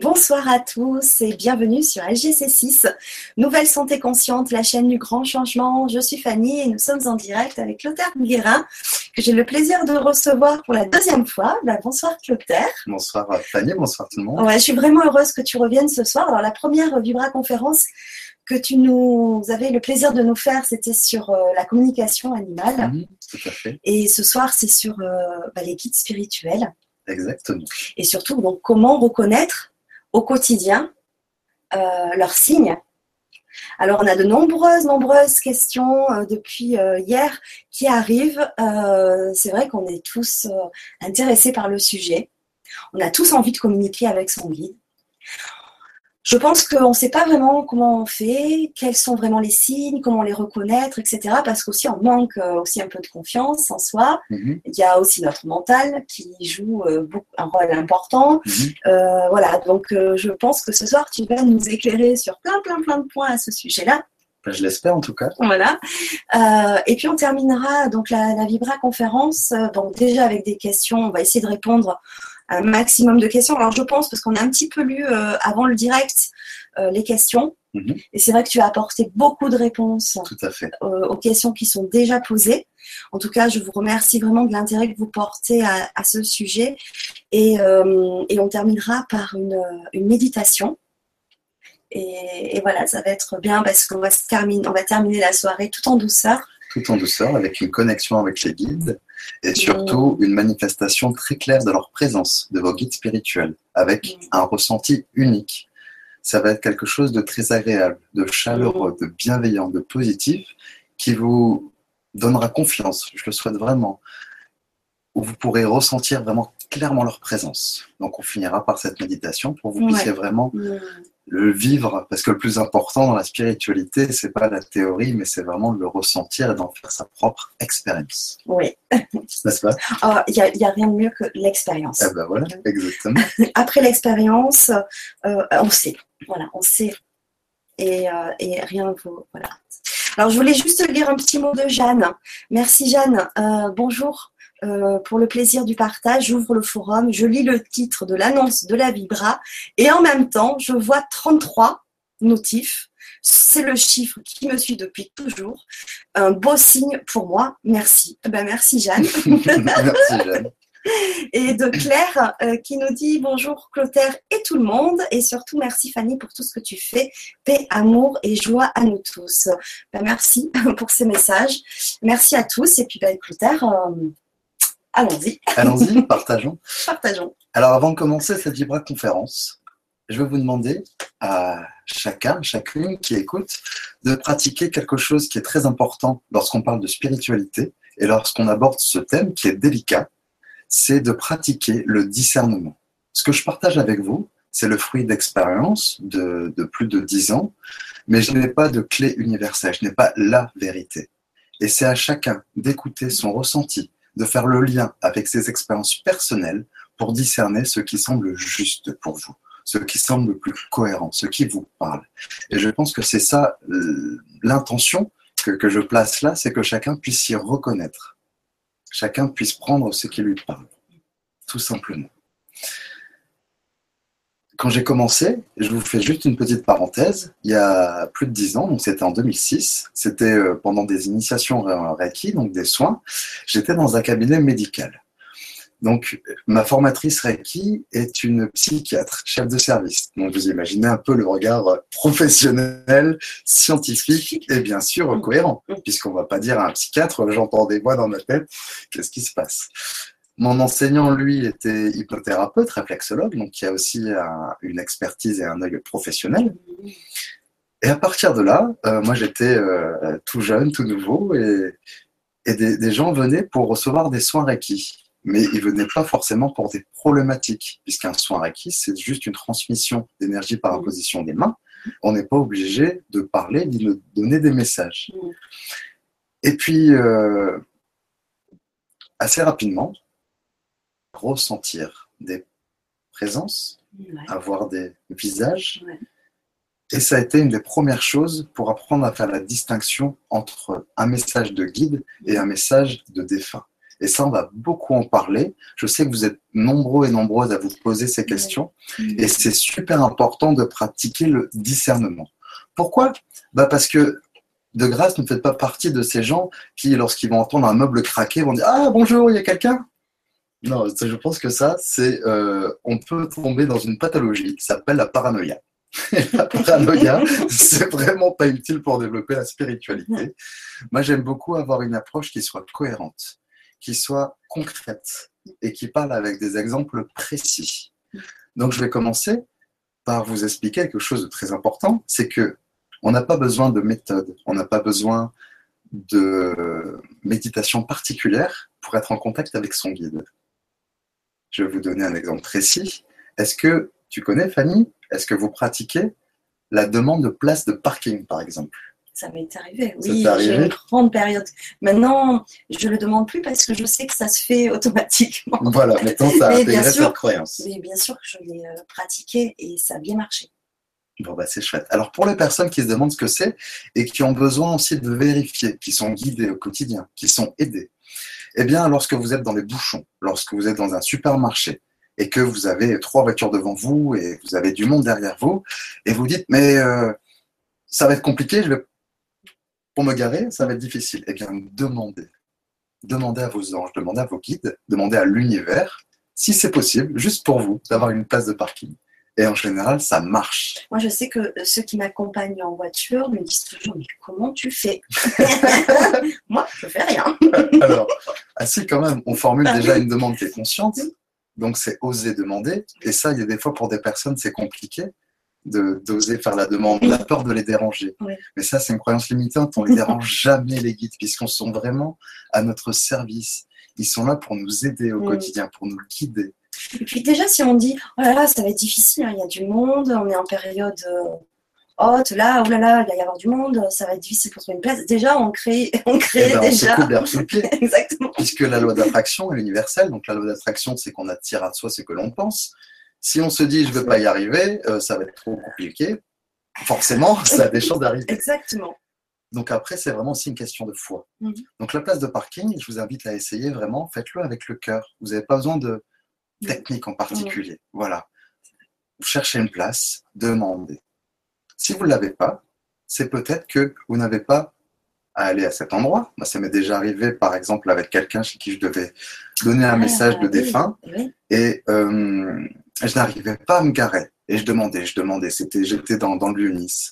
Bonsoir à tous et bienvenue sur LGC6, Nouvelle Santé Consciente, la chaîne du grand changement. Je suis Fanny et nous sommes en direct avec Clotaire Guérin, que j'ai le plaisir de recevoir pour la deuxième fois. Bah, bonsoir Clotaire. Bonsoir Fanny, bonsoir tout le monde. Ouais, je suis vraiment heureuse que tu reviennes ce soir. Alors la première Vibra conférence que tu nous avais le plaisir de nous faire, c'était sur euh, la communication animale. Mhm, tout à fait. Et ce soir, c'est sur euh, bah, les guides spirituels. Exactement. Et surtout, donc, comment reconnaître au quotidien euh, leurs signes. Alors, on a de nombreuses, nombreuses questions euh, depuis euh, hier qui arrivent. C'est vrai qu'on est tous intéressés par le sujet. On a tous envie de communiquer avec son guide. Je pense qu'on ne sait pas vraiment comment on fait, quels sont vraiment les signes, comment les reconnaître, etc. Parce qu'aussi on manque euh, aussi un peu de confiance en soi. Mhm, Il y a aussi notre mental qui joue euh, un rôle important. mhm. Euh, voilà, donc je pense que ce soir, tu vas nous éclairer sur plein, plein, plein de points à ce sujet-là. Ben, Je l'espère en tout cas. Voilà. Euh, et puis on terminera donc la, la Vibra conférence. donc déjà avec des questions, on va essayer de répondre un maximum de questions. Alors je pense parce qu'on a un petit peu lu euh, avant le direct euh, les questions. Mhm. Et c'est vrai que tu as apporté beaucoup de réponses Tout à fait. euh, aux questions qui sont déjà posées. En tout cas, je vous remercie vraiment de l'intérêt que vous portez à, à ce sujet. Et, et on terminera par une, une méditation. Et, et voilà, ça va être bien parce qu'on va, se terminer, on va terminer la soirée tout en douceur. Tout en douceur, avec une connexion avec les guides et surtout une manifestation très claire de leur présence, de vos guides spirituels, avec un ressenti unique. Ça va être quelque chose de très agréable, de chaleureux, de bienveillant, de positif, qui vous donnera confiance, je le souhaite vraiment, où vous pourrez ressentir vraiment clairement leur présence. Donc on finira par cette méditation pour que vous Ouais. puissiez vraiment le vivre, parce que le plus important dans la spiritualité, c'est pas la théorie, mais c'est vraiment de le ressentir et d'en faire sa propre expérience. Oui, N'est-ce pas? Ah, il n'y a, rien de mieux que l'expérience. Eh ben voilà, exactement. Après l'expérience, euh, on sait. Voilà, on sait. Et, euh, et rien ne vaut. Voilà. Alors, je voulais juste lire un petit mot de Jeanne. Merci Jeanne. Euh, bonjour. Euh, pour le plaisir du partage, j'ouvre le forum, je lis le titre de l'annonce de la Vibra et en même temps, je vois 33 notifs. C'est le chiffre qui me suit depuis toujours. Un beau signe pour moi. Merci. Eh Ben, merci Jeanne. Merci Jeanne. Et de Claire euh, qui nous dit bonjour Clotaire et tout le monde et surtout merci Fanny pour tout ce que tu fais. Paix, amour et joie à nous tous. Ben, merci pour ces messages. Merci à tous et puis ben, Clotaire, euh, allons-y, Allons-y, partageons. partageons. Alors avant de commencer cette Vibra conférence, je vais vous demander à chacun, chacune qui écoute, de pratiquer quelque chose qui est très important lorsqu'on parle de spiritualité et lorsqu'on aborde ce thème qui est délicat, c'est de pratiquer le discernement. Ce que je partage avec vous, c'est le fruit d'expérience de, de plus de dix ans, mais je n'ai pas de clé universelle, je n'ai pas la vérité. Et c'est à chacun d'écouter son ressenti, de faire le lien avec ses expériences personnelles pour discerner ce qui semble juste pour vous, ce qui semble le plus cohérent, ce qui vous parle. Et je pense que c'est ça euh, l'intention que, que je place là, c'est que chacun puisse s'y reconnaître. Chacun puisse prendre ce qui lui parle, tout simplement. Quand j'ai commencé, je vous fais juste une petite parenthèse, il y a plus de dix ans, donc c'était en 2006, c'était euh, pendant des initiations Reiki, donc des soins, j'étais dans un cabinet médical. Donc, ma formatrice Reiki est une psychiatre, chef de service. Donc, vous imaginez un peu le regard professionnel, scientifique et bien sûr cohérent, puisqu'on va pas dire à un psychiatre, j'entends des voix dans ma tête, qu'est-ce qui se passe? Mon enseignant, lui, était hypnothérapeute, réflexologue, donc il y a aussi un- une expertise et un œil professionnel. Et à partir de là, euh, moi j'étais euh, tout jeune, tout nouveau, et, et des, des gens venaient pour recevoir des soins Reiki mais ils venaient pas forcément pour des problématiques, puisqu'un soin Reiki, c'est juste une transmission d'énergie par Mhm. imposition des mains. On n'est pas obligé de parler, ni de donner des messages. Mhm. Et puis, euh, assez rapidement, ressentir des présences, Ouais. avoir des visages. Ouais. Et ça a été une des premières choses pour apprendre à faire la distinction entre un message de guide et un message de défunt. Et ça, on va beaucoup en parler. Je sais que vous êtes nombreux et nombreuses à vous poser ces questions. Et c'est super important de pratiquer le discernement. Pourquoi? Bah Parce que de grâce, ne faites pas partie de ces gens qui, lorsqu'ils vont entendre un meuble craquer, vont dire Ah, bonjour, il y a quelqu'un? Non, je pense que ça, c'est. Euh, on peut tomber dans une pathologie qui s'appelle la paranoïa. la paranoïa, c'est vraiment pas utile pour développer la spiritualité. Moi, j'aime beaucoup avoir une approche qui soit cohérente, qui soit concrète et qui parle avec des exemples précis. Donc, je vais commencer par vous expliquer quelque chose de très important, c'est que on n'a pas besoin de méthode, on n'a pas besoin de méditation particulière pour être en contact avec son guide. Je vais vous donner un exemple précis. Est-ce que tu connais, Fanny, est-ce que vous pratiquez la demande de place de parking, par exemple? Ça m'est arrivé, oui, j'ai une grande période. Maintenant, je ne le demande plus parce que je sais que ça se fait automatiquement. Voilà, maintenant ça a intégré cette croyance. Mais bien sûr que je l'ai euh, pratiqué et ça a bien marché. Bon, bah, c'est chouette. Alors, pour les personnes qui se demandent ce que c'est et qui ont besoin aussi de vérifier, qui sont guidées au quotidien, qui sont aidées, eh bien, lorsque vous êtes dans les bouchons, lorsque vous êtes dans un supermarché et que vous avez trois voitures devant vous et vous avez du monde derrière vous, et vous dites, mais euh, ça va être compliqué, je vais... pour me garer, ça va être difficile. Eh bien, demandez. Demandez à vos anges, demandez à vos guides, demandez à l'univers, si c'est possible, juste pour vous, d'avoir une place de parking. Et en général, ça marche. Moi, je sais que ceux qui m'accompagnent en voiture me disent toujours Mais comment tu fais? Moi, je fais rien. Alors, ainsi quand même, on formule déjà une demande qui est consciente. Donc, c'est oser demander. Et ça, il y a des fois, pour des personnes, c'est compliqué d'oser faire la demande, la peur de les déranger. Mais ça, c'est une croyance limitante. On ne les dérange jamais, les guides, puisqu'on sont vraiment à notre service. Ils sont là pour nous aider au quotidien, pour nous guider. Et puis déjà, si on dit, oh là là, ça va être difficile, hein, il y a du monde, on est en période euh, haute, là, oh là là, il va y avoir du monde, ça va être difficile pour trouver une place. Déjà, on crée, on crée eh ben, déjà. On se pied. Exactement. Puisque la loi d'attraction est universelle, donc la loi d'attraction, c'est qu'on attire à soi ce que l'on pense. Si on se dit, je ne veux pas y arriver, euh, ça va être trop compliqué, forcément, ça a des chances d'arriver. Exactement. Donc après, c'est vraiment aussi une question de foi. Mhm. Donc la place de parking, je vous invite à essayer vraiment, faites-le avec le cœur. Vous n'avez pas besoin de, technique en particulier. Voilà. Vous cherchez une place, demandez. Si vous ne l'avez pas, c'est peut-être que vous n'avez pas à aller à cet endroit. Moi, ça m'est déjà arrivé, par exemple, avec quelqu'un chez qui je devais donner un ah, message de défunt et euh, je n'arrivais pas à me garer. Et je demandais, je demandais. C'était, j'étais dans, dans l'Unis.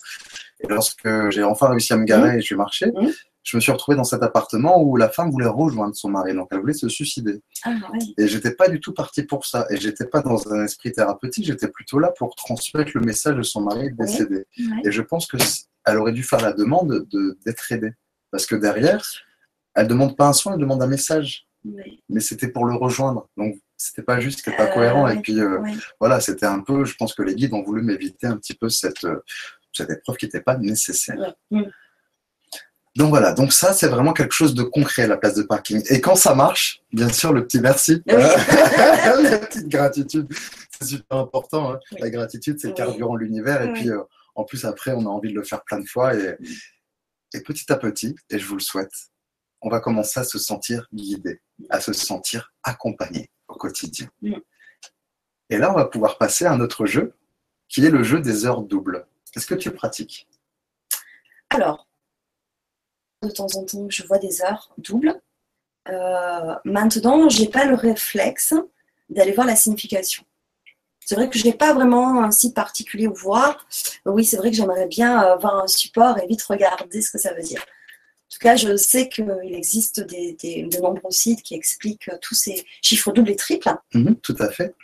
Et lorsque j'ai enfin réussi à me garer mmh. et je suis marché, mmh je me suis retrouvé dans cet appartement où la femme voulait rejoindre son mari, donc elle voulait se suicider. Ah, oui. Et j'étais pas du tout parti pour ça. Et j'étais pas dans un esprit thérapeutique, j'étais plutôt là pour transmettre le message de son mari décédé. Et je pense que elle aurait dû faire la demande d'être aidée. Parce que derrière, elle demande pas un soin, elle demande un message. Mais c'était pour le rejoindre. Donc c'était pas juste, c'était pas euh, cohérent. Et puis euh, voilà, c'était un peu, je pense que les guides ont voulu m'éviter un petit peu cette, euh, cette épreuve qui n'était pas nécessaire. Donc voilà, donc ça c'est vraiment quelque chose de concret la place de parking. Et quand ça marche, bien sûr le petit merci, la petite gratitude, c'est super important. Hein. La gratitude c'est carburant l'univers et puis euh, en plus après on a envie de le faire plein de fois et, et petit à petit, et je vous le souhaite, on va commencer à se sentir guidé, à se sentir accompagné au quotidien. Et là on va pouvoir passer à un autre jeu qui est le jeu des heures doubles. Est-ce que tu pratiques? Alors, de temps en temps, je vois des heures doubles. Euh, maintenant, je n'ai pas le réflexe d'aller voir la signification. C'est vrai que je n'ai pas vraiment un site particulier où voir. Oui, c'est vrai que j'aimerais bien avoir un support et vite regarder ce que ça veut dire. En tout cas, je sais qu'il existe des, de nombreux sites qui expliquent tous ces chiffres doubles et triples. Mhm, tout à fait.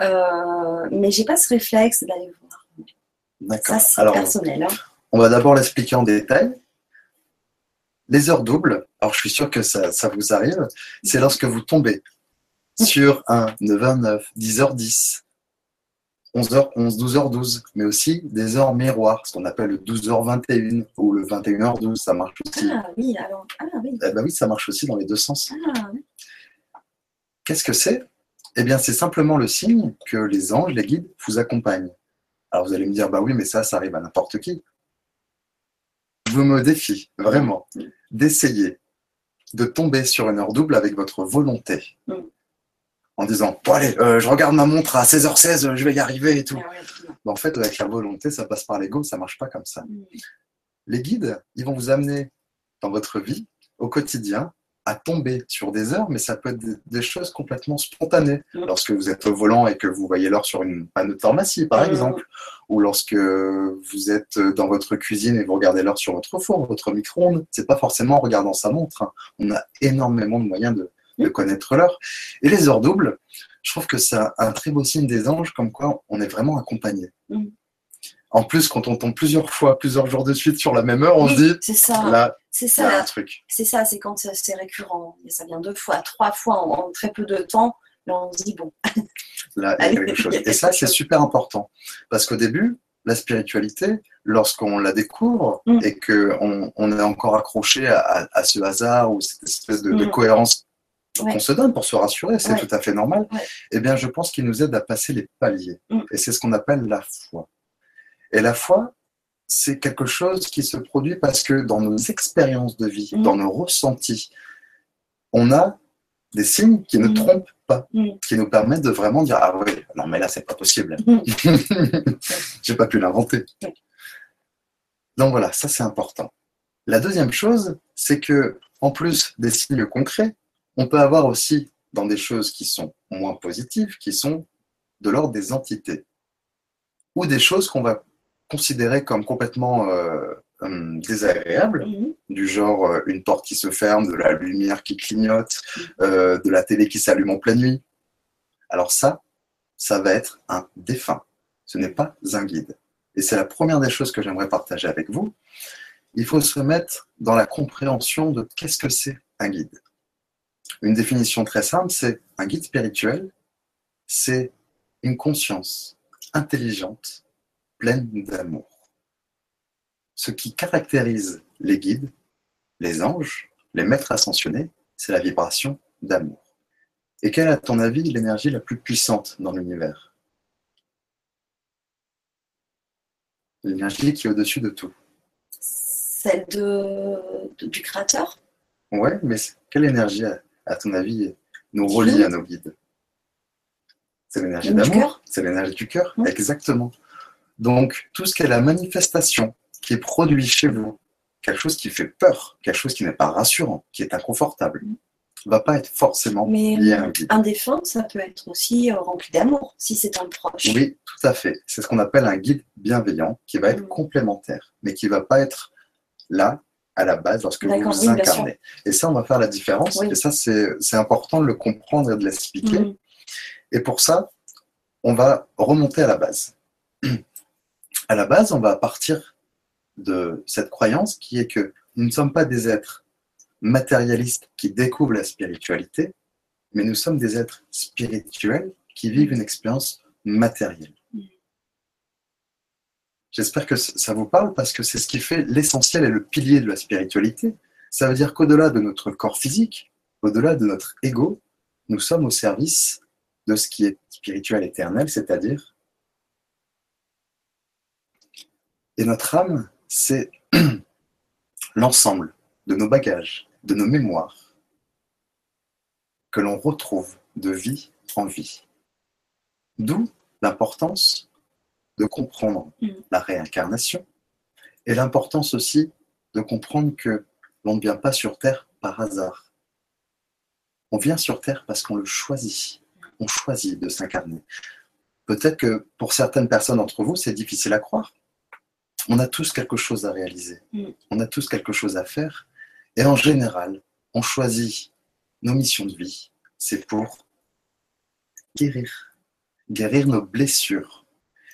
Euh, mais j'ai pas ce réflexe d'aller voir. D'accord. Ça, c'est personnel. Hein. On va d'abord l'expliquer en détail. Les heures doubles, alors je suis sûr que ça, vous arrive, c'est lorsque vous tombez sur un 9h09, 10h10, 11h11, 12h12, mais aussi des heures miroirs, ce qu'on appelle le 12h21 ou le 21h12, ça marche aussi. Ah oui, alors, ah oui. Eh ben oui, ça marche aussi dans les deux sens. Ah, Qu'est-ce que c'est? Eh bien, c'est simplement le signe que les anges, les guides, vous accompagnent. Alors vous allez me dire, bah oui, mais ça, ça arrive à n'importe qui. Je me défie, vraiment d'essayer de tomber sur une heure double avec votre volonté. Mm. En disant, bon allez, euh, je regarde ma montre à 16h16, je vais y arriver et tout. Ah ouais, en fait, avec la volonté, ça passe par l'ego, ça marche pas comme ça. Mm. Les guides, ils vont vous amener dans votre vie, au quotidien, à tomber sur des heures, mais ça peut être des, choses complètement spontanées. Lorsque vous êtes au volant et que vous voyez l'heure sur une panneau de pharmacie, par exemple, ou lorsque vous êtes dans votre cuisine et vous regardez l'heure sur votre four, votre micro-ondes, c'est pas forcément en regardant sa montre. hein. On a énormément de moyens de, de connaître l'heure. Et les heures doubles, je trouve que c'est un- un très beau signe des anges, comme quoi on est vraiment accompagné. Mm. En plus, quand on tombe plusieurs fois, plusieurs jours de suite sur la même heure, on Oui, se dit, c'est ça. là, C'est ça. C'est ça. C'est quand c'est récurrent. Et ça vient deux fois, trois fois en, en très peu de temps. Là, on se dit bon. Là, il y a Allez, quelque chose. il y a Et ça, c'est super important. Parce qu'au début, la spiritualité, lorsqu'on la découvre Mm. et qu'on on est encore accroché à, à- à ce hasard ou cette espèce de, de Mm. cohérence Ouais. qu'on se donne pour se rassurer, c'est Ouais. tout à fait normal, Ouais. eh bien, je pense qu'il nous aide à passer les paliers. Mm. Et c'est ce qu'on appelle la foi. Et la foi, c'est quelque chose qui se produit parce que dans nos expériences de vie, Mm. dans nos ressentis, on a des signes qui ne Mm. trompent pas, Mm. qui nous permettent de vraiment dire Ah oui, non, mais là, c'est pas possible. J'ai pas pu l'inventer. Donc voilà, ça c'est important. La deuxième chose, c'est que en plus des signes concrets, on peut avoir aussi dans des choses qui sont moins positives, qui sont de l'ordre des entités, ou des choses qu'on va considérer comme complètement euh, hum, désagréables, Mhm. du genre euh, une porte qui se ferme, de la lumière qui clignote, euh, de la télé qui s'allume en pleine nuit. Alors ça, ça va être un défunt. Ce n'est pas un guide. Et c'est la première des choses que j'aimerais partager avec vous. Il faut se mettre dans la compréhension de qu'est-ce que c'est un guide. Une définition très simple, c'est un guide spirituel, c'est une conscience intelligente, pleine d'amour. Ce qui caractérise les guides, les anges, les maîtres ascensionnés, c'est la vibration d'amour. Et quelle est, à ton avis, l'énergie la plus puissante dans l'univers? L'énergie qui est au-dessus de tout. Celle de, de- du créateur? Ouais, mais quelle énergie, à, à ton avis, nous relie à nos guides? C'est l'énergie d'amour, c'est l'énergie du cœur, Oui. exactement. Donc, tout ce qui est la manifestation qui est produit chez vous, quelque chose qui fait peur, quelque chose qui n'est pas rassurant, qui est inconfortable, va pas être forcément Mais lié à un guide. un défunt, ça peut être aussi euh, rempli d'amour, si c'est un proche. Oui, tout à fait. C'est ce qu'on appelle un guide bienveillant qui va être Mm. complémentaire, mais qui va pas être là à la base lorsque vous vous incarnez. Et ça, on va faire la différence. Oui. Et ça, c'est important de le comprendre et de l'expliquer. Mhm. Et pour ça, on va remonter à la base. À la base, on va partir de cette croyance qui est que nous ne sommes pas des êtres matérialistes qui découvrent la spiritualité, mais nous sommes des êtres spirituels qui vivent une expérience matérielle. J'espère que ça vous parle parce que c'est ce qui fait l'essentiel et le pilier de la spiritualité. Ça veut dire qu'au-delà de notre corps physique, au-delà de notre ego, nous sommes au service de ce qui est spirituel éternel, c'est-à-dire et notre âme, c'est l'ensemble de nos bagages, de nos mémoires que l'on retrouve de vie en vie. D'où l'importance de comprendre Mm. la réincarnation et l'importance aussi de comprendre que l'on ne vient pas sur Terre par hasard. On vient sur Terre parce qu'on le choisit. On choisit de s'incarner. Peut-être que pour certaines personnes d'entre vous, c'est difficile à croire. On a tous quelque chose à réaliser. Mm. On a tous quelque chose à faire. Et en général, on choisit nos missions de vie. C'est pour guérir. Guérir nos blessures.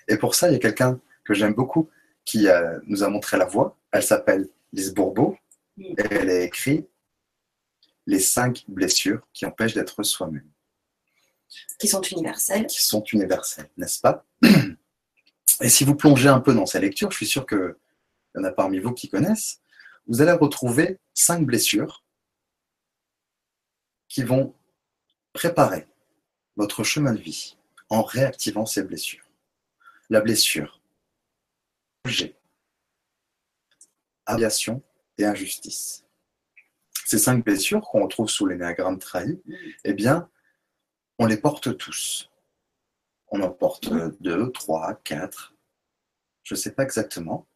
Et pour ça, il y a quelqu'un que j'aime beaucoup qui euh, nous a montré la voie. Elle s'appelle Lise Bourbeau. Mm. Et elle a écrit Les cinq blessures qui empêchent d'être soi-même Qui sont universelles. qui sont universelles, n'est-ce pas? Et si vous plongez un peu dans ces lectures, je suis sûr qu'il y en a parmi vous qui connaissent, vous allez retrouver cinq blessures qui vont préparer votre chemin de vie en réactivant ces blessures. La blessure, G, aviation et injustice. Ces cinq blessures qu'on retrouve sous l'énéagramme trahi, eh bien, on les porte tous. On en porte deux, trois, quatre. Je ne sais pas exactement.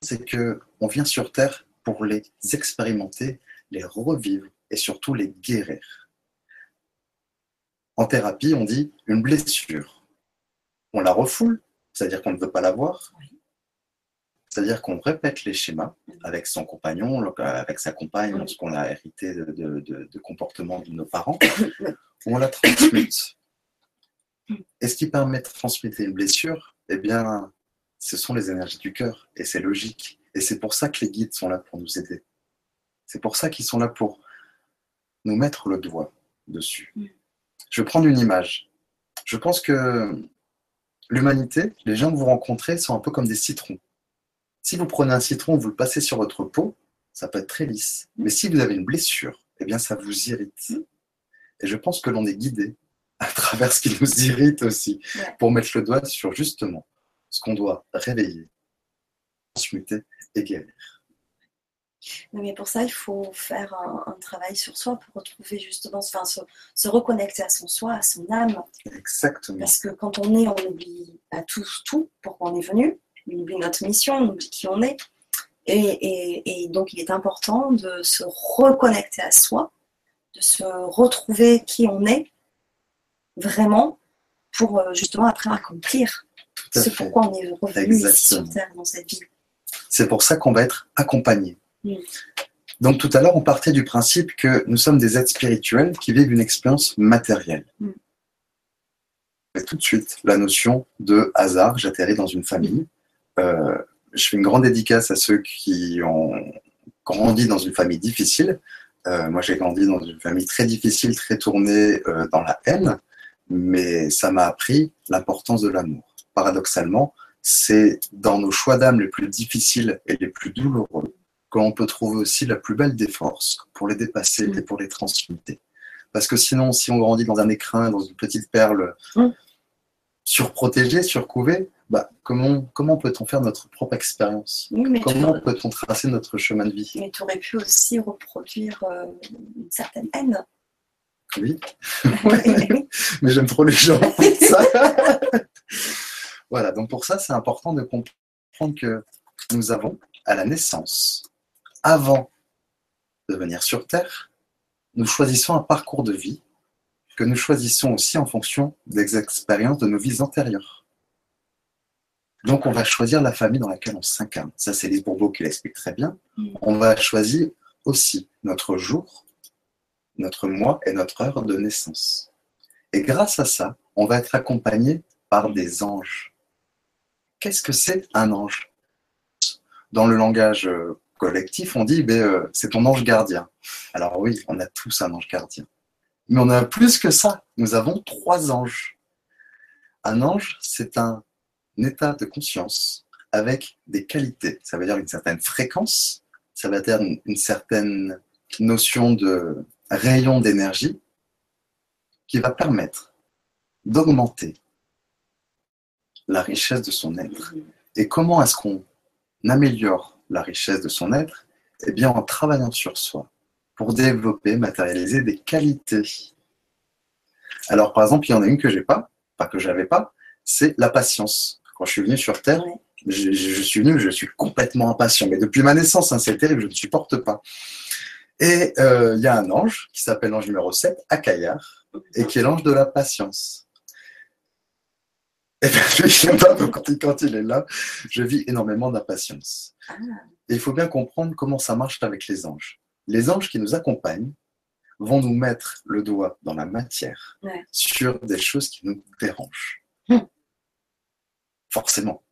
C'est que on vient sur Terre pour les expérimenter, les revivre et surtout les guérir. En thérapie, on dit une blessure. On la refoule, c'est-à-dire qu'on ne veut pas la voir. C'est-à-dire qu'on répète les schémas avec son compagnon, avec sa compagne, lorsqu'on a hérité de, de, comportements de nos parents. On la transmute. Et ce qui permet de transmettre une blessure, eh bien, ce sont les énergies du cœur. Et c'est logique. Et c'est pour ça que les guides sont là pour nous aider. C'est pour ça qu'ils sont là pour nous mettre le doigt dessus. Mm. Je vais prendre une image. Je pense que l'humanité, les gens que vous rencontrez sont un peu comme des citrons. Si vous prenez un citron, vous le passez sur votre peau, ça peut être très lisse. Mm. Mais si vous avez une blessure, eh bien ça vous irrite. Et je pense que l'on est guidé à travers ce qui nous irrite aussi, pour mettre le doigt sur justement ce qu'on doit réveiller, transmuter et guérir. mais pour ça, il faut faire un, travail sur soi pour retrouver justement, enfin, se, reconnecter à son soi, à son âme. Exactement. Parce que quand on est, on oublie à tout, tout, pourquoi on est venu, on oublie notre mission, on oublie qui on est. Et, et, donc, il est important de se reconnecter à soi, de se retrouver qui on est vraiment pour euh, justement après accomplir ce pourquoi on est revenu ici sur Terre dans cette vie. C'est pour ça qu'on va être accompagné. Mm. Donc tout à l'heure, on partait du principe que nous sommes des êtres spirituels qui vivent une expérience matérielle. Mm. Et tout de suite, la notion de hasard, j'atterris dans une famille. Euh, je fais une grande dédicace à ceux qui ont grandi dans une famille difficile. Euh, moi, j'ai grandi dans une famille très difficile, très tournée euh, dans la haine, mais ça m'a appris l'importance de l'amour. Paradoxalement, c'est dans nos choix d'âme les plus difficiles et les plus douloureux qu'on peut trouver aussi la plus belle des forces pour les dépasser mm. et pour les transmuter. Parce que sinon, si on grandit dans un écrin, dans une petite perle mm. surprotégée, surcouvée, bah, comment, comment peut-on faire notre propre expérience? Comment peut-on tracer notre chemin de vie? Mais tu aurais pu aussi reproduire euh, une certaine haine. Oui, mais j'aime trop les gens. Ça. Voilà, donc pour ça, c'est important de comprendre que nous avons, à la naissance, avant de venir sur Terre, nous choisissons un parcours de vie que nous choisissons aussi en fonction des expériences de nos vies antérieures. Donc on va choisir la famille dans laquelle on s'incarne. Ça, c'est Lise Bourbeau qui l'explique très bien. Mm. On va choisir aussi notre jour, notre mois et notre heure de naissance. Et grâce à ça, on va être accompagné par des anges qu'est-ce que c'est un ange? Dans le langage euh, collectif, on dit ben, euh, c'est ton ange gardien. Alors oui, on a tous un ange gardien. Mais on a plus que ça. Nous avons trois anges. Un ange, c'est un état de conscience avec des qualités. Ça veut dire une certaine fréquence, ça veut dire une certaine notion de rayon d'énergie qui va permettre d'augmenter la richesse de son être. Et comment est-ce qu'on améliore la richesse de son être? Eh bien, en travaillant sur soi, pour développer, matérialiser des qualités. Alors, par exemple, il y en a une que j'ai pas, pas que j'avais pas, c'est la patience. Quand je suis venu sur Terre, je, suis venu, je suis complètement impatient. Mais depuis ma naissance, hein, c'est terrible, je ne supporte pas. Et euh, il y a un ange qui s'appelle l'ange numéro 7, Akayar, et qui est l'ange de la patience. Et bien, je sais pas, quand, il est là, je vis énormément d'impatience. Et il faut bien comprendre comment ça marche avec les anges. Les anges qui nous accompagnent vont nous mettre le doigt dans la matière sur des choses qui nous dérangent. Hum. Forcément.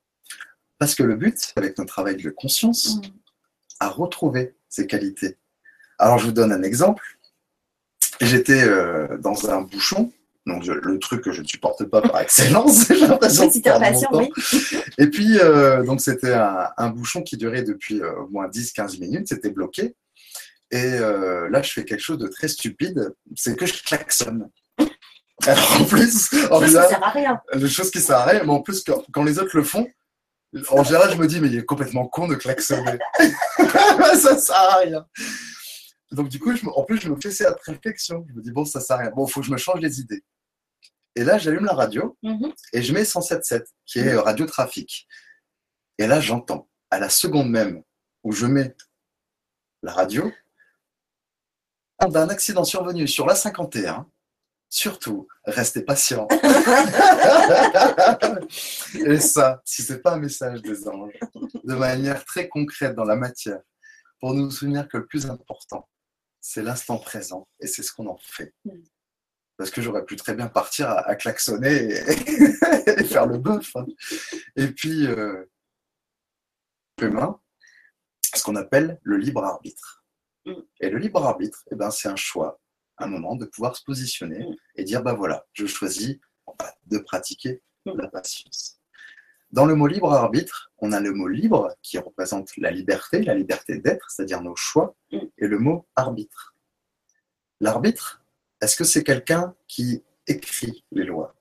Parce que le but, avec notre travail de conscience, hum. à retrouver ces qualités. Alors, je vous donne un exemple. J'étais euh, dans un bouchon donc le truc que je ne supporte pas par excellence, j'ai l'impression oui. Et puis, euh, donc c'était un, bouchon qui durait depuis euh, au moins 10-15 minutes, c'était bloqué. Et là, je fais quelque chose de très stupide, c'est que je klaxonne. Alors en plus, en chose qui sert à rien. Chose qui sert à rien, mais en plus, quand, les autres le font, En général, je me dis, mais il est complètement con de klaxonner. ça sert à rien. Donc, du coup, je en plus, je me fais cette réflexion. Je me dis, bon, ça sert à rien. Bon, il faut que je me change les idées. Et là, j'allume la radio Mhm. et je mets 107.7, qui est euh, radio trafic. Et là, j'entends, à la seconde même où je mets la radio, d'un accident survenu sur la 51. Surtout, restez patient. Et ça, si c'est pas un message des anges, de manière très concrète dans la matière, pour nous souvenir que le plus important, c'est l'instant présent et c'est ce qu'on en fait. Mm. Parce que j'aurais pu très bien partir à, à klaxonner et, et faire le bœuf. hein. Et puis, euh, humain, ce qu'on appelle le libre arbitre. Mm. Et le libre arbitre, eh ben, c'est un choix, un moment de pouvoir se positionner Mm. et dire, bah voilà, je choisis de pratiquer la patience. Dans le mot libre arbitre, on a le mot libre qui représente la liberté, la liberté d'être, c'est-à-dire nos choix, Mm. et le mot arbitre. L'arbitre, est-ce que c'est quelqu'un qui écrit les lois?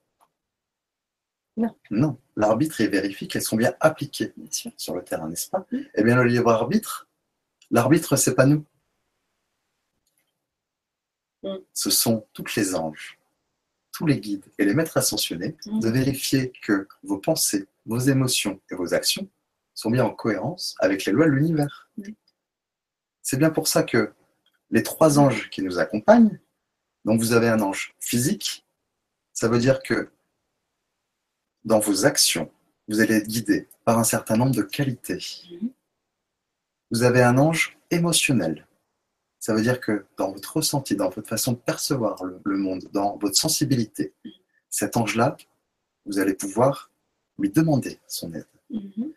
Non. Non. L'arbitre, il vérifie qu'elles sont bien appliquées Bien sur le terrain, n'est-ce pas? Mm. Eh bien, le libre arbitre, l'arbitre, c'est pas nous. Mm. Ce sont toutes les anges, tous les guides et les maîtres ascensionnés de vérifier que vos pensées, vos émotions et vos actions sont bien en cohérence avec les lois de l'univers. Oui. C'est bien pour ça que les trois anges qui nous accompagnent, donc vous avez un ange physique, ça veut dire que dans vos actions, vous allez être guidé par un certain nombre de qualités. Vous avez un ange émotionnel. Ça veut dire que dans votre ressenti, dans votre façon de percevoir le, le monde, dans votre sensibilité, cet ange-là, vous allez pouvoir lui demander son aide. Mhm.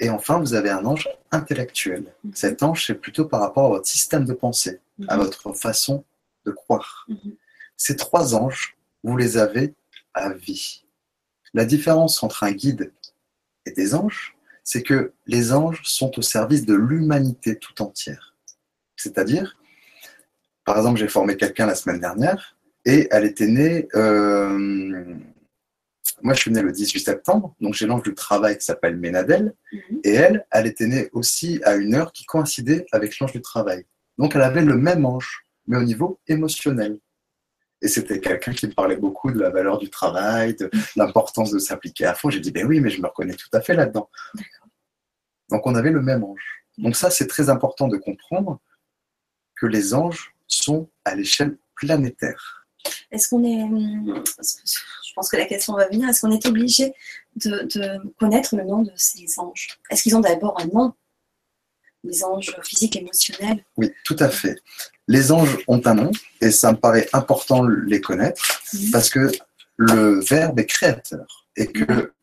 Et enfin, vous avez un ange intellectuel. Mhm. Cet ange, c'est plutôt par rapport à votre système de pensée, à Mhm. votre façon de croire. Ces trois anges, vous les avez à vie. La différence entre un guide et des anges, c'est que les anges sont au service de l'humanité tout entière. C'est-à-dire, par exemple, j'ai formé quelqu'un la semaine dernière et elle était née. euh, moi, je suis né le 18 septembre, donc j'ai l'ange du travail qui s'appelle Ménadel. Mhm. Et elle, elle était née aussi à une heure qui coïncidait avec l'ange du travail. Donc elle avait le même ange, mais au niveau émotionnel. Et c'était quelqu'un qui me parlait beaucoup de la valeur du travail, de l'importance de s'appliquer à fond. J'ai dit, ben oui, mais je me reconnais tout à fait là-dedans. Donc on avait le même ange. Donc ça, c'est très important de comprendre que les anges sont à l'échelle planétaire. Est-ce qu'on est. hum, Je pense que la question va venir. Est-ce qu'on est obligé de, de connaître le nom de ces anges? Est-ce qu'ils ont d'abord un nom? Les anges physiques, émotionnels? Oui, tout à fait. Les anges ont un nom et ça me paraît important de les connaître Mhm. parce que le verbe est créateur et que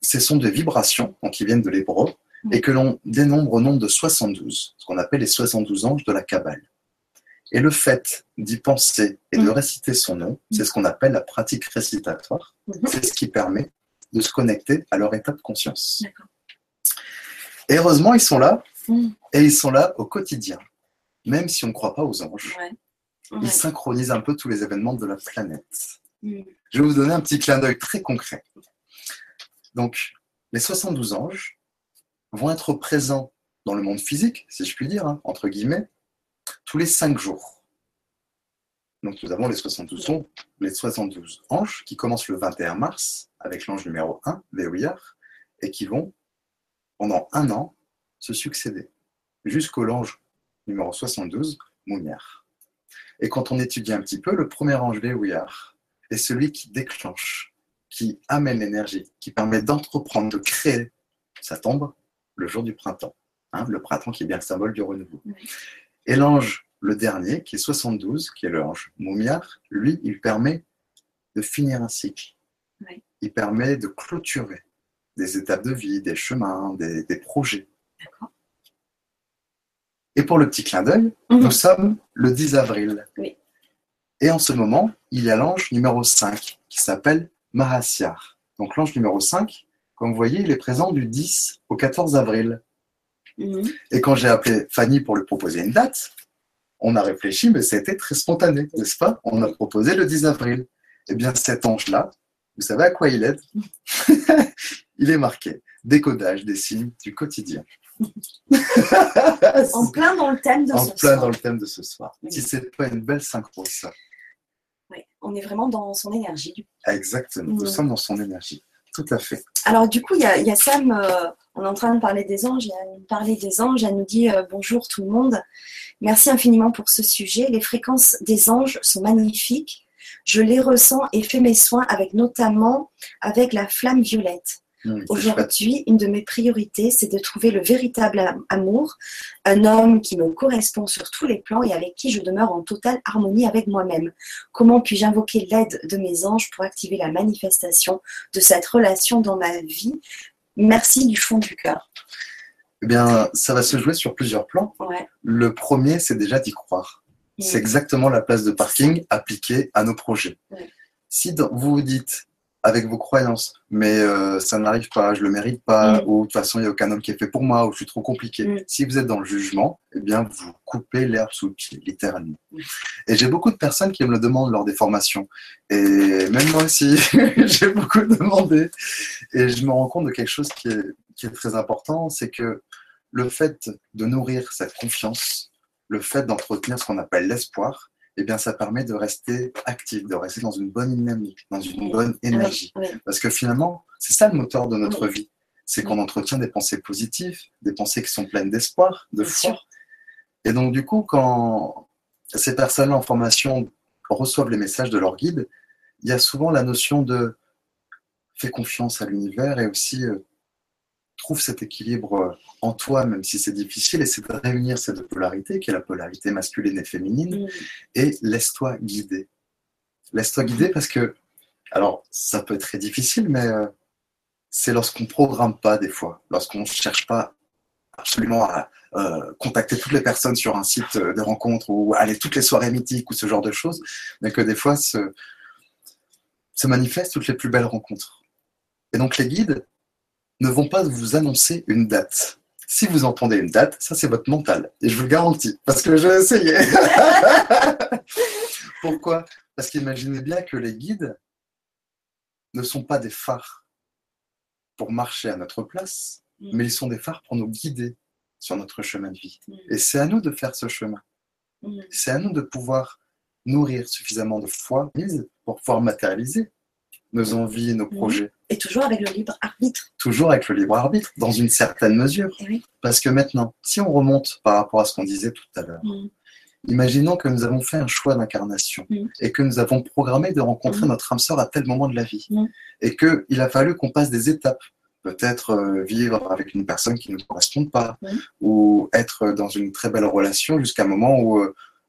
ce sont des vibrations donc qui viennent de l'hébreu et que l'on dénombre au nombre de 72, ce qu'on appelle les 72 anges de la Kabbale. Et le fait d'y penser et de Mhm. réciter son nom, c'est ce qu'on appelle la pratique récitatoire. Mhm. C'est ce qui permet de se connecter à leur état de conscience. Et heureusement, ils sont là Mhm. et ils sont là au quotidien. Même si on ne croit pas aux anges, Ouais. ils synchronisent un peu tous les événements de la planète. Mhm. Je vais vous donner un petit clin d'œil très concret. Donc, les 72 anges vont être présents dans le monde physique, si je puis dire, hein, entre guillemets, tous les 5 jours. Donc, nous avons les 72, anges, les 72 anges qui commencent le 21 mars avec l'ange numéro 1, Veoyar, et qui vont, pendant un an, se succéder jusqu'au l'ange numéro 72, Mouniar. Et quand on étudie un petit peu, le premier ange Veoyar est celui qui déclenche, qui amène l'énergie, qui permet d'entreprendre, de créer. Ça tombe le jour du printemps. hein, le printemps qui est bien le symbole du renouveau. Et l'ange, le dernier, qui est 72, qui est l'ange Moumiar, lui, il permet de finir un cycle. Oui. Il permet de clôturer des étapes de vie, des chemins, des, des projets. D'accord. Et pour le petit clin d'œil, Mhm. nous sommes le 10 avril. Oui. Et en ce moment, il y a l'ange numéro 5 qui s'appelle Mahasyar. Donc l'ange numéro 5, comme vous voyez, il est présent du 10 au 14 avril. Mhm. Et quand j'ai appelé Fanny pour lui proposer une date, on a réfléchi, mais c'était très spontané, n'est-ce pas? On a proposé le 10 avril. Eh bien, cet ange-là, vous savez à quoi il aide? Il est marqué décodage des signes du quotidien. en plein dans le thème de en ce plein soir. dans le thème de ce soir. Oui. Si c'est pas une belle synchro, ça. Oui, on est vraiment dans son énergie. Exactement. Nous Mhm. sommes dans son énergie. Tout à fait. Alors du coup, il y a, Sam, euh, on est en train de parler des anges, elle nous parlait des anges, elle nous dit euh, bonjour tout le monde, merci infiniment pour ce sujet, les fréquences des anges sont magnifiques, je les ressens et fais mes soins avec notamment avec la flamme violette. Aujourd'hui, une de mes priorités, c'est de trouver le véritable am- amour, un homme qui me correspond sur tous les plans et avec qui je demeure en totale harmonie avec moi-même. Comment puis-je invoquer l'aide de mes anges pour activer la manifestation de cette relation dans ma vie? Merci du fond du cœur. Eh bien, ça va se jouer sur plusieurs plans. Ouais. Le premier, c'est déjà d'y croire. C'est Mm. exactement la place de parking appliquée à nos projets. Ouais. Si vous vous dites avec vos croyances, mais euh, ça n'arrive pas, je le mérite pas, Mm. ou de toute façon il n'y a aucun homme qui est fait pour moi, ou je suis trop compliqué. Mm. Si vous êtes dans le jugement, eh bien vous coupez l'herbe sous le pied, littéralement. Mm. Et j'ai beaucoup de personnes qui me le demandent lors des formations. Et même moi aussi, j'ai beaucoup demandé. Et je me rends compte de quelque chose qui est, qui est très important, c'est que le fait de nourrir cette confiance, le fait d'entretenir ce qu'on appelle l'espoir, eh bien, ça permet de rester actif, de rester dans une bonne dynamique, dans une Oui. bonne énergie. Oui. Parce que finalement, c'est ça le moteur de notre vie. C'est qu'on entretient des pensées positives, des pensées qui sont pleines d'espoir, de foi. Et donc, du coup, quand ces personnes en formation reçoivent les messages de leur guide, il y a souvent la notion de fais confiance à l'univers et aussi euh, trouve cet équilibre euh, en toi, même si c'est difficile, et c'est de réunir ces deux polarités, qui est la polarité masculine et féminine, Mm. et laisse-toi guider. Laisse-toi guider parce que, alors, ça peut être très difficile, mais euh, c'est lorsqu'on programme pas des fois, lorsqu'on ne cherche pas absolument à euh, contacter toutes les personnes sur un site de rencontre ou aller toutes les soirées mythiques ou ce genre de choses, mais que des fois se, se manifestent toutes les plus belles rencontres. Et donc les guides ne vont pas vous annoncer une date. Si vous entendez une date, ça c'est votre mental. Et je vous le garantis, parce que j'ai essayé. Pourquoi? Parce qu'imaginez bien que les guides ne sont pas des phares pour marcher à notre place, Mm. mais ils sont des phares pour nous guider sur notre chemin de vie. Mm. Et c'est à nous de faire ce chemin. Mm. C'est à nous de pouvoir nourrir suffisamment de foi pour pouvoir matérialiser nos envies nos projets. Et toujours avec le libre arbitre. Toujours avec le libre arbitre, dans une certaine mesure. Eh oui. Parce que maintenant, si on remonte par rapport à ce qu'on disait tout à l'heure, Mm. imaginons que nous avons fait un choix d'incarnation Mm. et que nous avons programmé de rencontrer Mm. notre âme sœur à tel moment de la vie et qu'il a fallu qu'on passe des étapes. Peut-être euh, vivre avec une personne qui ne correspond pas ou être dans une très belle relation jusqu'à un moment où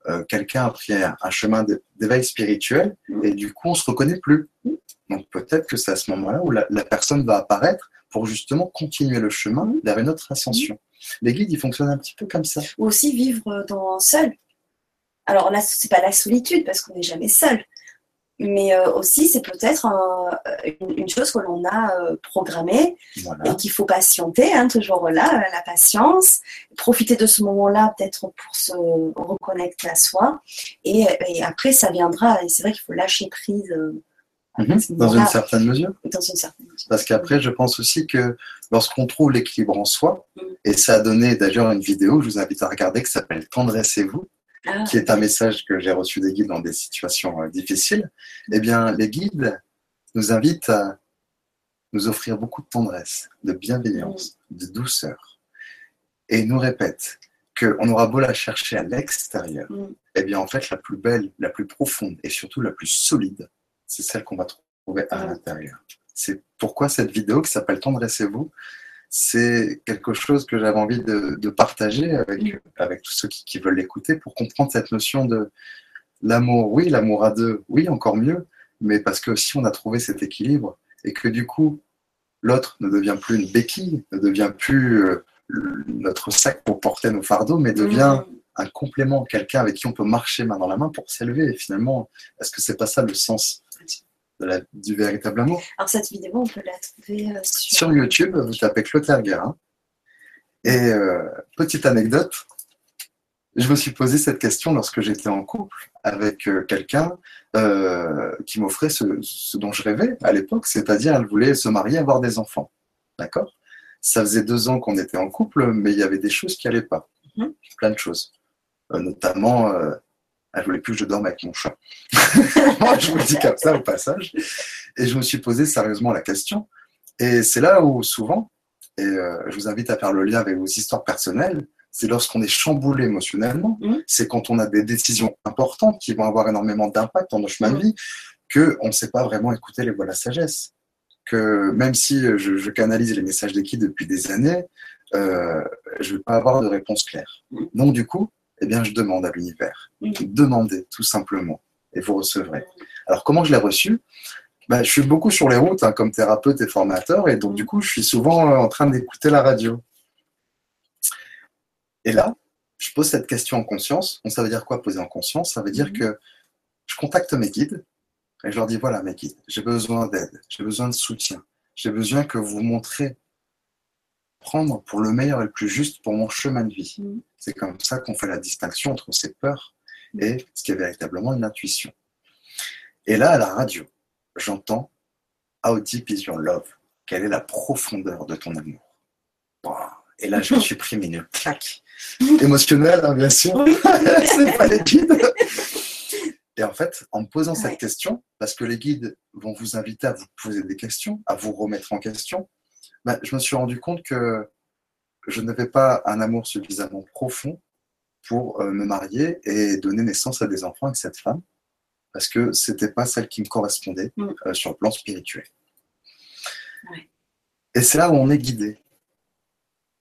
euh, quelqu'un a pris un, chemin d'é- d'éveil spirituel et du coup on se reconnaît plus. Donc peut-être que c'est à ce moment-là où la, personne va apparaître pour justement continuer le chemin vers une autre ascension. Les guides, ils fonctionnent un petit peu comme ça. Ou aussi vivre dans seul. Alors là, c'est pas la solitude parce qu'on n'est jamais seul. Mais euh, aussi, c'est peut-être un- une, chose que l'on a euh, programmée Voilà. et qu'il faut patienter, hein, toujours là, euh, la patience, profiter de ce moment-là peut-être pour se reconnecter à soi, et, et après ça viendra, et c'est vrai qu'il faut lâcher prise euh, Mhm. Dans une certaine mesure. dans une certaine mesure. Parce qu'après, je pense aussi que lorsqu'on trouve l'équilibre en soi, Mm. et ça a donné d'ailleurs une vidéo, je vous invite à regarder, qui s'appelle Tendressez-vous, Ah, qui est un message que j'ai reçu des guides dans des situations euh, difficiles, eh bien, les guides nous invitent à nous offrir beaucoup de tendresse, de bienveillance, de douceur, et nous répètent qu'on aura beau la chercher à l'extérieur, Mm. eh bien, en fait, la plus belle, la plus profonde et surtout la plus solide, c'est celle qu'on va trouver à Mm. l'intérieur. C'est pourquoi cette vidéo qui s'appelle Tendressez-vous, c'est quelque chose que j'avais envie de, de partager avec, avec tous ceux qui, qui veulent l'écouter pour comprendre cette notion de l'amour. Oui, l'amour à deux, oui, encore mieux, mais parce que si on a trouvé cet équilibre et que du coup, l'autre ne devient plus une béquille, ne devient plus euh, notre sac pour porter nos fardeaux, mais devient un complément, quelqu'un avec qui on peut marcher main dans la main pour s'élever. Et finalement, est-ce que c'est pas ça le sens? De la- du véritable amour Alors cette vidéo, on peut la trouver euh, sur, Sur YouTube, vous tapez Clotaire Guérin. Et euh, petite anecdote, je me suis posé cette question lorsque j'étais en couple avec euh, quelqu'un euh, qui m'offrait ce, ce dont je rêvais à l'époque, c'est-à-dire elle voulait se marier, avoir des enfants. D'accord? Ça faisait deux ans qu'on était en couple, mais il y avait des choses qui n'allaient pas. Mhm. Plein de choses. Euh, notamment, euh, elle voulait plus que je dorme avec mon chat. Moi, je vous le dis comme ça au passage. Et je me suis posé sérieusement la question. Et c'est là où souvent, et euh, je vous invite à faire le lien avec vos histoires personnelles, c'est lorsqu'on est chamboulé émotionnellement, Mhm. c'est quand on a des décisions importantes qui vont avoir énormément d'impact dans nos chemins de Mhm. vie, qu'on ne sait pas vraiment écouter les voix de la sagesse. Que même si je, je canalise les messages des kids depuis des années, euh, je ne vais pas avoir de réponse claire. Mhm. Donc du coup, eh bien, je demande à l'univers. Mhm. Demandez, tout simplement, et vous recevrez. Alors comment je l'ai reçu? Bah, Je suis beaucoup sur les routes hein, comme thérapeute et formateur, et donc Mhm. du coup, je suis souvent euh, en train d'écouter la radio. Et là, je pose cette question en conscience. Donc, ça veut dire quoi poser en conscience? Ça veut dire Mhm. que je contacte mes guides et je leur dis voilà, mes guides, j'ai besoin d'aide, j'ai besoin de soutien, j'ai besoin que vous montrez prendre pour le meilleur et le plus juste pour mon chemin de vie. C'est comme ça qu'on fait la distinction entre ces peurs et ce qui est véritablement une intuition. Et là, à la radio, j'entends How deep is your love Quelle est la profondeur de ton amour? Et là, je me suis pris une claque émotionnelle, hein, bien sûr. C'est pas les guides. Et en fait, en me posant cette question, parce que les guides vont vous inviter à vous poser des questions, à vous remettre en question, bah, je me suis rendu compte que je n'avais pas un amour suffisamment profond pour euh, me marier et donner naissance à des enfants avec cette femme, parce que c'était pas celle qui me correspondait Mm. euh, sur le plan spirituel. Ouais. Et c'est là où on est guidé.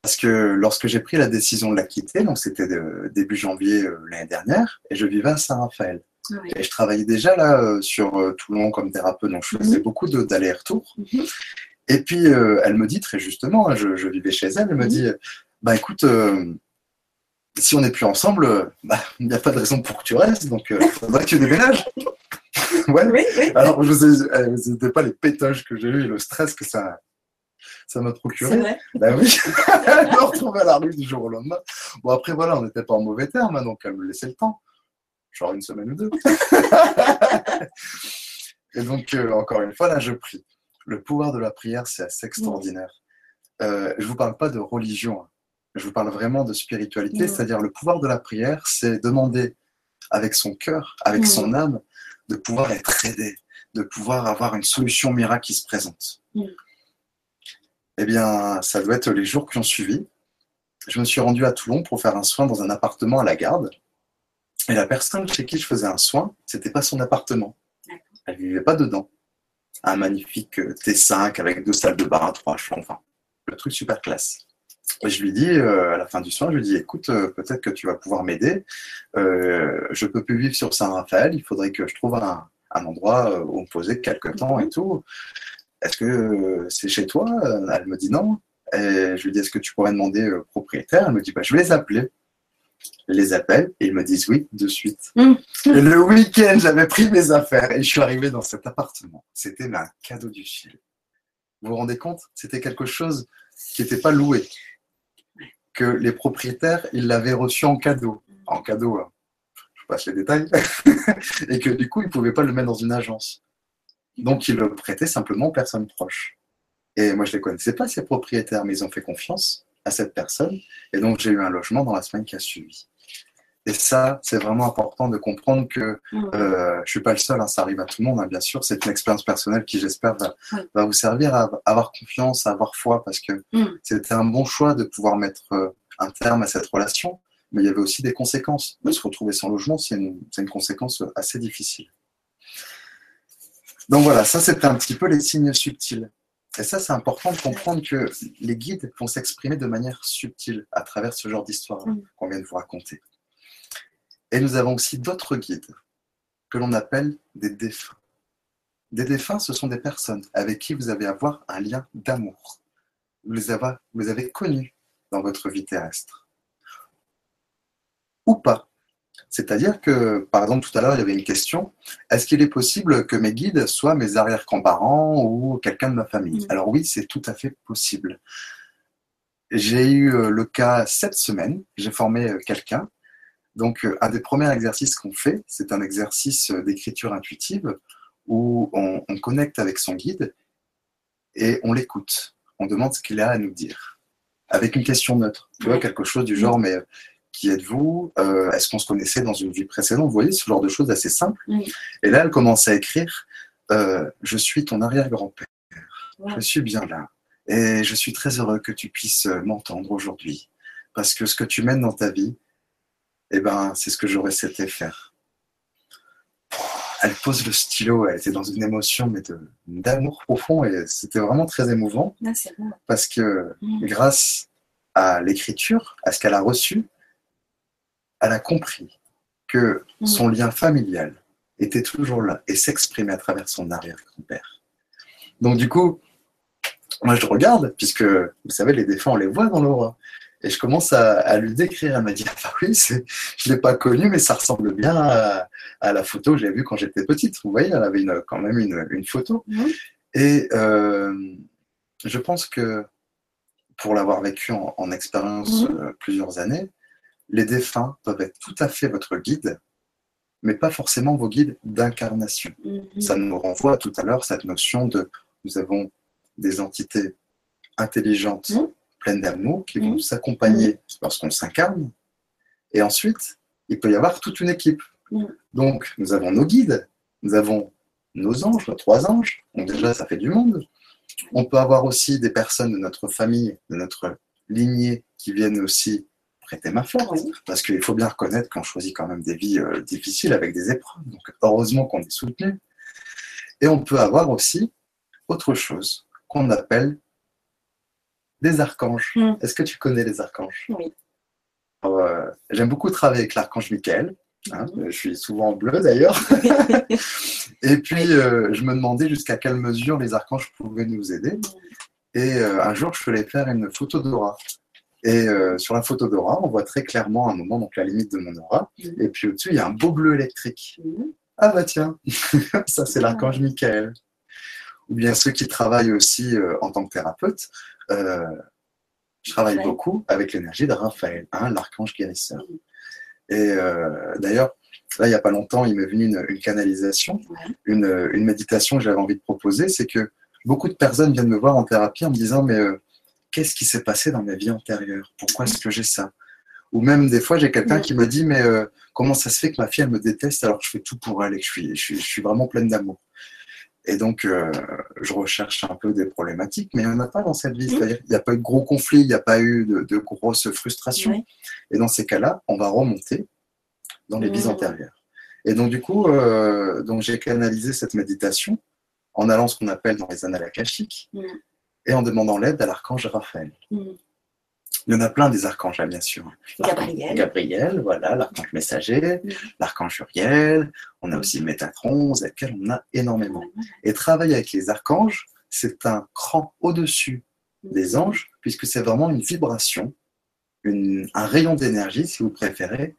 Parce que lorsque j'ai pris la décision de la quitter, donc c'était début janvier euh, l'année dernière, et je vivais à Saint-Raphaël. Ouais. Et je travaillais déjà là euh, sur Toulon comme thérapeute, donc je faisais beaucoup de- d'allers-retours. Et puis euh, elle me dit très justement, hein, je, je vivais chez elle, elle me Mhm. dit Bah écoute, euh, si on n'est plus ensemble, euh, bah, il n'y a pas de raison pour que tu restes, donc il faudrait que tu déménages. ouais. Oui, oui. Alors, je sais, n'était pas les pétages que j'ai eu et le stress que ça ça m'a procuré. vrai. Ben oui, elle me retrouvait à la rue du jour au lendemain. Bon, après, voilà, on n'était pas en mauvais termes, hein, donc elle me laissait le temps. Genre une semaine ou deux. Et donc, euh, encore une fois, là, je prie. Le pouvoir de la prière, c'est assez extraordinaire. Euh, je ne vous parle pas de religion, hein. je vous parle vraiment de spiritualité, c'est-à-dire le pouvoir de la prière, c'est demander avec son cœur, avec son âme, de pouvoir être aidé, de pouvoir avoir une solution miracle qui se présente. Eh bien, ça doit être les jours qui ont suivi. Je me suis rendu à Toulon pour faire un soin dans un appartement à la garde. Et la personne chez qui je faisais un soin, c'était pas son appartement. Elle vivait pas dedans. Un magnifique euh, T5 avec deux salles de bain, trois chambres, enfin, le truc super classe. Et je lui dis, euh, à la fin du soin, je lui dis, écoute, euh, peut-être que tu vas pouvoir m'aider. Euh, je peux plus vivre sur Saint-Raphaël, il faudrait que je trouve un, endroit où me poser quelques temps et tout. Est-ce que c'est chez toi? Elle me dit non. Et je lui dis, est-ce que tu pourrais demander au propriétaire? Elle me dit, bah, je vais les appeler. Les appelle et ils me disent oui de suite. Mm. Et le week-end, j'avais pris mes affaires et je suis arrivé dans cet appartement. C'était un cadeau du ciel. Vous vous rendez compte? C'était quelque chose qui n'était pas loué. Que les propriétaires, ils l'avaient reçu en cadeau. En cadeau, hein. je passe les détails. et que du coup, ils ne pouvaient pas le mettre dans une agence. Donc, ils le prêtaient simplement aux personnes proches. Et moi, je ne les connaissais pas, ces propriétaires, mais ils ont fait confiance à cette personne. Et donc, j'ai eu un logement dans la semaine qui a suivi. Et ça, c'est vraiment important de comprendre que euh, je suis pas le seul, hein, ça arrive à tout le monde, hein, bien sûr. C'est une expérience personnelle qui, j'espère, va, vous servir à avoir confiance, à avoir foi, parce que Mm. c'était un bon choix de pouvoir mettre euh, un terme à cette relation. Mais il y avait aussi des conséquences. De se retrouver sans logement, c'est une, c'est une conséquence assez difficile. Donc voilà, ça c'était un petit peu les signes subtils. Et ça, c'est important de comprendre que les guides vont s'exprimer de manière subtile à travers ce genre d'histoire Mm. qu'on vient de vous raconter. Et nous avons aussi d'autres guides que l'on appelle des défunts. Des défunts, ce sont des personnes avec qui vous avez à avoir un lien d'amour. Vous les avez, vous les avez connus dans votre vie terrestre. Ou pas. C'est-à-dire que, par exemple, tout à l'heure, il y avait une question, est-ce qu'il est possible que mes guides soient mes arrière-grands-parents ou quelqu'un de ma famille? Mhm. Alors oui, c'est tout à fait possible. J'ai eu euh, le cas cette semaine, j'ai formé euh, quelqu'un. Donc, euh, un des premiers exercices qu'on fait, c'est un exercice d'écriture intuitive où on, on connecte avec son guide et on l'écoute. on demande ce qu'il a à nous dire. Avec une question neutre. Tu vois, quelque chose du genre, mais qui êtes-vous euh, Est-ce qu'on se connaissait dans une vie précédente Vous voyez, ce genre de choses assez simples. Et là, elle commence à écrire euh, Je suis ton arrière-grand-père. Je suis bien là. Et je suis très heureux que tu puisses m'entendre aujourd'hui. Parce que ce que tu mènes dans ta vie, eh ben, c'est ce que j'aurais souhaité faire. Elle pose le stylo, elle était dans une émotion mais d'amour profond et c'était vraiment très émouvant. Ah, parce que mm. grâce à l'écriture, à ce qu'elle a reçu, elle a compris que mm. son lien familial était toujours là et s'exprimait à travers son arrière-grand-père. Donc du coup, moi je regarde, puisque vous savez, les défunts, on les voit dans l'aura. Et je commence à, lui décrire. Elle m'a dit ah, oui, je ne l'ai pas connu, mais ça ressemble bien à, la photo que j'ai vue quand j'étais petite. Vous voyez, elle avait quand même une, photo. Et euh, je pense que pour l'avoir vécu en, expérience euh, plusieurs années, les défunts peuvent être tout à fait votre guide, mais pas forcément vos guides d'incarnation. Mhm. Ça nous renvoie tout à l'heure cette notion de nous avons des entités intelligentes pleines d'amour qui vont s'accompagner lorsqu'on s'incarne. Et ensuite, il peut y avoir toute une équipe. Donc, nous avons nos guides, nous avons nos anges, nos trois anges. Donc déjà, ça fait du monde. On peut avoir aussi des personnes de notre famille, de notre lignée, qui viennent aussi prêter ma force. Parce qu'il faut bien reconnaître qu'on choisit quand même des vies euh, difficiles avec des épreuves. Donc, heureusement qu'on est soutenu. Et on peut avoir aussi autre chose qu'on appelle des archanges. Hmm. Est-ce que tu connais les archanges? Oui. Euh, j'aime beaucoup travailler avec l'archange Michael. Hein, hmm. Je suis souvent en bleu d'ailleurs. et puis, euh, je me demandais jusqu'à quelle mesure les archanges pouvaient nous aider. Hmm. Et euh, un jour, je voulais faire une photo d'aura. Et sur la photo d'aura, on voit très clairement un moment, donc la limite de mon aura. Et puis au-dessus, il y a un beau bleu électrique. Ah bah tiens, ça c'est l'archange Michael. Ou bien ceux qui travaillent aussi en tant que thérapeute, euh, je travaille beaucoup avec l'énergie de Raphaël, hein, l'archange guérisseur. Et euh, d'ailleurs, là, il n'y a pas longtemps, il m'est venu une, canalisation, une, méditation que j'avais envie de proposer. C'est que beaucoup de personnes viennent me voir en thérapie en me disant Mais euh, qu'est-ce qui s'est passé dans ma vie antérieure? Pourquoi est-ce que j'ai ça? Ou même des fois, j'ai quelqu'un qui me dit Mais comment ça se fait que ma fille, elle me déteste alors que je fais tout pour elle et que je suis, je suis vraiment pleine d'amour? Et donc, euh, je recherche un peu des problématiques, mais il n'y en a pas dans cette vie. C'est-à-dire il n'y a pas eu de gros conflits, il n'y a pas eu de, grosses frustrations. Et dans ces cas-là, on va remonter dans les vies antérieures. Et donc, du coup, euh, donc j'ai canalisé cette méditation en allant ce qu'on appelle dans les annales akashiques et en demandant l'aide à l'archange Raphaël. Il y en a plein des archanges, bien sûr. Gabriel. Gabriel, voilà, l'archange messager, mm. l'archange Uriel. On a aussi Métatron, lesquels on a énormément. Et travailler avec les archanges, c'est un cran au-dessus des mm. anges, puisque c'est vraiment une vibration, un rayon d'énergie, si vous préférez,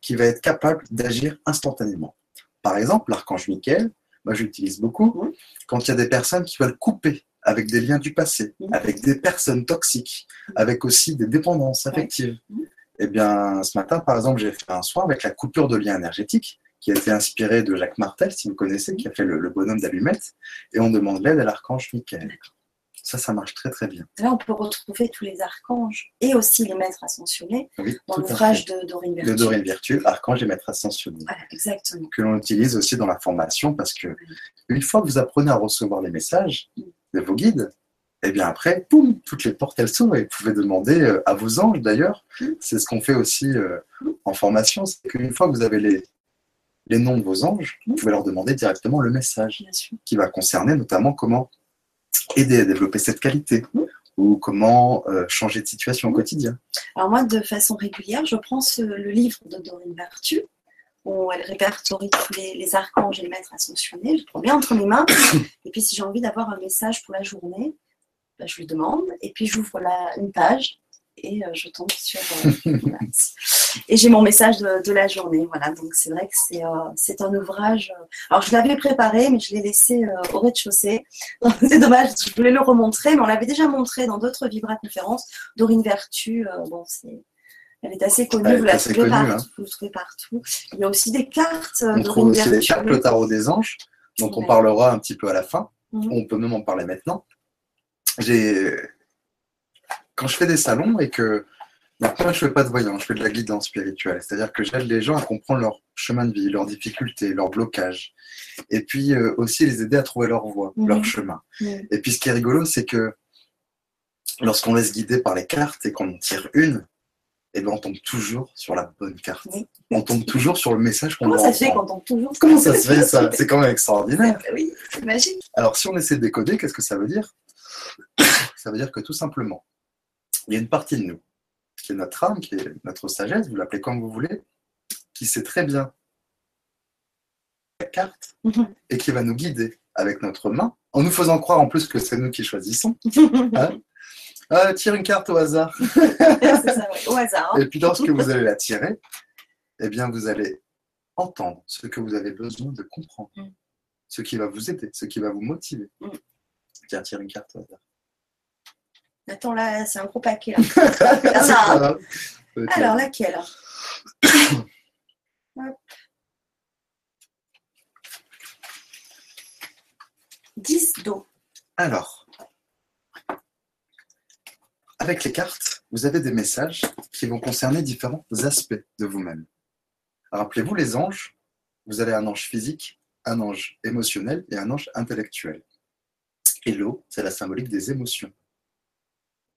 qui va être capable d'agir instantanément. Par exemple, l'archange Michael, moi j'utilise beaucoup, mm. quand il y a des personnes qui veulent couper avec des liens du passé, mmh. avec des personnes toxiques, mmh. avec aussi des dépendances affectives. Mmh. Eh bien, ce matin, par exemple, j'ai fait un soin avec la coupure de lien énergétique, qui a été inspiré de Jacques Martel, si vous connaissez, qui a fait le, bonhomme d'allumette, et on demande l'aide à l'archange Michael. Ça, ça marche très très bien. Là, on peut retrouver tous les archanges et aussi les maîtres ascensionnés dans l'ouvrage de Dorine Vertu. De Dorine Vertu, archange et maîtres ascensionnés. Voilà, exactement. Que l'on utilise aussi dans la formation parce que une fois que vous apprenez à recevoir les messages, de vos guides, et eh bien après, poum, toutes les portes elles s'ouvrent et vous pouvez demander euh, à vos anges d'ailleurs. C'est ce qu'on fait aussi euh, en formation, c'est qu'une fois que vous avez les, les noms de vos anges, vous pouvez leur demander directement le message qui va concerner notamment comment aider à développer cette qualité ou comment euh, changer de situation au quotidien. Alors moi, de façon régulière, je prends le livre de Dorine Vertu où elle répertorie tous les, archanges et les maîtres ascensionnés. Je prends bien entre mes mains. Et puis, si j'ai envie d'avoir un message pour la journée, ben, je lui demande. Et puis, j'ouvre une page et euh, je tombe sur. Euh, et j'ai mon message de, la journée. Voilà. Donc, c'est vrai que c'est euh, un ouvrage. alors, je l'avais préparé, mais je l'ai laissé au rez-de-chaussée. c'est dommage, je voulais le remontrer, mais on l'avait déjà montré dans d'autres Vibra conférences. Dorine Vertu, bon, c'est elle est assez connue, vous, la trouvez partout, hein. vous trouvez partout. Il y a aussi des cartes. On trouve aussi des cartes, le tarot des anges, dont on parlera un petit peu à la fin. Mhm. On peut même en parler maintenant. J'ai quand je fais des salons et que moi, je fais pas de voyant, je fais de la guidance spirituelle. C'est-à-dire que j'aide les gens à comprendre leur chemin de vie, leurs difficultés, leurs blocages. Et puis euh, aussi les aider à trouver leur voie, Mhm. leur chemin. Et puis ce qui est rigolo, c'est que lorsqu'on laisse guider par les cartes et qu'on en tire une, eh ben, on tombe toujours sur la bonne carte. Oui. On tombe toujours sur le message qu'on Comment ça se fait entendre. quand on toujours Comment ça se fait ça C'est quand même extraordinaire. Oui, c'est magique. Alors, si on essaie de décoder, qu'est-ce que ça veut dire Ça veut dire que tout simplement, il y a une partie de nous, qui est notre âme, qui est notre sagesse, vous l'appelez comme vous voulez, qui sait très bien la carte Mhm. et qui va nous guider avec notre main, en nous faisant croire en plus que c'est nous qui choisissons. Ah, tire une carte au hasard. c'est ça, ouais, au hasard. hein. Et puis lorsque vous allez la tirer, eh bien vous allez entendre ce que vous avez besoin de comprendre, Mm. ce qui va vous aider, ce qui va vous motiver. Mm. Tiens, tire une carte au hasard. Attends, là, c'est un gros paquet. Là. Tiens. alors, laquelle? Hop. 10 d'eau. Alors, avec les cartes, vous avez des messages qui vont concerner différents aspects de vous-même. Rappelez-vous, les anges, vous avez un ange physique, un ange émotionnel et un ange intellectuel. Et l'eau, c'est la symbolique des émotions.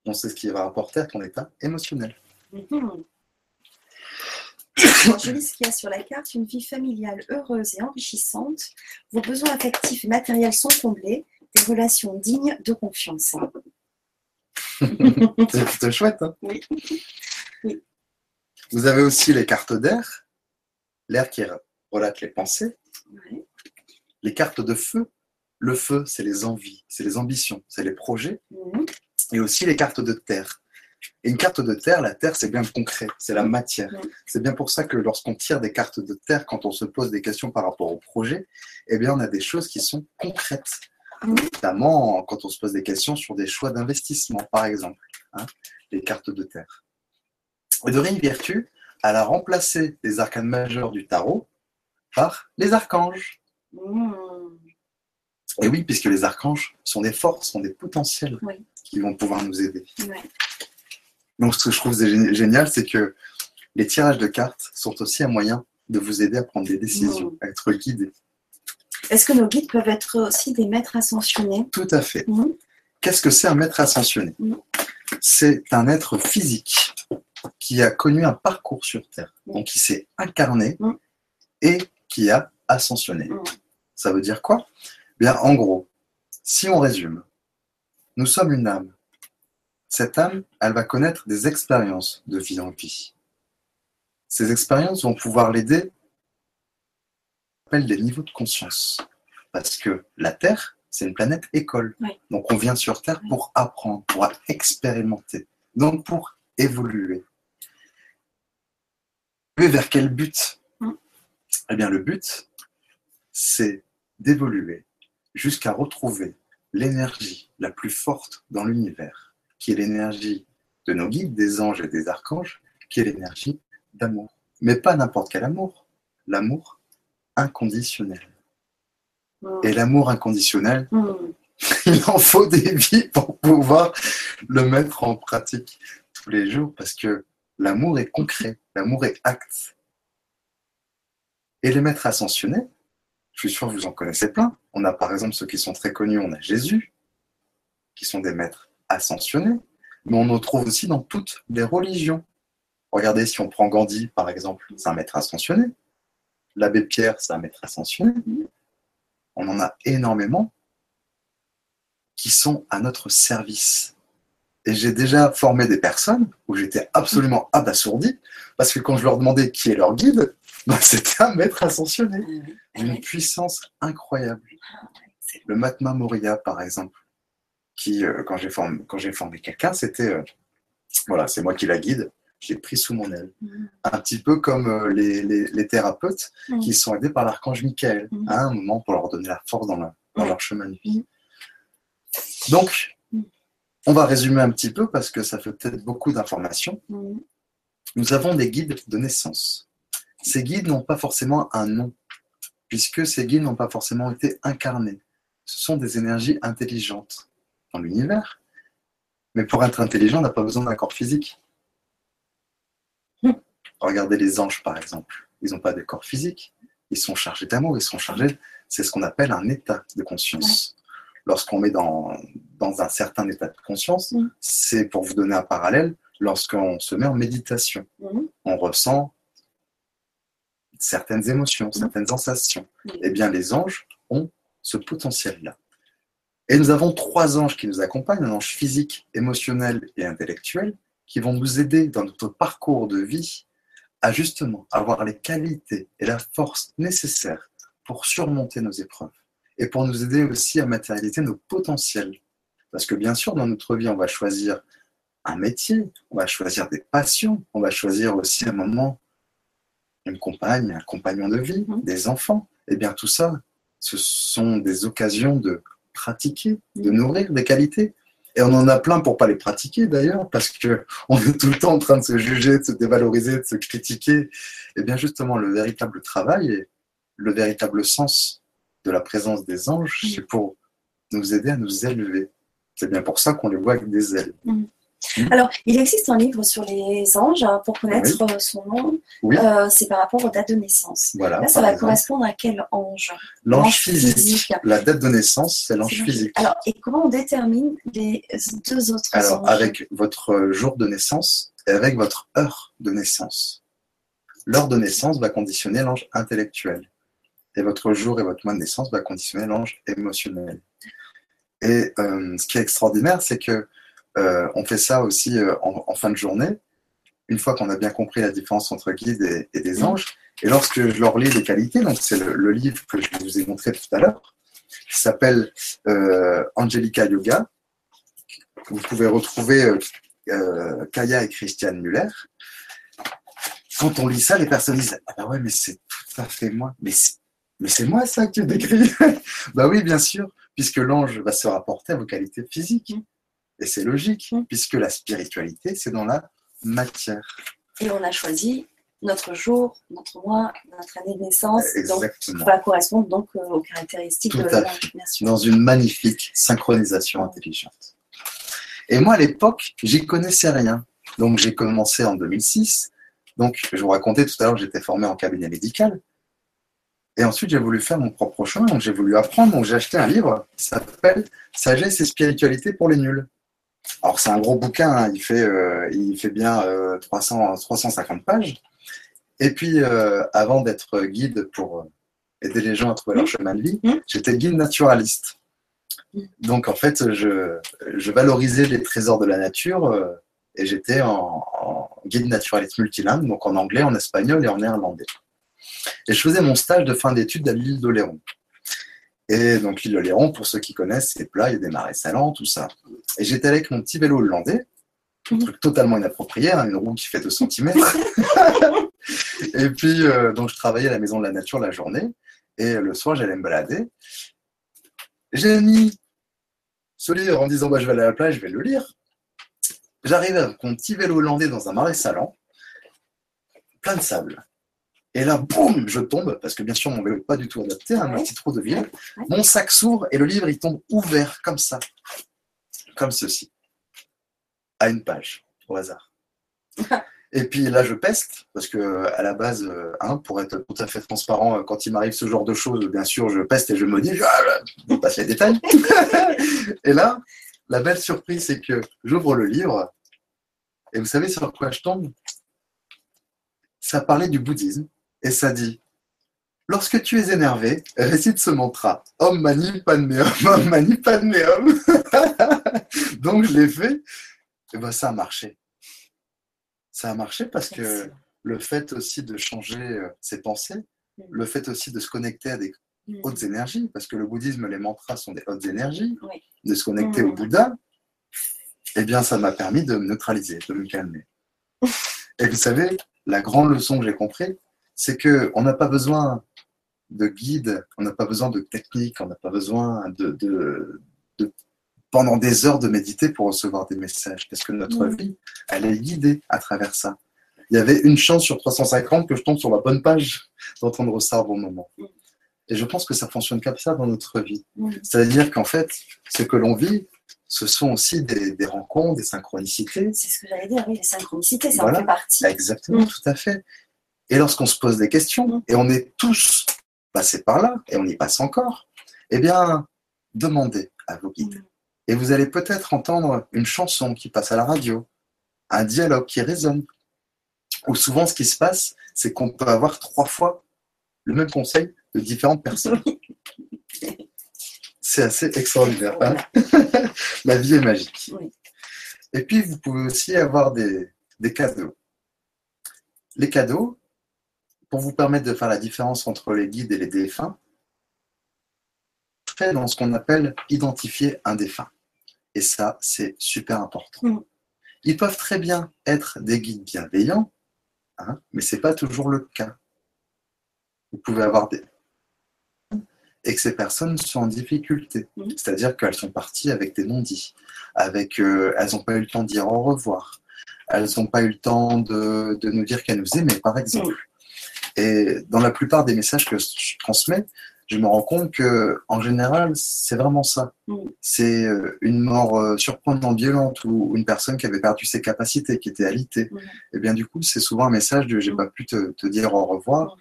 On sait ce qui va rapporter à ton état émotionnel. Je lis ce qu'il y a sur la carte. Une vie familiale heureuse et enrichissante. Vos besoins affectifs et matériels sont comblés. Des relations dignes de confiance. C'est plutôt chouette. Hein Oui. Oui. Vous avez aussi les cartes d'air, l'air qui relate les pensées, les cartes de feu. Le feu, c'est les envies, c'est les ambitions, c'est les projets. Et aussi les cartes de terre. Et une carte de terre, la terre, c'est bien le concret, c'est la matière. C'est bien pour ça que lorsqu'on tire des cartes de terre, quand on se pose des questions par rapport au projet, eh bien, on a des choses qui sont concrètes. Mm. Notamment quand on se pose des questions sur des choix d'investissement, par exemple, hein, les cartes de terre. Et Dorine Virtue, elle a remplacé les arcanes majeurs du tarot par les archanges. Mhm. Et oui, puisque les archanges sont des forces, sont des potentiels Oui. qui vont pouvoir nous aider. Donc, ce que je trouve gé- génial, c'est que les tirages de cartes sont aussi un moyen de vous aider à prendre des décisions, à être guidé. Est-ce que nos guides peuvent être aussi des maîtres ascensionnés Tout à fait. Qu'est-ce que c'est un maître ascensionné. C'est un être physique qui a connu un parcours sur Terre, donc qui s'est incarné et qui a ascensionné. Ça veut dire quoi? Bien, en gros, si on résume, nous sommes une âme. Cette âme, elle va connaître des expériences de vie en vie. Ces expériences vont pouvoir l'aider appelle des niveaux de conscience. Parce que la Terre, c'est une planète école. Oui. Donc on vient sur Terre Oui. pour apprendre, pour expérimenter, donc pour évoluer. Mais vers quel but Mm. Eh bien le but, c'est d'évoluer jusqu'à retrouver l'énergie la plus forte dans l'univers, qui est l'énergie de nos guides, des anges et des archanges, qui est l'énergie d'amour. Mais pas n'importe quel amour, l'amour inconditionnel. Et l'amour inconditionnel, Mhm. il en faut des vies pour pouvoir le mettre en pratique tous les jours, parce que l'amour est concret, l'amour est acte. Et les maîtres ascensionnés, je suis sûr que vous en connaissez plein. On a par exemple ceux qui sont très connus, on a Jésus, qui sont des maîtres ascensionnés, mais on en trouve aussi dans toutes les religions. Regardez, si on prend Gandhi, par exemple, c'est un maître ascensionné. L'abbé Pierre, c'est un maître ascensionné. On en a énormément qui sont à notre service. Et j'ai déjà formé des personnes où j'étais absolument abasourdi, parce que quand je leur demandais qui est leur guide, c'était un maître ascensionné, d'une puissance incroyable. Le Matma Moria, par exemple, qui, euh, quand j'ai formé, quand j'ai formé quelqu'un, c'était, euh, voilà, c'est moi qui la guide, je l'ai pris sous mon aile. Mhm. Un petit peu comme euh, les, les- les thérapeutes qui sont aidés par l'archange Michael, Mhm. à un moment pour leur donner la force dans, leur- dans leur chemin de vie. Donc, Mhm. on va résumer un petit peu parce que ça fait peut-être beaucoup d'informations. Nous avons des guides de naissance. Ces guides n'ont pas forcément un nom, puisque ces guides n'ont pas forcément été incarnés. Ce sont des énergies intelligentes dans l'univers Mais pour être intelligent, on n'a pas besoin d'un corps physique. Regardez les anges, par exemple. Ils n'ont pas de corps physique. Ils sont chargés d'amour, ils sont chargés. C'est ce qu'on appelle un état de conscience. Lorsqu'on met dans, dans un certain état de conscience, Hmm. c'est pour vous donner un parallèle, lorsqu'on se met en méditation, Mhm. on ressent certaines émotions, certaines sensations. Eh bien, les anges ont ce potentiel-là. Et nous avons trois anges qui nous accompagnent, un ange physique, émotionnel et intellectuel, qui vont nous aider dans notre parcours de vie à justement avoir les qualités et la force nécessaires pour surmonter nos épreuves et pour nous aider aussi à matérialiser nos potentiels. Parce que bien sûr, dans notre vie, on va choisir un métier, on va choisir des passions, on va choisir aussi un moment une compagne, un compagnon de vie, Mhm. des enfants. Et bien tout ça, ce sont des occasions de pratiquer, de Mhm. nourrir des qualités. Et on en a plein pour pas les pratiquer d'ailleurs, parce que on est tout le temps en train de se juger, de se dévaloriser, de se critiquer. Et bien justement, le véritable travail et le véritable sens de la présence des anges, c'est pour nous aider à nous élever. C'est bien pour ça qu'on les voit avec des ailes. Alors, il existe un livre sur les anges hein, pour connaître euh, son nom. Oui. Euh, c'est par rapport aux dates de naissance. Voilà. Là, ça va exemple. correspondre à quel ange? L'ange physique. physique. La date de naissance, c'est l'ange C'est l'ange- physique. Alors, et comment on détermine les deux autres Alors, anges? avec votre jour de naissance et avec votre heure de naissance. L'heure de naissance va conditionner l'ange intellectuel. Et votre jour et votre mois de naissance va conditionner l'ange émotionnel. Et euh, ce qui est extraordinaire, c'est que euh, on fait ça aussi euh, en, en fin de journée, une fois qu'on a bien compris la différence entre guide et, et des Mm. anges. Et lorsque je leur lis les qualités, donc c'est le, le livre que je vous ai montré tout à l'heure, qui s'appelle euh, Angelica Yoga. Vous pouvez retrouver euh, Kaya et Christiane Muller. Quand on lit ça, les personnes disent Ah bah ouais, mais c'est tout à fait moi. Mais c'est, mais c'est moi ça que tu décris Bah oui, bien sûr, puisque l'ange va se rapporter à vos qualités physiques. Et c'est logique, Mm. puisque la spiritualité, c'est dans la matière. Et on a choisi notre jour, notre mois, notre année de naissance. Donc, Exactement. va correspondre donc euh, aux caractéristiques Tout de sûr. Dans une magnifique synchronisation intelligente. Et moi, à l'époque, j'y connaissais rien. Donc, j'ai commencé en 2006. Donc, je vous racontais tout à l'heure que j'étais formé en cabinet médical. Et ensuite, j'ai voulu faire mon propre chemin. Donc, j'ai voulu apprendre. Donc, j'ai acheté un livre qui s'appelle Sagesse et spiritualité pour les nuls. Alors, c'est un gros bouquin. hein. Il, fait, euh, il fait bien euh, 300, 350 pages. Et puis, euh, avant d'être guide pour euh, aider les gens à trouver leur chemin de vie, Mmh. j'étais guide naturaliste. Mmh. Donc, en fait, je, je valorisais les trésors de la nature euh, et j'étais en, en guide naturaliste multilingue, donc en anglais, en espagnol et en néerlandais. Et je faisais mon stage de fin d'études à l'île d'Oléron. Et donc, l'île d'Oléron, pour ceux qui connaissent, c'est plat, il y a des marais salants, tout ça. Et j'étais avec mon petit vélo hollandais, un truc totalement inapproprié, hein, une roue qui fait 2 cm. et puis, euh, donc, je travaillais à la maison de la nature la journée. Et le soir, j'allais me balader. J'ai mis ce livre en disant bah, je vais aller à la plage, je vais le lire. J'arrive avec mon petit vélo hollandais dans un marais salant, plein de sable. Et là, boum, je tombe, parce que bien sûr, mon vélo n'est pas du tout adapté à un Ouais. petit trou de ville. Mon sac s'ouvre et le livre, il tombe ouvert, comme ça. Comme ceci. À une page, au hasard. Et puis là, je peste, parce que à la base, euh, hein, pour être tout à fait transparent, euh, quand il m'arrive ce genre de choses, bien sûr, je peste et je me dis, ah, je passe les détails. et là, la belle surprise, c'est que j'ouvre le livre, et vous savez sur quoi je tombe? Ça parlait du bouddhisme, et ça dit, lorsque tu es énervé, récite ce mantra, Om Mani Padme Hum, Om Mani Padme Hum. Donc je l'ai fait, et ben ça a marché. Ça a marché parce que Merci. le fait aussi de changer euh, ses pensées, Mm. le fait aussi de se connecter à des Mm. hautes énergies, parce que le bouddhisme, les mantras sont des hautes énergies, Oui. de se connecter Mm. au Bouddha, eh bien, ça m'a permis de me neutraliser, de me calmer. Et vous savez, la grande leçon que j'ai compris, c'est que on n'a pas besoin de guide, on n'a pas besoin de technique, on n'a pas besoin de, de- de- pendant des heures de méditer pour recevoir des messages, parce que notre vie, elle est guidée à travers ça. Il y avait une chance sur 350 que je tombe sur la bonne page d'entendre ça au bon moment. Et je pense que ça fonctionne comme ça dans notre vie. C'est-à-dire qu'en fait, ce que l'on vit, ce sont aussi des, des rencontres, des synchronicités. C'est ce que j'allais dire, oui, les synchronicités, ça Voilà. en fait partie. Exactement, Mm. tout à fait. Et lorsqu'on se pose des questions, Mm. et on est tous passés par là, et on y passe encore, eh bien, demandez à vos guides. Mm. Et vous allez peut-être entendre une chanson qui passe à la radio, un dialogue qui résonne. Ou souvent, ce qui se passe, c'est qu'on peut avoir trois fois le même conseil de différentes personnes. C'est assez extraordinaire. hein. La vie est magique. Et puis, vous pouvez aussi avoir des, des cadeaux. Les cadeaux, pour vous permettre de faire la différence entre les guides et les défunts, fait dans ce qu'on appelle identifier un défunt. Et ça, c'est super important. Mm. Ils peuvent très bien être des guides bienveillants, hein, mais ce n'est pas toujours le cas. Vous pouvez avoir des et que ces personnes sont en difficulté. Mhm. C'est-à-dire qu'elles sont parties avec des non-dits, avec, euh, elles n'ont pas eu le temps de dire au revoir, elles n'ont pas eu le temps de, de nous dire qu'elles nous aimaient, par exemple. Et dans la plupart des messages que je transmets, je me rends compte que, en général, c'est vraiment ça. Mhm. C'est euh, une mort euh, surprenante, violente, ou une personne qui avait perdu ses capacités, qui était alitée. Et bien du coup, c'est souvent un message de j'ai Mhm. pas pu te, te dire au revoir,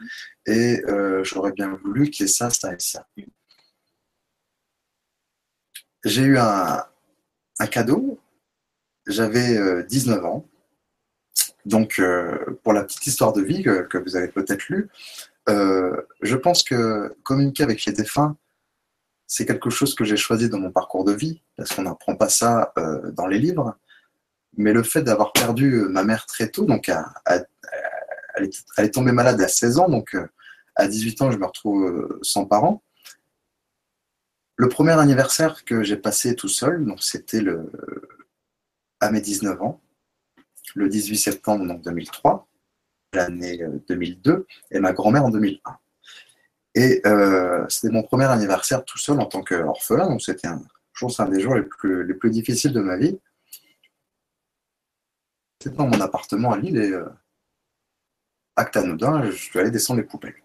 et euh, j'aurais bien voulu qu'il y ait ça, ça et ça. J'ai eu un, un cadeau, j'avais euh, 19 ans, donc euh, pour la petite histoire de vie que, vous avez peut-être lue, euh, je pense que communiquer avec les défunts, c'est quelque chose que j'ai choisi dans mon parcours de vie, parce qu'on n'apprend pas ça euh, dans les livres. Mais le fait d'avoir perdu ma mère très tôt, donc elle, est, elle est tombée malade à 16 ans, donc à 18 ans, je me retrouve sans parents. Le premier anniversaire que j'ai passé tout seul, donc c'était à mes 19 ans, le 18 septembre donc 2003, l'année euh, 2002, et ma grand-mère en 2001. Et euh, c'était mon premier anniversaire tout seul en tant qu'orphelin, donc c'était un, je pense, un des jours les plus, les plus difficiles de ma vie. C'était dans mon appartement à Lille et euh, acte anodin, je suis allé descendre les poubelles.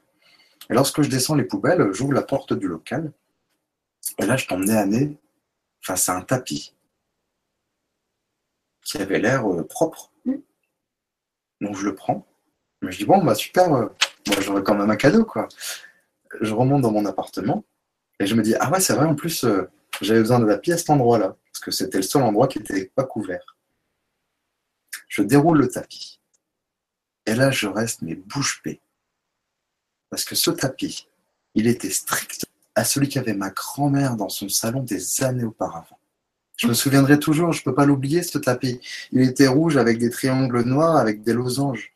Et lorsque je descends les poubelles, j'ouvre la porte du local, et là je tombe nez à nez face à un tapis qui avait l'air euh, propre. Mm. Donc je le prends, mais je dis bon bah super, euh, moi j'aurais quand même un cadeau quoi. Je remonte dans mon appartement et je me dis ah ouais c'est vrai en plus euh, j'avais besoin de la pièce à cet endroit-là parce que c'était le seul endroit qui n'était pas couvert. Je déroule le tapis et là je reste mais bouche bée parce que ce tapis il était strict à celui qu'avait ma grand-mère dans son salon des années auparavant. Je me souviendrai toujours, je peux pas l'oublier ce tapis. Il était rouge avec des triangles noirs avec des losanges.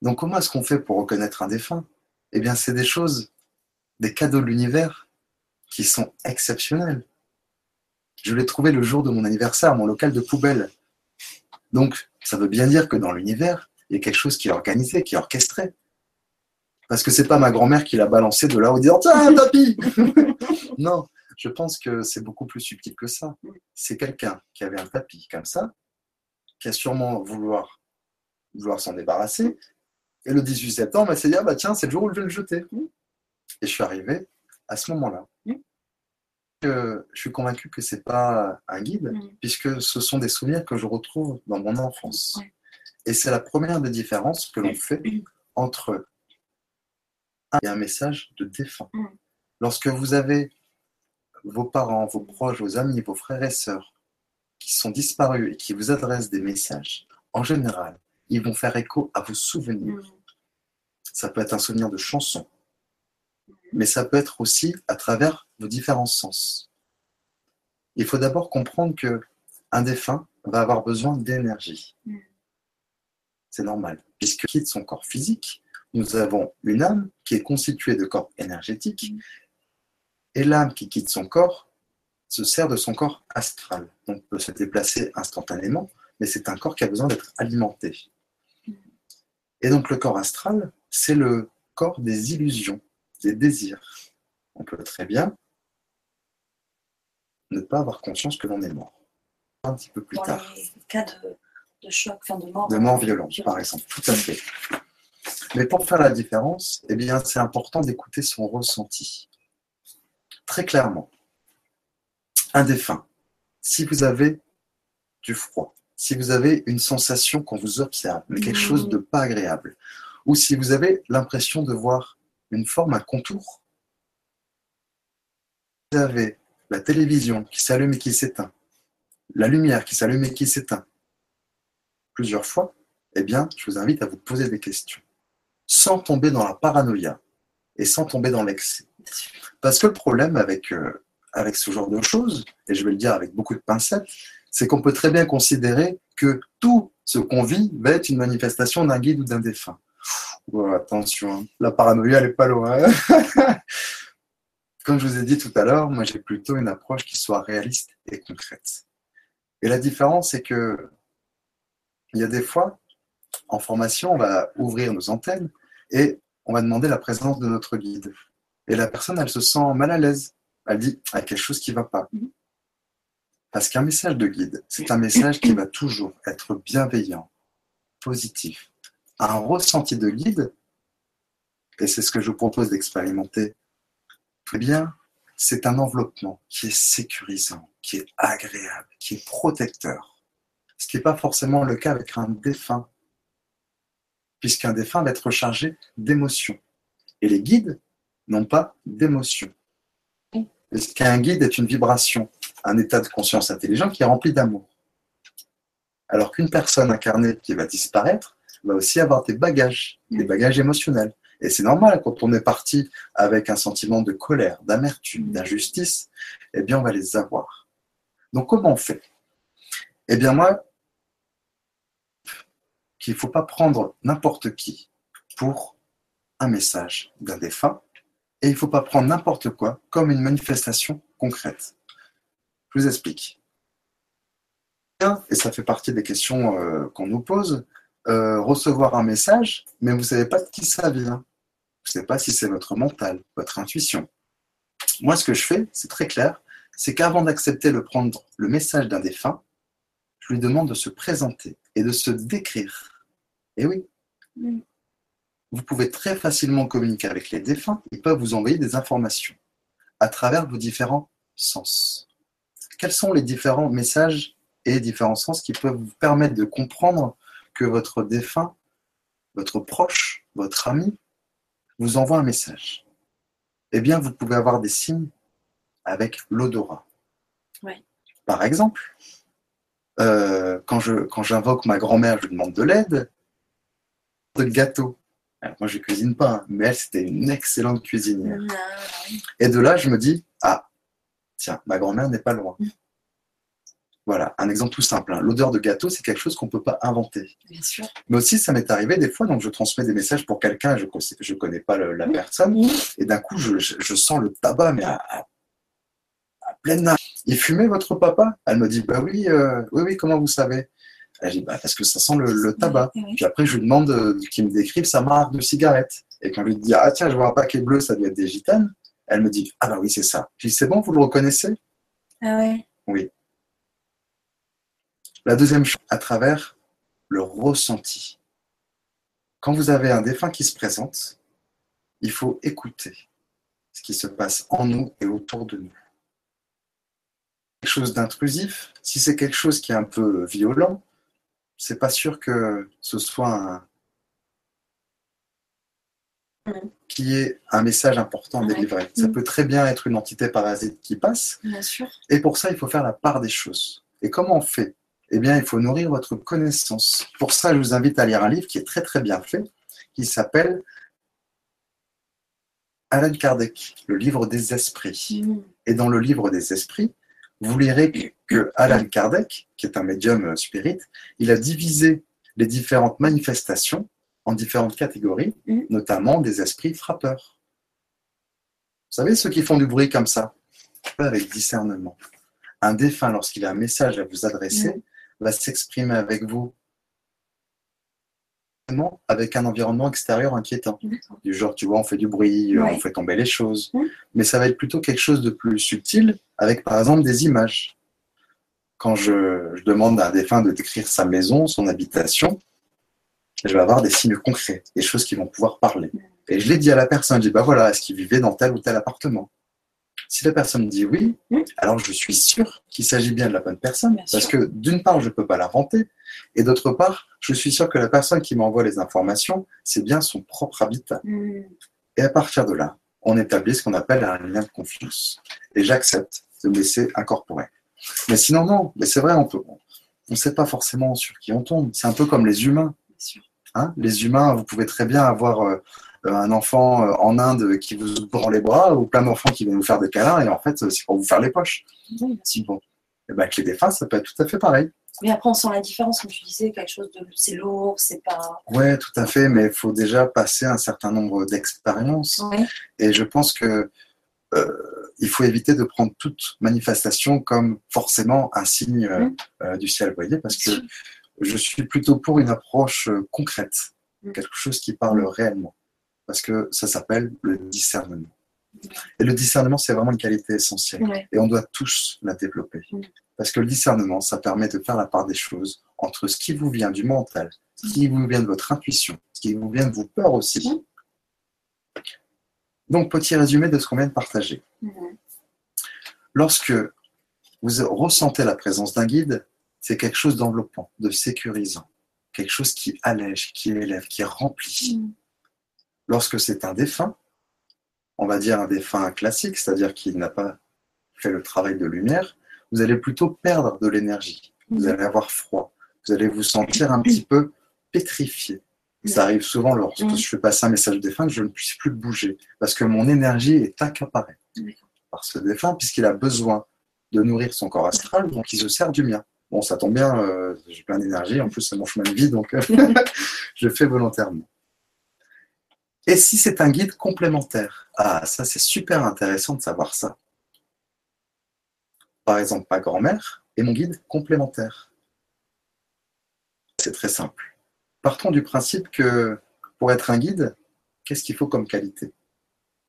Donc comment est-ce qu'on fait pour reconnaître un défunt? Eh bien, c'est des choses, des cadeaux de l'univers qui sont exceptionnels. Je l'ai trouvé le jour de mon anniversaire, mon local de poubelle. Donc, ça veut bien dire que dans l'univers, il y a quelque chose qui est organisé, qui est orchestré. Parce que c'est pas ma grand-mère qui l'a balancé de là en disant Tiens, un tapis Non, je pense que c'est beaucoup plus subtil que ça. C'est quelqu'un qui avait un tapis comme ça, qui a sûrement vouloir, vouloir s'en débarrasser. Et le 18 septembre, elle s'est dit Ah bah tiens, c'est le jour où je vais le jeter. Et je suis arrivé à ce moment-là. Je suis convaincu que c'est pas un guide, puisque ce sont des souvenirs que je retrouve dans mon enfance. Ouais. Et c'est la première des différences que l'on fait entre un et un message de défunt. Lorsque vous avez vos parents, vos proches, vos amis, vos frères et sœurs qui sont disparus et qui vous adressent des messages, en général, ils vont faire écho à vos souvenirs. Mm. Ça peut être un souvenir de chanson, mais ça peut être aussi à travers vos différents sens. Il faut d'abord comprendre que un défunt va avoir besoin d'énergie. Mm. C'est normal, puisque quitte son corps physique, nous avons une âme qui est constituée de corps énergétiques, Mm. Et l'âme qui quitte son corps se sert de son corps astral, donc peut se déplacer instantanément, mais c'est un corps qui a besoin d'être alimenté. Et donc le corps astral, c'est le corps des illusions, des désirs. On peut très bien ne pas avoir conscience que l'on est mort. Un petit peu plus Dans tard. les cas de, de choc, enfin de mort. De mort violente, par exemple, tout à fait. Mais pour faire la différence, eh bien, c'est important d'écouter son ressenti. Très clairement. un défunt, si vous avez du froid, si vous avez une sensation qu'on vous observe, mais quelque chose de pas agréable, ou si vous avez l'impression de voir une forme, un contour, vous avez la télévision qui s'allume et qui s'éteint, la lumière qui s'allume et qui s'éteint plusieurs fois, eh bien, je vous invite à vous poser des questions, sans tomber dans la paranoïa et sans tomber dans l'excès. Parce que le problème avec, euh, avec ce genre de choses, et je vais le dire avec beaucoup de pincettes, c'est qu'on peut très bien considérer que tout ce qu'on vit va être une manifestation d'un guide ou d'un défunt. attention, hein. la paranoïa, elle n'est pas loin. Comme je vous ai dit tout à l'heure, moi j'ai plutôt une approche qui soit réaliste et concrète. Et la différence, c'est que il y a des fois, en formation, on va ouvrir nos antennes et on va demander la présence de notre guide. Et la personne, elle se sent mal à l'aise. Elle dit, il y a quelque chose qui ne va pas. Mhm. Parce qu'un message de guide, c'est un message qui va toujours être bienveillant, positif. Un ressenti de guide, et c'est ce que je vous propose d'expérimenter, eh bien, c'est un enveloppement qui est sécurisant, qui est agréable, qui est protecteur. Ce qui n'est pas forcément le cas avec un défunt, puisqu'un défunt va être chargé d'émotions. Et les guides n'ont pas d'émotions. Parce qu'un guide est une vibration, un état de conscience intelligent qui est rempli d'amour? Alors qu'une personne incarnée qui va disparaître va aussi avoir des bagages, des bagages émotionnels. Et c'est normal, quand on est parti avec un sentiment de colère, d'amertume, d'injustice, eh bien, on va les avoir. Donc, comment on fait? Eh bien, moi, qu'il ne faut pas prendre n'importe qui pour un message d'un défunt, et il ne faut pas prendre n'importe quoi comme une manifestation concrète. Je vous explique. Et ça fait partie des questions euh, qu'on nous pose. Euh, recevoir un message, mais vous ne savez pas de qui ça vient. Vous ne savez pas si c'est votre mental, votre intuition. Moi, ce que je fais, c'est très clair, c'est qu'avant d'accepter de prendre le message d'un défunt, je lui demande de se présenter et de se décrire. Et oui, vous pouvez très facilement communiquer avec les défunts. Ils peuvent vous envoyer des informations à travers vos différents sens. Quels sont les différents messages et différents sens qui peuvent vous permettre de comprendre que votre défunt, votre proche, votre ami, vous envoie un message? Eh bien, vous pouvez avoir des signes avec l'odorat. Par exemple, euh, quand j'invoque ma grand-mère, je lui demande de l'aide, de gâteau moi, je cuisine pas, mais elle, c'était une excellente cuisinière. Et de là, je me dis, ah, tiens, ma grand-mère n'est pas loin. Mm. Voilà, un exemple tout simple. Hein. L'odeur de gâteau, c'est quelque chose qu'on ne peut pas inventer. Bien sûr. Mais aussi, ça m'est arrivé des fois, donc je transmets des messages pour quelqu'un, je ne connais pas la mm. personne, mm. et d'un coup, je, sens le tabac, mais à, pleine Il fumait votre papa? Elle me dit, bah oui, euh, oui, oui, comment vous savez? Elle dit, bah, parce que ça sent le, tabac. Puis après, je lui demande euh, qu'il me décrive sa marque de cigarette. Et quand je lui dis, ah tiens, je vois un paquet bleu, ça doit être des gitanes, elle me dit, ah bah oui, c'est ça. Je dis, c'est bon, vous le reconnaissez? Ah ouais Oui. La deuxième chose, à travers le ressenti. Quand vous avez un défunt qui se présente, il faut écouter ce qui se passe en nous et autour de nous. Quelque chose d'intrusif, si c'est quelque chose qui est un peu violent, c'est pas sûr que ce soit un, qui est un message important délivré. Ça mm. peut très bien être une entité parasite qui passe. Bien sûr. Et pour ça, il faut faire la part des choses. Et comment on fait? Eh bien, il faut nourrir votre connaissance. Pour ça, je vous invite à lire un livre qui est très très bien fait, qui s'appelle Alan Kardec, le livre des esprits. Mm. Et dans le livre des esprits, vous lirez que Alan Kardec, qui est un médium euh, spirit, il a divisé les différentes manifestations en différentes catégories, mm. notamment des esprits frappeurs. Vous savez, ceux qui font du bruit comme ça, avec discernement. Un défunt, lorsqu'il a un message à vous adresser, mm. va s'exprimer avec vous avec un environnement extérieur inquiétant. Du genre, tu vois, on fait du bruit, on fait tomber les choses. Mais ça va être plutôt quelque chose de plus subtil, avec par exemple des images. Quand je, demande à un défunt de décrire sa maison, son habitation, je vais avoir des signes concrets, des choses qui vont pouvoir parler. Et je l'ai dit à la personne, je dis, bah voilà, est-ce qu'il vivait dans tel ou tel appartement? Si la personne dit oui, alors je suis sûr qu'il s'agit bien de la bonne personne, Bien parce sûr. que d'une part, je ne peux pas l'inventer, et d'autre part, je suis sûr que la personne qui m'envoie les informations, c'est bien son propre habitat. Mm. Et à partir de là, on établit ce qu'on appelle un lien de confiance. Et j'accepte de me laisser incorporer. Mais sinon, non. Mais c'est vrai, on peut, on ne sait pas forcément sur qui on tombe. C'est un peu comme les humains. Hein. les humains, vous pouvez très bien avoir euh, un enfant euh, en Inde qui vous prend les bras ou plein d'enfants qui viennent vous faire des câlins et en fait, euh, c'est pour vous faire les poches. Oui. Si bon. Et ben, avec les défunts, ça peut être tout à fait pareil. Mais après, on sent la différence, comme tu disais, quelque chose de. C'est lourd, c'est pas. Ouais, tout à fait, mais il faut déjà passer un certain nombre d'expériences. Et je pense que euh, il faut éviter de prendre toute manifestation comme forcément un signe euh, euh, du ciel, vous voyez, parce que je suis plutôt pour une approche euh, concrète, Mm. quelque chose qui parle réellement, parce que ça s'appelle le discernement. Et le discernement, c'est vraiment une qualité essentielle, Ouais. et on doit tous la développer, Mm. parce que le discernement, ça permet de faire la part des choses entre ce qui vous vient du mental, ce qui vous vient de votre intuition, ce qui vous vient de vos peurs aussi. Mm. Donc, petit résumé de ce qu'on vient de partager. Lorsque vous ressentez la présence d'un guide, c'est quelque chose d'enveloppant, de sécurisant, quelque chose qui allège, qui élève, qui remplit. Lorsque c'est un défunt, on va dire un défunt classique, c'est-à-dire qu'il n'a pas fait le travail de lumière, vous allez plutôt perdre de l'énergie, vous Mhm. allez avoir froid, vous allez vous sentir un petit peu pétrifié. Ça arrive souvent lorsque Mhm. je fais passer un message défunt que je ne puisse plus bouger, parce que mon énergie est accaparée par ce défunt, puisqu'il a besoin de nourrir son corps astral, donc il se sert du mien. Bon, ça tombe bien, euh, j'ai plein d'énergie, en plus c'est mon chemin de vie, donc je le fais volontairement. Et si c'est un guide complémentaire? Ah, ça c'est super intéressant de savoir ça. Par exemple, ma grand-mère est mon guide complémentaire. C'est très simple. Partons du principe que pour être un guide, qu'est-ce qu'il faut comme qualité?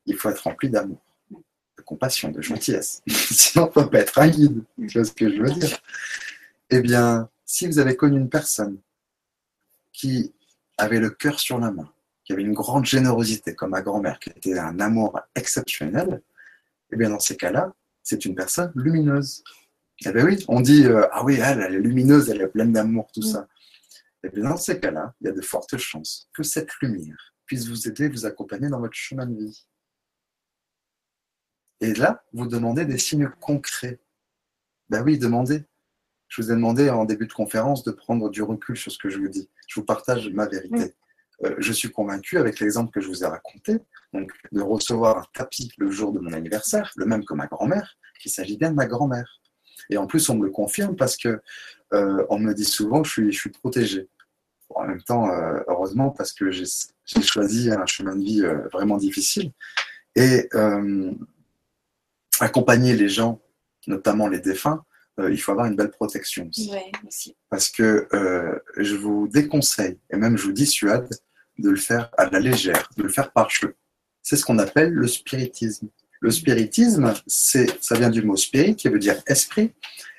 Il faut être rempli d'amour, de compassion, de gentillesse. Sinon, on ne peut pas être un guide. Tu vois ce que je veux dire? Eh bien, si vous avez connu une personne qui avait le cœur sur la main, qui avait une grande générosité, comme ma grand-mère, qui était un amour exceptionnel, eh bien, dans ces cas-là, c'est une personne lumineuse. Eh bien oui, on dit, euh, ah oui, elle, elle est lumineuse, elle est pleine d'amour, tout ça. Eh bien, dans ces cas-là, il y a de fortes chances que cette lumière puisse vous aider, vous accompagner dans votre chemin de vie. Et là, vous demandez des signes concrets. Ben oui, demandez. Je vous ai demandé en début de conférence de prendre du recul sur ce que je vous dis. Je vous partage ma vérité. Euh, je suis convaincu, avec l'exemple que je vous ai raconté, donc de recevoir un tapis le jour de mon anniversaire, le même que ma grand-mère, qu'il s'agit bien de ma grand-mère. Et en plus, on me le confirme parce que euh, on me dit souvent que je suis, je suis protégé. Bon, en même temps, euh, heureusement, parce que j'ai choisi un chemin de vie vraiment difficile. Et accompagner les gens, notamment les défunts, euh, il faut avoir une belle protection aussi. Ouais, aussi. Parce que euh, je vous déconseille, et même je vous dissuade, de le faire à la légère, de le faire par jeu. C'est ce qu'on appelle le spiritisme. Le spiritisme, c'est, ça vient du mot spirit, qui veut dire esprit.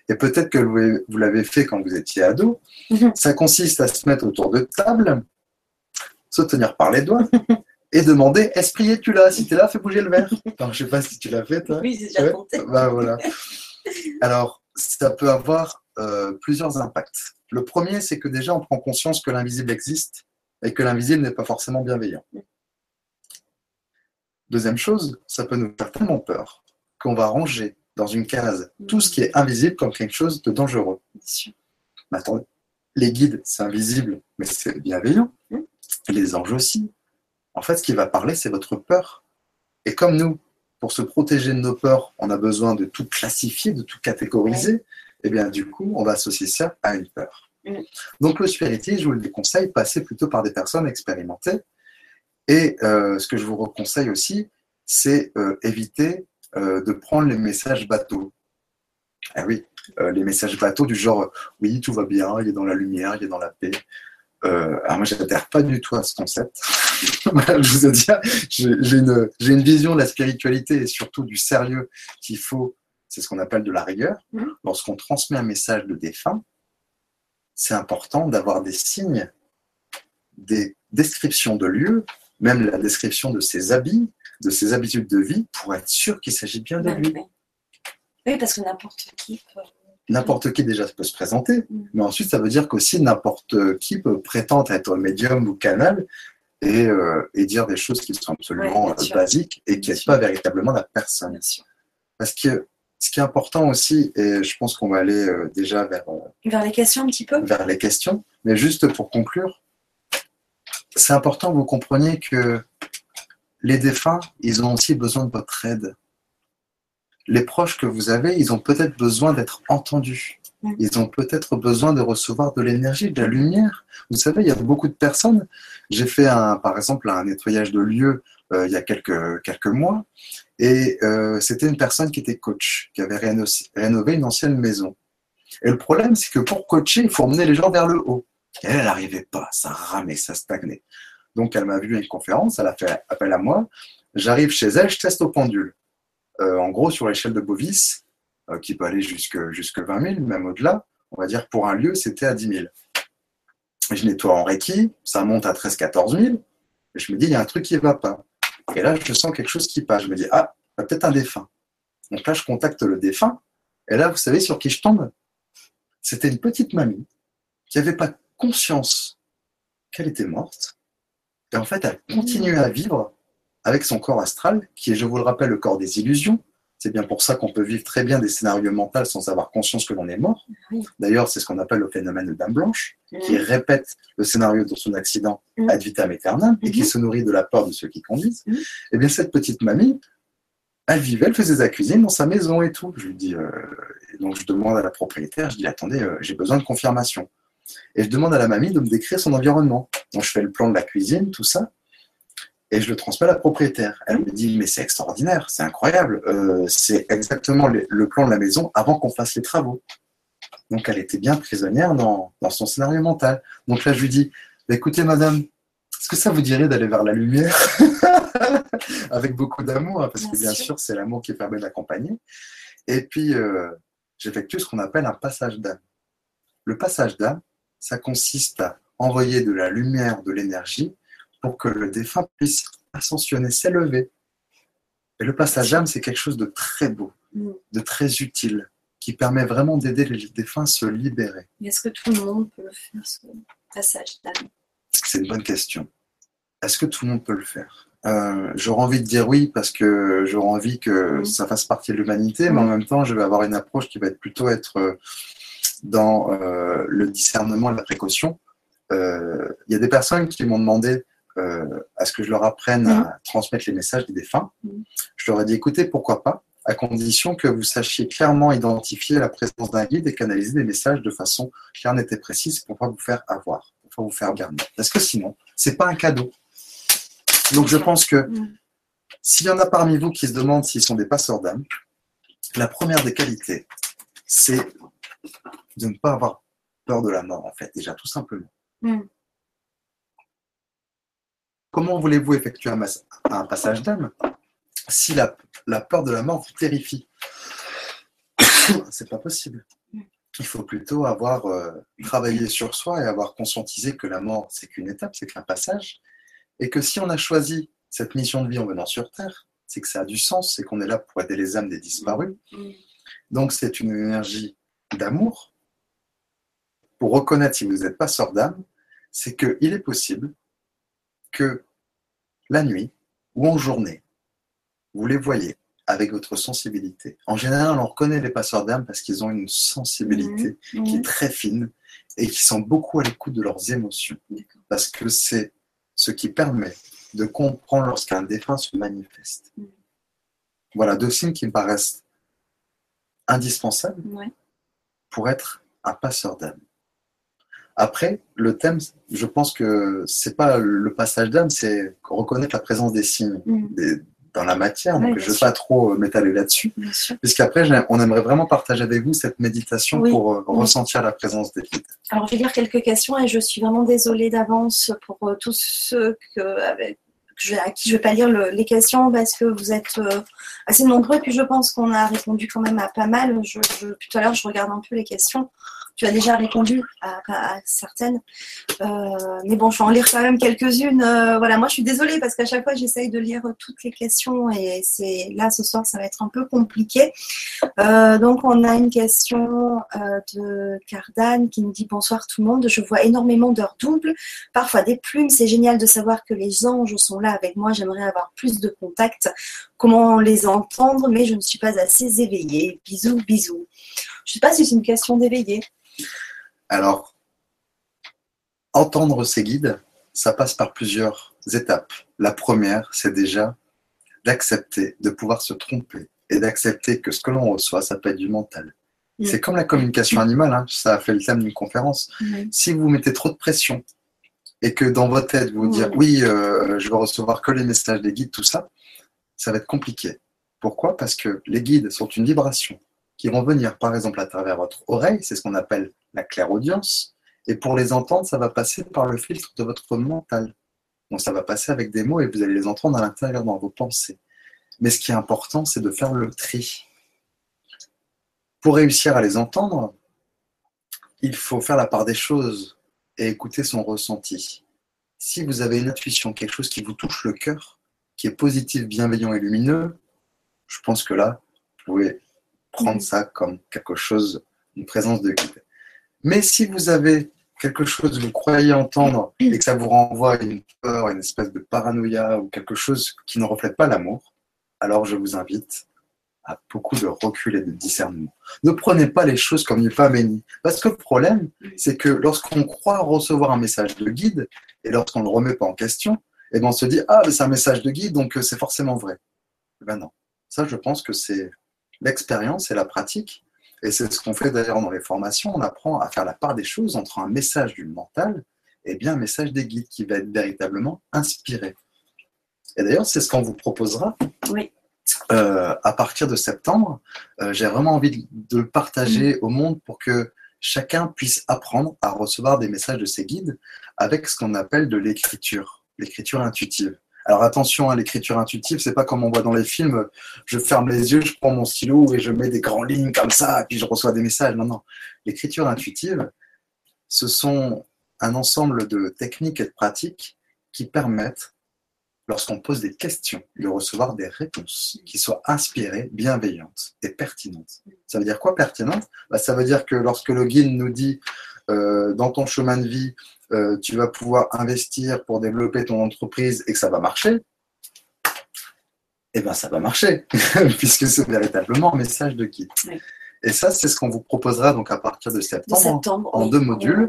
Et peut-être que vous l'avez fait quand vous étiez ado. Mhm. Ça consiste à se mettre autour de table, se tenir par les doigts et demander Esprit, es-tu là? Si tu es là, fais bouger le verre. Enfin, je sais pas si tu l'as fait, toi. Oui, c'est déjà Ouais. compté. Bah, voilà. Alors, ça peut avoir euh, plusieurs impacts. Le premier, c'est que déjà, on prend conscience que l'invisible existe et que l'invisible n'est pas forcément bienveillant. Deuxième chose, ça peut nous faire tellement peur qu'on va ranger dans une case tout ce qui est invisible comme quelque chose de dangereux. Mais attendez, les guides, c'est invisible, mais c'est bienveillant. Et les anges aussi. En fait, ce qui va parler, c'est votre peur. Et comme nous, pour se protéger de nos peurs, on a besoin de tout classifier, de tout catégoriser, eh bien, du coup, on va associer ça à une peur. Donc, le spiritisme, je vous le déconseille, passez plutôt par des personnes expérimentées. Et euh, ce que je vous reconseille aussi, c'est euh, éviter euh, de prendre les messages bateaux. Ah oui, les messages bateaux du genre oui, tout va bien, il est dans la lumière, il est dans la paix. Alors moi, je n'adhère pas du tout à ce concept. Je vous ai dit, j'ai une, une vision de la spiritualité et surtout du sérieux qu'il faut, c'est ce qu'on appelle de la rigueur. Mhm. Lorsqu'on transmet un message de défunt, c'est important d'avoir des signes, des descriptions de lieux, même la description de ses habits, de ses habitudes de vie, pour être sûr qu'il s'agit bien de lui. Oui, parce que n'importe qui peut... N'importe qui déjà peut se présenter, mm. mais ensuite ça veut dire qu'aussi n'importe qui peut prétendre être médium ou canal et, euh, et, dire des choses qui sont absolument euh, basiques et qui n'est pas véritablement la personne. Parce que ce qui est important aussi, et je pense qu'on va aller euh, déjà vers, vers les questions un petit peu. Vers les questions, mais juste pour conclure, c'est important que vous compreniez que les défunts, ils ont aussi besoin de votre aide. Les proches que vous avez, ils ont peut-être besoin d'être entendus. Ils ont peut-être besoin de recevoir de l'énergie, de la lumière. Vous savez, il y a beaucoup de personnes. J'ai fait, un, par exemple, un nettoyage de lieux euh, il y a quelques, quelques mois. Et euh, c'était une personne qui était coach, qui avait rénové une ancienne maison. Et le problème, c'est que pour coacher, il faut emmener les gens vers le haut. Et elle, n'arrivait pas, ça ramait, ça stagnait. Donc elle m'a vu à une conférence, elle a fait appel à moi. J'arrive chez elle, je teste au pendule. Euh, en gros, sur l'échelle de Bovis, qui peut aller jusque, jusque 20 000, même au-delà, on va dire pour un lieu, c'était à 10 000. Je nettoie en Reiki, ça monte à 13-14 000. Et je me dis, il y a un truc qui ne va pas. Et là, je sens quelque chose qui passe. Je me dis, ah, peut-être un défunt. Donc là, je contacte le défunt. Et là, vous savez sur qui je tombe? C'était une petite mamie qui n'avait pas conscience qu'elle était morte. Et en fait, elle continuait à vivre avec son corps astral, qui est, je vous le rappelle, le corps des illusions. C'est bien pour ça qu'on peut vivre très bien des scénarios mentaux sans avoir conscience que l'on est mort. D'ailleurs, c'est ce qu'on appelle le phénomène de Dame Blanche, qui répète le scénario de son accident ad vitam aeternam et qui mhm. se nourrit de la peur de ceux qui conduisent. Eh bien, cette petite mamie, elle vivait, elle faisait sa cuisine dans sa maison et tout. Je lui dis, euh, donc je demande à la propriétaire, je dis, attendez, euh, j'ai besoin de confirmation. Et je demande à la mamie de me décrire son environnement. Donc je fais le plan de la cuisine, tout ça, et je le transmets à la propriétaire. Elle me dit, mais c'est extraordinaire, c'est incroyable, euh, c'est exactement le, plan de la maison avant qu'on fasse les travaux. Donc elle était bien prisonnière dans, son scénario mental. Donc là, je lui dis, bah, écoutez madame, est-ce que ça vous dirait d'aller vers la lumière Avec beaucoup d'amour, hein, parce que bien sûr, c'est l'amour qui permet d'accompagner. Et puis, euh, j'effectue ce qu'on appelle un passage d'âme. Le passage d'âme, ça consiste à envoyer de la lumière, de l'énergie, pour que le défunt puisse ascensionner, s'élever. Et le passage d'âme, c'est quelque chose de très beau, mm. de très utile, qui permet vraiment d'aider les défunts à se libérer. Est-ce que tout le monde peut faire ce passage d'âme? C'est une bonne question. Est-ce que tout le monde peut le faire? Euh, J'aurais envie de dire oui parce que j'aurais envie que mm. ça fasse partie de l'humanité, mais en mm. même temps, je vais avoir une approche qui va être plutôt être euh, dans euh, le discernement et la précaution. Euh, il y a des personnes qui m'ont demandé à ce que je leur apprenne à mhm. transmettre les messages des défunts. Mhm. Je leur ai dit écoutez, pourquoi pas, à condition que vous sachiez clairement identifier la présence d'un guide et canaliser des messages de façon claire, nette et précise pour ne pas vous faire avoir, pour pas vous faire garder. Parce que sinon, c'est pas un cadeau. Donc je pense que mhm. s'il y en a parmi vous qui se demandent s'ils sont des passeurs d'âme, la première des qualités, c'est de ne pas avoir peur de la mort, en fait, déjà, tout simplement. Comment voulez-vous effectuer un, passage d'âme si la, peur de la mort vous terrifie C'est pas possible. Il faut plutôt avoir euh, travaillé sur soi et avoir conscientisé que la mort, c'est qu'une étape, c'est qu'un passage. Et que si on a choisi cette mission de vie en venant sur Terre, c'est que ça a du sens, c'est qu'on est là pour aider les âmes des disparus. Donc c'est une énergie d'amour, pour reconnaître si vous n'êtes pas sort d'âme, c'est qu'il est possible que la nuit ou en journée, vous les voyez avec votre sensibilité. En général, on reconnaît les passeurs d'âme parce qu'ils ont une sensibilité mmh, qui est très fine et qui sont beaucoup à l'écoute de leurs émotions. Parce que c'est ce qui permet de comprendre lorsqu'un défunt se manifeste. Mmh. Voilà deux signes qui me paraissent indispensables pour être un passeur d'âme. Après, le thème, je pense que c'est pas le passage d'âme, c'est reconnaître la présence des signes mm. dans la matière. donc, je ne vais pas trop m'étaler là-dessus. Puisqu'après, on aimerait vraiment partager avec vous cette méditation pour euh, ressentir la présence des guides. Alors, je vais lire quelques questions et je suis vraiment désolée d'avance pour euh, tous ceux que, avec, à qui je ne vais pas lire les questions parce que vous êtes euh, assez nombreux. Puis je pense qu'on a répondu quand même à pas mal. Je, tout à l'heure, je regarde un peu les questions. Tu as déjà répondu à, certaines. Euh, mais bon, je vais en lire quand même quelques-unes. Euh, voilà, moi je suis désolée parce qu'à chaque fois j'essaye de lire toutes les questions et c'est là ce soir ça va être un peu compliqué. Euh, donc on a une question de Cardane qui nous dit bonsoir tout le monde. Je vois énormément d'heures doubles, parfois des plumes. C'est génial de savoir que les anges sont là avec moi. J'aimerais avoir plus de contact. Comment les entendre, mais je ne suis pas assez éveillée. Bisous, bisous. Je ne sais pas si c'est une question d'éveillé. Alors, entendre ces guides, ça passe par plusieurs étapes. La première, c'est déjà d'accepter de pouvoir se tromper et d'accepter que ce que l'on reçoit, ça peut être du mental. Mm. C'est comme la communication animale, hein. ça a fait le thème d'une conférence. Si vous mettez trop de pression et que dans votre tête, vous vous dites oui, euh, je vais recevoir que les messages des guides, tout ça, ça va être compliqué. Pourquoi? Parce que les guides sont une vibration qui vont venir par exemple à travers votre oreille, c'est ce qu'on appelle la claire-audience. Et pour les entendre, ça va passer par le filtre de votre mental. Donc ça va passer avec des mots et vous allez les entendre à l'intérieur dans vos pensées. Mais ce qui est important, c'est de faire le tri. Pour réussir à les entendre, il faut faire la part des choses et écouter son ressenti. Si vous avez une intuition, quelque chose qui vous touche le cœur, qui est positif, bienveillant et lumineux, je pense que là, vous pouvez prendre ça comme quelque chose, une présence de guide. Mais si vous avez quelque chose que vous croyez entendre et que ça vous renvoie à une peur, une espèce de paranoïa ou quelque chose qui ne reflète pas l'amour, alors je vous invite à beaucoup de recul et de discernement. Ne prenez pas les choses comme du paménie. Parce que le problème, c'est que lorsqu'on croit recevoir un message de guide et lorsqu'on ne le remet pas en question, et eh ben on se dit Ah, mais c'est un message de guide, donc euh, c'est forcément vrai. Ben non. Ça, je pense que c'est l'expérience et la pratique. Et c'est ce qu'on fait d'ailleurs dans les formations. On apprend à faire la part des choses entre un message du mental et bien un message des guides qui va être véritablement inspiré. Et d'ailleurs, c'est ce qu'on vous proposera. Oui. Euh, à partir de septembre, euh, j'ai vraiment envie de le partager mm. au monde pour que chacun puisse apprendre à recevoir des messages de ses guides avec ce qu'on appelle de l'écriture, l'écriture intuitive. Alors attention, à l'écriture intuitive, c'est pas comme on voit dans les films, je ferme les yeux, je prends mon stylo et je mets des grandes lignes comme ça, puis je reçois des messages. Non, non. L'écriture intuitive, ce sont un ensemble de techniques et de pratiques qui permettent, lorsqu'on pose des questions, de recevoir des réponses qui soient inspirées, bienveillantes et pertinentes. Ça veut dire quoi pertinente bah, Ça veut dire que lorsque le guide nous dit euh, dans ton chemin de vie, euh, tu vas pouvoir investir pour développer ton entreprise et que ça va marcher, eh bien ça va marcher, puisque c'est véritablement un message de guide. Et ça, c'est ce qu'on vous proposera donc à partir de septembre, en, deux modules.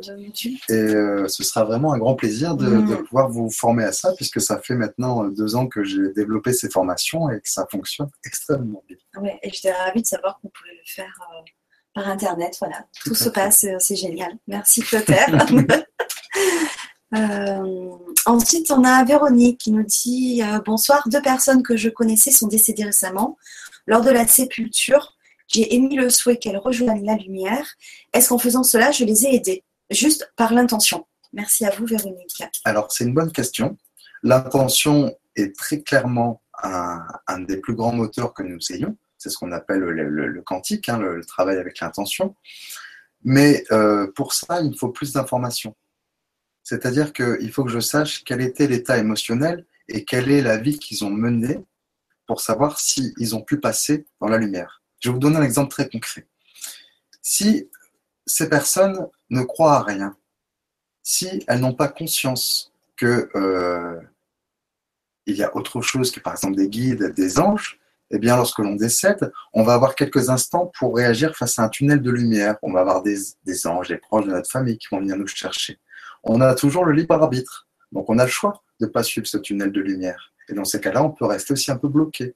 Et euh, ce sera vraiment un grand plaisir de, mm. pouvoir vous former à ça, puisque ça fait maintenant deux ans que j'ai développé ces formations et que ça fonctionne extrêmement bien. Ouais, et j'étais ravie de savoir qu'on pouvait le faire par Internet. Voilà, tout, se passe, euh, c'est génial. Merci Clotaire. Euh, ensuite, on a Véronique qui nous dit euh, Bonsoir, deux personnes que je connaissais sont décédées récemment. Lors de la sépulture, j'ai émis le souhait qu'elles rejoignent la lumière. Est-ce qu'en faisant cela, je les ai aidées? Juste par l'intention. Merci à vous, Véronique. Alors, c'est une bonne question. L'intention est très clairement un, des plus grands moteurs que nous ayons. C'est ce qu'on appelle le, quantique, hein, le, travail avec l'intention. Mais euh, pour ça, il faut plus d'informations. C'est-à-dire qu'il faut que je sache quel était l'état émotionnel et quelle est la vie qu'ils ont menée pour savoir s'ils ont pu passer dans la lumière. Je vais vous donner un exemple très concret. Si ces personnes ne croient à rien, si elles n'ont pas conscience que euh, il y a autre chose que par exemple des guides, des anges, eh bien, lorsque l'on décède, on va avoir quelques instants pour réagir face à un tunnel de lumière. On va avoir des, anges, des proches de notre famille qui vont venir nous chercher. On a toujours le libre arbitre. Donc, on a le choix de ne pas suivre ce tunnel de lumière. Et dans ces cas-là, on peut rester aussi un peu bloqué.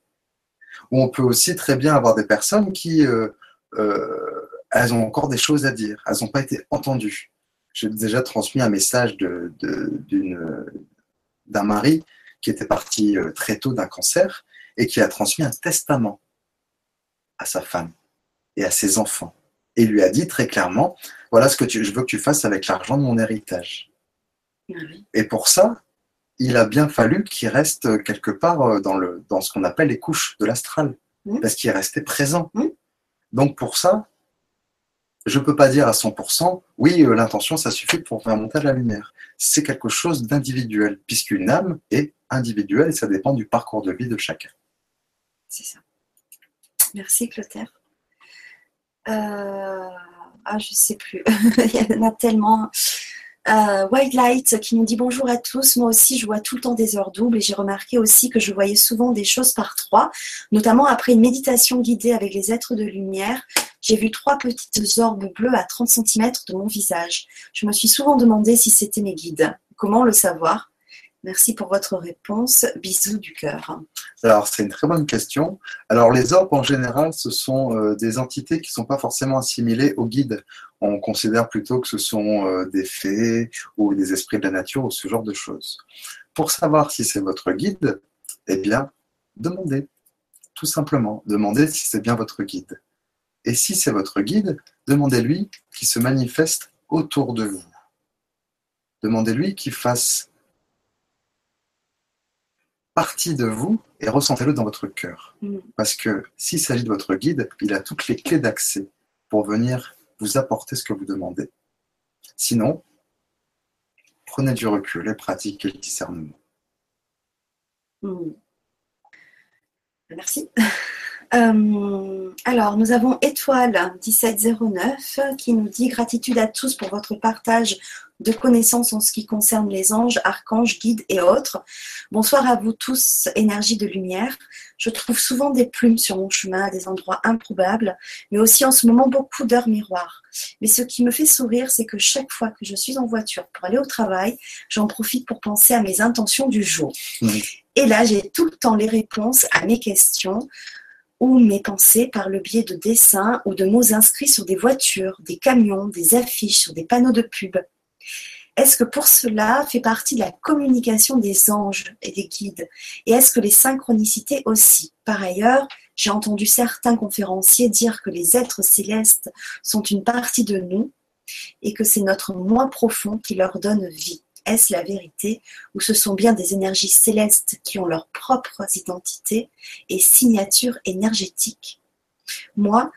Ou on peut aussi très bien avoir des personnes qui, euh, euh, elles ont encore des choses à dire. Elles n'ont pas été entendues. J'ai déjà transmis un message d'un mari qui était parti euh, très tôt d'un cancer et qui a transmis un testament à sa femme et à ses enfants. Et lui a dit très clairement, voilà ce que je veux que tu fasses avec l'argent de mon héritage. Et pour ça, il a bien fallu qu'il reste quelque part euh, dans, le, dans ce qu'on appelle les couches de l'astral, parce qu'il est resté présent. Donc pour ça, je ne peux pas dire à 100%, oui, euh, l'intention, ça suffit pour faire monter la lumière. C'est quelque chose d'individuel, puisqu'une âme est individuelle et ça dépend du parcours de vie de chacun. C'est ça. Merci Clotaire. Euh, ah, je ne sais plus. Il y en a tellement. Euh, Light qui nous dit bonjour à tous. Moi aussi, je vois tout le temps des heures doubles et j'ai remarqué aussi que je voyais souvent des choses par trois, notamment après une méditation guidée avec les êtres de lumière. J'ai vu trois petites orbes bleues à 30 cm de mon visage. Je me suis souvent demandé si c'était mes guides. Comment le savoir? Merci pour votre réponse. Bisous du cœur. Alors, c'est une très bonne question. Alors, les orbes, en général, ce sont euh, des entités qui ne sont pas forcément assimilées aux guides. On considère plutôt que ce sont euh, des fées ou des esprits de la nature ou ce genre de choses. Pour savoir si c'est votre guide, eh bien, demandez. Tout simplement, demandez si c'est bien votre guide. Et si c'est votre guide, demandez-lui qu'il se manifeste autour de vous. Demandez-lui qu'il fasse partie de vous et ressentez-le dans votre cœur. Mm. Parce que s'il s'agit de votre guide, il a toutes les clés d'accès pour venir vous apporter ce que vous demandez. Sinon, prenez du recul et pratiquez le discernement. Mm. Merci. Euh, alors, nous avons Étoile 1709 qui nous dit gratitude à tous pour votre partage de connaissances en ce qui concerne les anges, archanges, guides et autres. Bonsoir à vous tous, énergie de lumière. Je trouve souvent des plumes sur mon chemin à des endroits improbables, mais aussi en ce moment beaucoup d'heures miroirs. Mais ce qui me fait sourire, c'est que chaque fois que je suis en voiture pour aller au travail, j'en profite pour penser à mes intentions du jour. Et là, j'ai tout le temps les réponses à mes questions ou mes pensées par le biais de dessins ou de mots inscrits sur des voitures, des camions, des affiches, sur des panneaux de pub. Est-ce que pour cela fait partie de la communication des anges et des guides? Et est-ce que les synchronicités aussi? Par ailleurs, j'ai entendu certains conférenciers dire que les êtres célestes sont une partie de nous et que c'est notre moi profond qui leur donne vie. Est-ce la vérité ou ce sont bien des énergies célestes qui ont leurs propres identités et signatures énergétiques? Moi,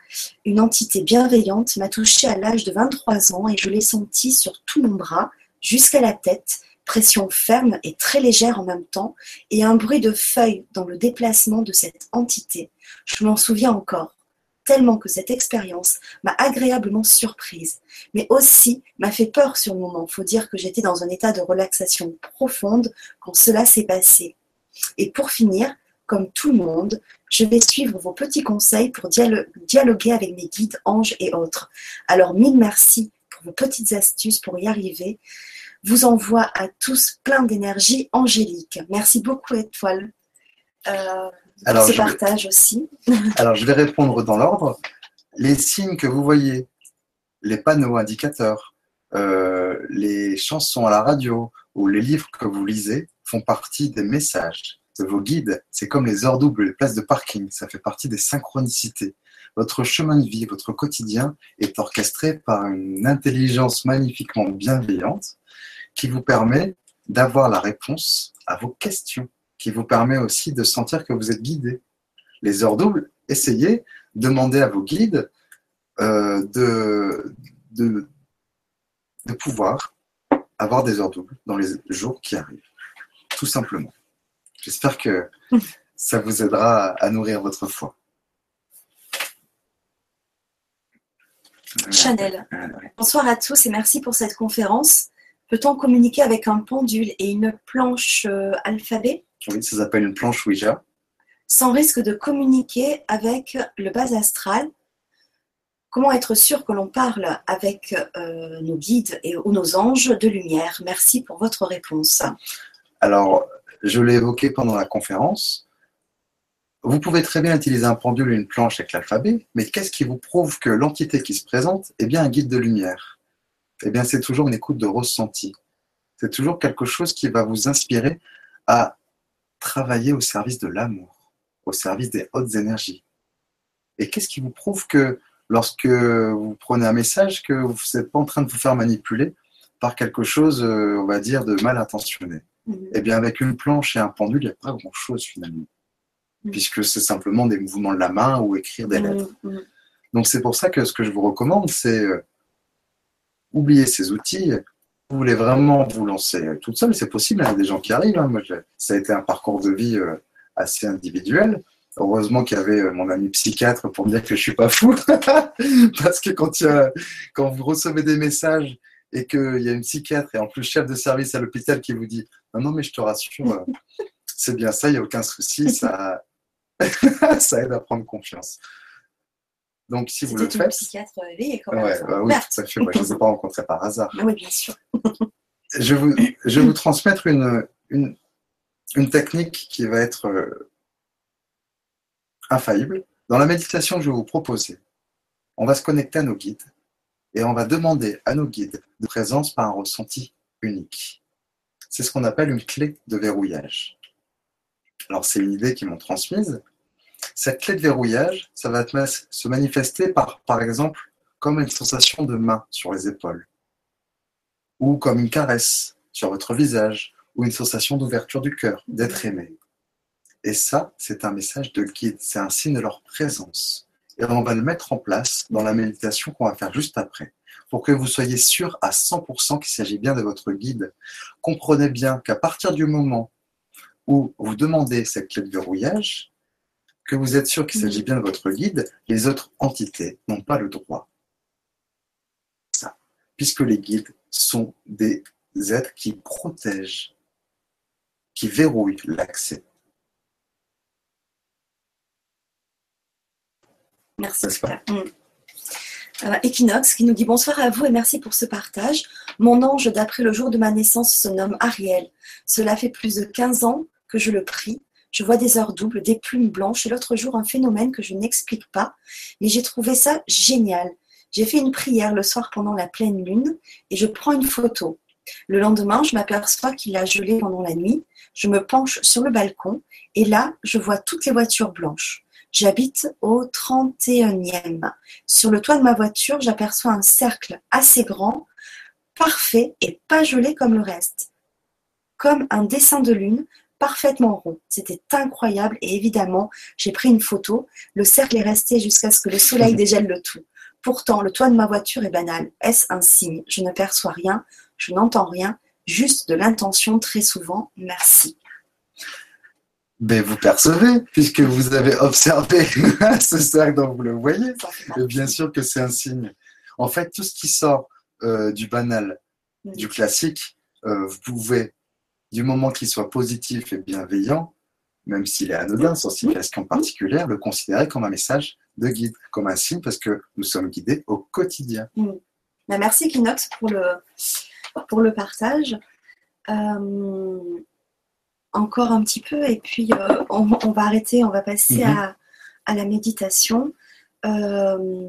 une entité bienveillante m'a touchée à l'âge de 23 ans et je l'ai sentie sur tout mon bras, jusqu'à la tête, pression ferme et très légère en même temps, et un bruit de feuilles dans le déplacement de cette entité. Je m'en souviens encore, tellement que cette expérience m'a agréablement surprise, mais aussi m'a fait peur sur le moment. Faut dire que j'étais dans un état de relaxation profonde quand cela s'est passé. Et pour finir, comme tout le monde, je vais suivre vos petits conseils pour dialoguer avec mes guides, anges et autres. Alors, mille merci pour vos petites astuces pour y arriver. Vous envoie à tous plein d'énergie angélique. Merci beaucoup, Étoile. Euh, alors, ce partage aussi. alors, je vais répondre dans l'ordre. Les signes que vous voyez, les panneaux indicateurs, euh, les chansons à la radio ou les livres que vous lisez font partie des messages vos guides. C'est comme les heures doubles, les places de parking. Ça fait partie des synchronicités. Votre chemin de vie, votre quotidien est orchestré par une intelligence magnifiquement bienveillante qui vous permet d'avoir la réponse à vos questions, qui vous permet aussi de sentir que vous êtes guidé. Les heures doubles, essayez, demandez à vos guides euh, de, de, de pouvoir avoir des heures doubles dans les jours qui arrivent, tout simplement. J'espère que ça vous aidera à nourrir votre foi. Chanel. Bonsoir à tous et merci pour cette conférence. Peut-on communiquer avec un pendule et une planche euh, alphabet? Oui, ça s'appelle une planche Ouija. Sans risque de communiquer avec le bas astral. Comment être sûr que l'on parle avec euh, nos guides et, ou nos anges de lumière? Merci pour votre réponse. Alors, je l'ai évoqué pendant la conférence. Vous pouvez très bien utiliser un pendule et une planche avec l'alphabet, mais qu'est-ce qui vous prouve que l'entité qui se présente est bien un guide de lumière? Eh bien, c'est toujours une écoute de ressenti. C'est toujours quelque chose qui va vous inspirer à travailler au service de l'amour, au service des hautes énergies. Et qu'est-ce qui vous prouve que lorsque vous prenez un message, que vous n'êtes pas en train de vous faire manipuler par quelque chose, euh, on va dire, de mal intentionné? Mhm. Eh bien, avec une planche et un pendule, il n'y a pas grand-chose finalement. Mhm. Puisque c'est simplement des mouvements de la main ou écrire des mhm, lettres. Donc c'est pour ça que ce que je vous recommande, c'est euh, oublier ces outils. Vous voulez vraiment vous lancer toute seule, c'est possible, il y a des gens qui arrivent. Hein. Moi, ça a été un parcours de vie euh, assez individuel. Heureusement qu'il y avait euh, mon ami psychiatre pour me dire que je suis pas fou. Parce que quand, vous recevez des messages et qu'il y a une psychiatre et en plus chef de service à l'hôpital qui vous dit non, non, mais je te rassure, c'est bien ça, il n'y a aucun souci, ça aide à prendre confiance. Donc, si vous le faites. psychiatre éveillé quand même. Ouais, bah oui, tout à fait. Moi, je ne les ai pas rencontrés par hasard. oui, bien sûr. je, vais vous, je vais vous transmettre une, une, une technique qui va être euh, infaillible. Dans la méditation que je vais vous proposer, on va se connecter à nos guides et on va demander à nos guides de présence par un ressenti unique. C'est ce qu'on appelle une clé de verrouillage. Alors, c'est une idée qu'ils m'ont transmise. Cette clé de verrouillage, ça va se manifester par, par exemple, comme une sensation de main sur les épaules, ou comme une caresse sur votre visage, ou une sensation d'ouverture du cœur, d'être aimé. Et ça, c'est un message de guide, c'est un signe de leur présence. Et on va le mettre en place dans la méditation qu'on va faire juste après, pour que vous soyez sûr à 100% qu'il s'agit bien de votre guide. Comprenez bien qu'à partir du moment où vous demandez cette clé de verrouillage, que vous êtes sûr qu'il s'agit bien de votre guide, les autres entités n'ont pas le droit. Ça. Puisque les guides sont des êtres qui protègent, qui verrouillent l'accès. Merci. Mm. Euh, Equinox qui nous dit bonsoir à vous et merci pour ce partage. Mon ange d'après le jour de ma naissance se nomme Ariel. Cela fait plus de 15 ans que je le prie. Je vois des heures doubles, des plumes blanches et l'autre jour un phénomène que je n'explique pas, mais j'ai trouvé ça génial. J'ai fait une prière le soir pendant la pleine lune et je prends une photo. Le lendemain, je m'aperçois qu'il a gelé pendant la nuit. Je me penche sur le balcon et là, je vois toutes les voitures blanches. J'habite au 31e. Sur le toit de ma voiture, j'aperçois un cercle assez grand, parfait et pas gelé comme le reste. Comme un dessin de lune, parfaitement rond. C'était incroyable et évidemment, j'ai pris une photo. Le cercle est resté jusqu'à ce que le soleil dégèle le tout. Pourtant, le toit de ma voiture est banal. Est-ce un signe? Je ne perçois rien, je n'entends rien, juste de l'intention très souvent. Merci. Mais vous percevez, puisque vous avez observé ce cercle dont vous le voyez. Et bien sûr que c'est un signe. En fait, tout ce qui sort euh, du banal, du classique, euh, vous pouvez du moment qu'il soit positif et bienveillant, même s'il est anodin, sans signification particulière, le considérer comme un message de guide, comme un signe, parce que nous sommes guidés au quotidien. Mm. Bah, merci Kinox pour le, pour le partage. Euh, encore un petit peu, et puis euh, on, va arrêter, on va passer mm-hmm. à, la méditation. Euh,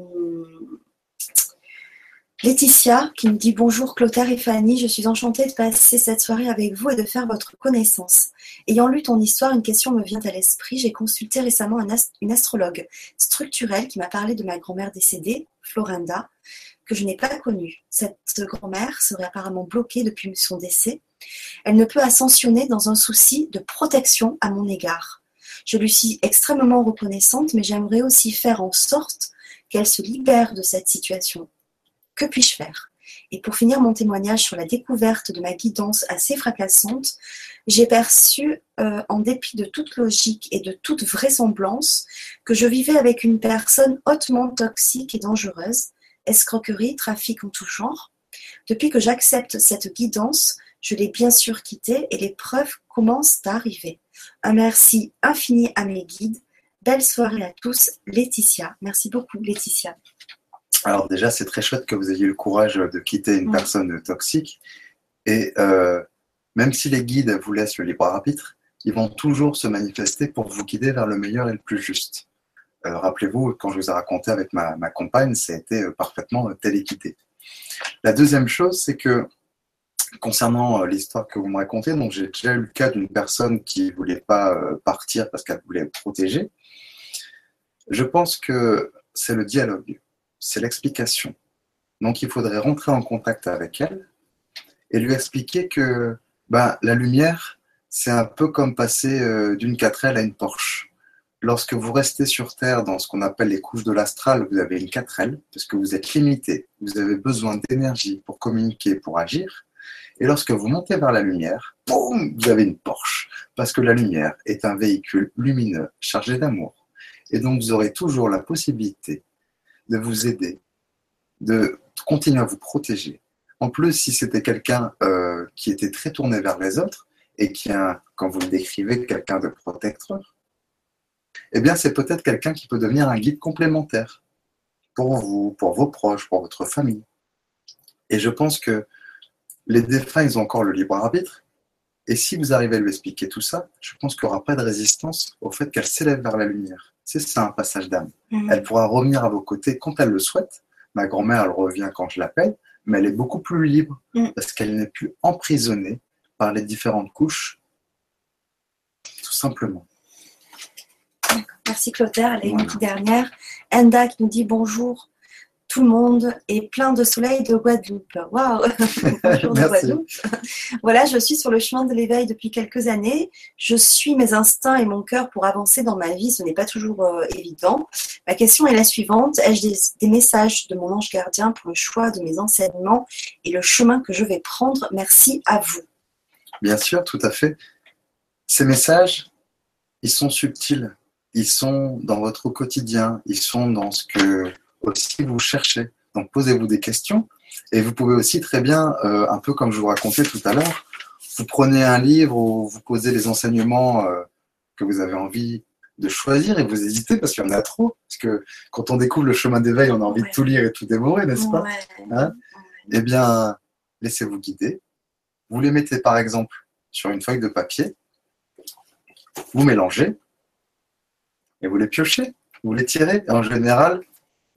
Laetitia qui me dit bonjour Clotaire et Fanny, je suis enchantée de passer cette soirée avec vous et de faire votre connaissance. Ayant lu ton histoire, une question me vient à l'esprit. J'ai consulté récemment une astrologue structurelle qui m'a parlé de ma grand-mère décédée, Florinda, que je n'ai pas connue. Cette grand-mère serait apparemment bloquée depuis son décès. Elle ne peut ascensionner dans un souci de protection à mon égard. Je lui suis extrêmement reconnaissante, mais j'aimerais aussi faire en sorte qu'elle se libère de cette situation que puis-je faire? Et pour finir mon témoignage sur la découverte de ma guidance assez fracassante, j'ai perçu, euh, en dépit de toute logique et de toute vraisemblance, que je vivais avec une personne hautement toxique et dangereuse, escroquerie, trafic en tout genre. Depuis que j'accepte cette guidance, je l'ai bien sûr quittée et les preuves commencent à arriver. Un merci infini à mes guides. Belle soirée à tous. Laetitia. Merci beaucoup, Laetitia. Alors déjà, c'est très chouette que vous ayez le courage de quitter une personne toxique. Et euh, même si les guides vous laissent le libre arbitre, ils vont toujours se manifester pour vous guider vers le meilleur et le plus juste. Euh, rappelez-vous, quand je vous ai raconté avec ma, compagne, ça a été euh, parfaitement téléquité. La deuxième chose, c'est que concernant l'histoire que vous me racontez, donc j'ai déjà eu le cas d'une personne qui ne voulait pas partir parce qu'elle voulait être protégée. Je pense que c'est le dialogue c'est l'explication. Donc il faudrait rentrer en contact avec elle et lui expliquer que bah, la lumière, c'est un peu comme passer euh, d'une 4L à une Porsche. Lorsque vous restez sur Terre dans ce qu'on appelle les couches de l'astral, vous avez une 4L, parce que vous êtes limité, vous avez besoin d'énergie pour communiquer, pour agir. Et lorsque vous montez vers la lumière, boum, vous avez une Porsche, parce que la lumière est un véhicule lumineux, chargé d'amour. Et donc vous aurez toujours la possibilité de vous aider, de continuer à vous protéger. En plus, si c'était quelqu'un euh, qui était très tourné vers les autres, et qui a, quand vous le décrivez, quelqu'un de protecteur, eh bien, c'est peut-être quelqu'un qui peut devenir un guide complémentaire pour vous, pour vos proches, pour votre famille. Et je pense que les défunts, ils ont encore le libre arbitre. Et si vous arrivez à lui expliquer tout ça, je pense qu'il n'y aura pas de résistance au fait qu'elle s'élève vers la lumière. C'est ça un passage d'âme. Mhm. Elle pourra revenir à vos côtés quand elle le souhaite. Ma grand-mère, elle revient quand je l'appelle, mais elle est beaucoup plus libre Mhm. parce qu'elle n'est plus emprisonnée par les différentes couches. Tout simplement. Merci Clotaire. Allez, une Voilà. petite dernière. Enda qui nous dit bonjour tout le monde et plein de soleil de Guadeloupe. Waouh Bonjour de Merci. Guadeloupe. Voilà, je suis sur le chemin de l'éveil depuis quelques années. Je suis mes instincts et mon cœur pour avancer dans ma vie. Ce n'est pas toujours euh, évident. Ma question est la suivante. Ai-je des, des messages de mon ange gardien pour le choix de mes enseignements et le chemin que je vais prendre? Merci à vous. Bien sûr, tout à fait. Ces messages, ils sont subtils. Ils sont dans votre quotidien. Ils sont dans ce que aussi vous cherchez. Donc posez-vous des questions. Et vous pouvez aussi très bien, euh, un peu comme je vous racontais tout à l'heure, vous prenez un livre ou vous posez les enseignements euh, que vous avez envie de choisir et vous hésitez parce qu'il y en a trop. Parce que quand on découvre le chemin d'éveil, on a envie Ouais. de tout lire et tout dévorer, n'est-ce pas? Ouais. Hein? Eh bien, laissez-vous guider. Vous les mettez par exemple sur une feuille de papier, vous mélangez et vous les piochez, vous les tirez. Et en général,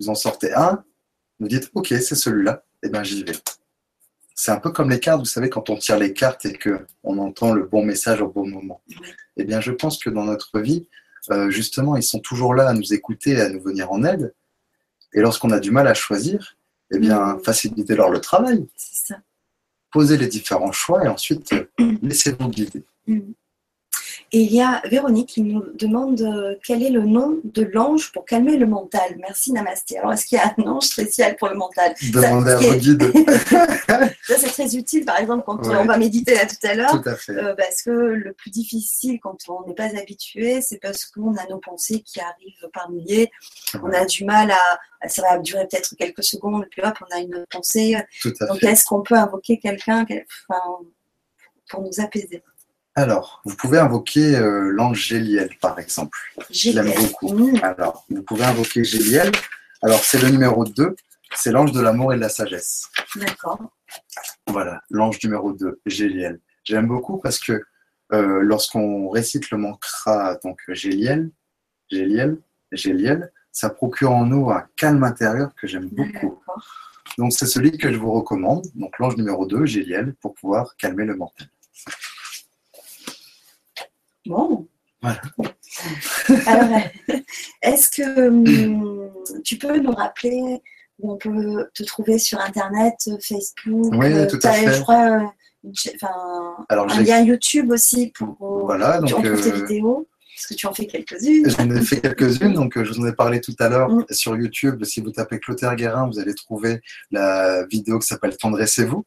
vous en sortez un, vous dites OK, c'est celui-là, et bien j'y vais. C'est un peu comme les cartes, vous savez, quand on tire les cartes et qu'on entend le bon message au bon moment. Eh bien, je pense que dans notre vie, euh, justement, ils sont toujours là à nous écouter, à nous venir en aide. Et lorsqu'on a du mal à choisir, eh bien, Mhm. facilitez-leur le travail C'est ça. posez les différents choix et ensuite euh, laissez-vous guider. Et il y a Véronique qui nous demande euh, quel est le nom de l'ange pour calmer le mental. Merci Namasté. Alors, est-ce qu'il y a un ange spécial pour le mental? Demandez à vos guides. Ça, c'est très utile, par exemple, quand Ouais. on va méditer là tout à l'heure. Tout à fait. euh, parce que le plus difficile quand on n'est pas habitué, c'est parce qu'on a nos pensées qui arrivent par milliers. On a du mal à. Ça va durer peut-être quelques secondes, puis hop, on a une pensée. Tout à Donc, est-ce qu'on peut invoquer quelqu'un enfin, pour nous apaiser? Alors, vous pouvez invoquer euh, l'ange Géliel, par exemple. Je l'aime beaucoup. Mmh. Alors, vous pouvez invoquer Géliel. Alors, c'est le numéro 2. C'est l'ange de l'amour et de la sagesse. D'accord. Voilà, l'ange numéro 2, Géliel. J'aime beaucoup parce que euh, lorsqu'on récite le mantra, donc Géliel, Géliel, Géliel, ça procure en nous un calme intérieur que j'aime beaucoup. D'accord. Donc c'est celui que je vous recommande, donc l'ange numéro 2, Géliel, pour pouvoir calmer le mental. Bon. Voilà. Alors, est-ce que hum, tu peux nous rappeler où on peut te trouver sur Internet, Facebook Oui, euh, tout à fait. Je crois, euh, enfin, Alors un lien YouTube aussi pour. voilà, tu- on donc tes euh, vidéos, parce que tu en fais quelques-unes. j'en ai fait quelques-unes, donc euh, je vous en ai parlé tout à l'heure Mm. sur YouTube. Si vous tapez Clotaire Guérin, vous allez trouver la vidéo qui s'appelle Tendressez-vous.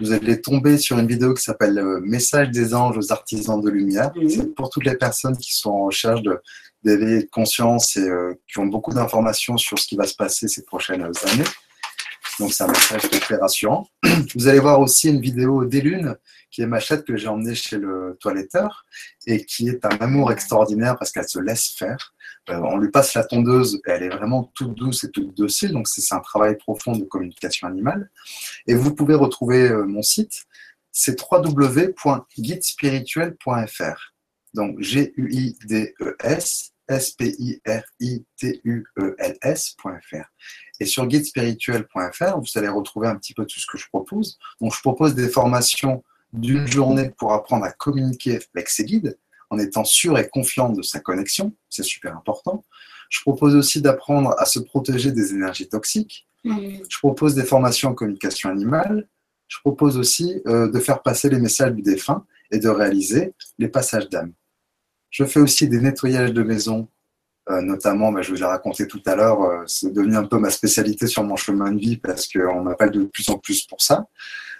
Vous allez tomber sur une vidéo qui s'appelle euh, Message des anges aux artisans de lumière. Mhm. C'est pour toutes les personnes qui sont en recherche de d'éveiller de conscience et euh, qui ont beaucoup d'informations sur ce qui va se passer ces prochaines années. Donc c'est un message qui est très rassurant. Vous allez voir aussi une vidéo des lunes, qui est ma chatte que j'ai emmenée chez le toiletteur et qui est un amour extraordinaire parce qu'elle se laisse faire. Euh, on lui passe la tondeuse elle est vraiment toute douce et toute docile. Donc c'est c'est un travail profond de communication animale. Et vous pouvez retrouver euh, mon site, c'est www.guidespirituel.fr. Donc G-U-I-D-E-S S-P-I-R-I-T-U-E-L-S.fr. Et sur guidespirituel.fr, vous allez retrouver un petit peu tout ce que je propose. Donc, je propose des formations d'une journée pour apprendre à communiquer avec ses guides en étant sûr et confiant de sa connexion. C'est super important. Je propose aussi d'apprendre à se protéger des énergies toxiques. Je propose des formations en communication animale. Je propose aussi euh, de faire passer les messages du défunt et de réaliser les passages d'âme. Je fais aussi des nettoyages de maison Euh, notamment, bah, je vous ai raconté tout à l'heure, euh, c'est devenu un peu ma spécialité sur mon chemin de vie parce qu'on m'appelle de plus en plus pour ça.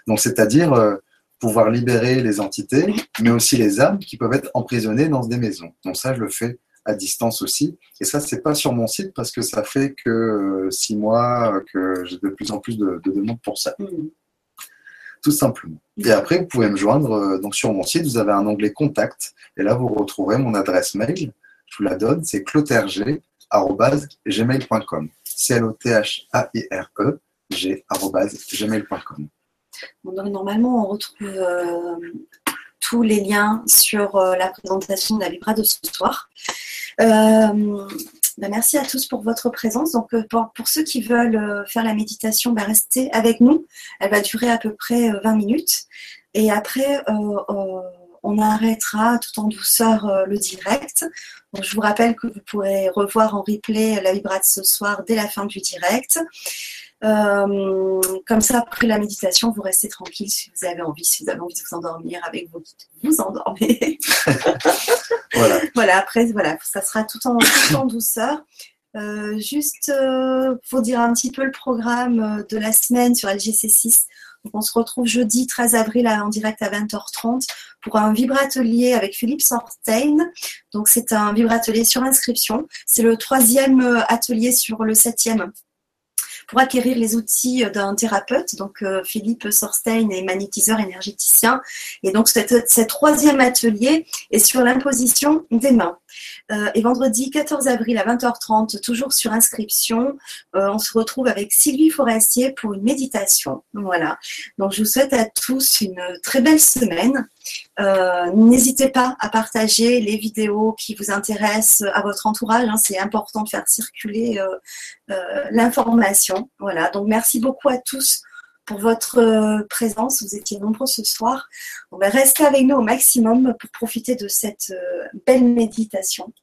Donc, c'est-à-dire euh, pouvoir libérer les entités, mais aussi les âmes qui peuvent être emprisonnées dans des maisons. Donc ça, je le fais à distance aussi. Et ça, c'est pas sur mon site parce que ça fait que six mois que j'ai de plus en plus de, demandes pour ça. Tout simplement. Et après, vous pouvez me joindre donc sur mon site. Vous avez un onglet contact et là, vous retrouverez mon adresse mail je vous la donne, c'est cloterg.gmail.com. C-L-O-T-H-A-I-R-E, g.gmail.com. normalement, on retrouve euh, tous les liens sur euh, la présentation de la Vibra de ce soir. Euh, bah, merci à tous pour votre présence. Donc, pour, ceux qui veulent faire la méditation, bah, restez avec nous. Elle va durer à peu près 20 minutes. Et après, on arrêtera tout en douceur euh, le direct. je vous rappelle que vous pourrez revoir en replay la vibrate ce soir dès la fin du direct. Euh, comme ça, après la méditation, vous restez tranquille si vous avez envie, si vous avez envie de vous endormir avec vos guides, vous endormez. voilà. voilà. après, voilà, ça sera tout en, en douceur. Euh, juste pour dire un petit peu le programme de la semaine sur LGC6 on se retrouve jeudi 13 avril en direct à 20h30 pour un vibratelier avec Philippe Sortein. Donc c'est un vibratelier sur inscription. C'est le troisième euh, atelier sur le septième pour acquérir les outils d'un thérapeute. Donc, euh, Philippe Sorstein est magnétiseur énergéticien. Et donc, ce troisième atelier est sur l'imposition des mains. Euh, et vendredi 14 avril à 20h30, toujours sur inscription, euh, on se retrouve avec Sylvie Forestier pour une méditation. Voilà. Donc, je vous souhaite à tous une très belle semaine. Euh, n'hésitez pas à partager les vidéos qui vous intéressent à votre entourage. Hein. c'est important de faire circuler l'information. Voilà. Donc, merci beaucoup à tous pour votre présence. Vous étiez nombreux ce soir. On va rester avec nous au maximum pour profiter de cette belle méditation.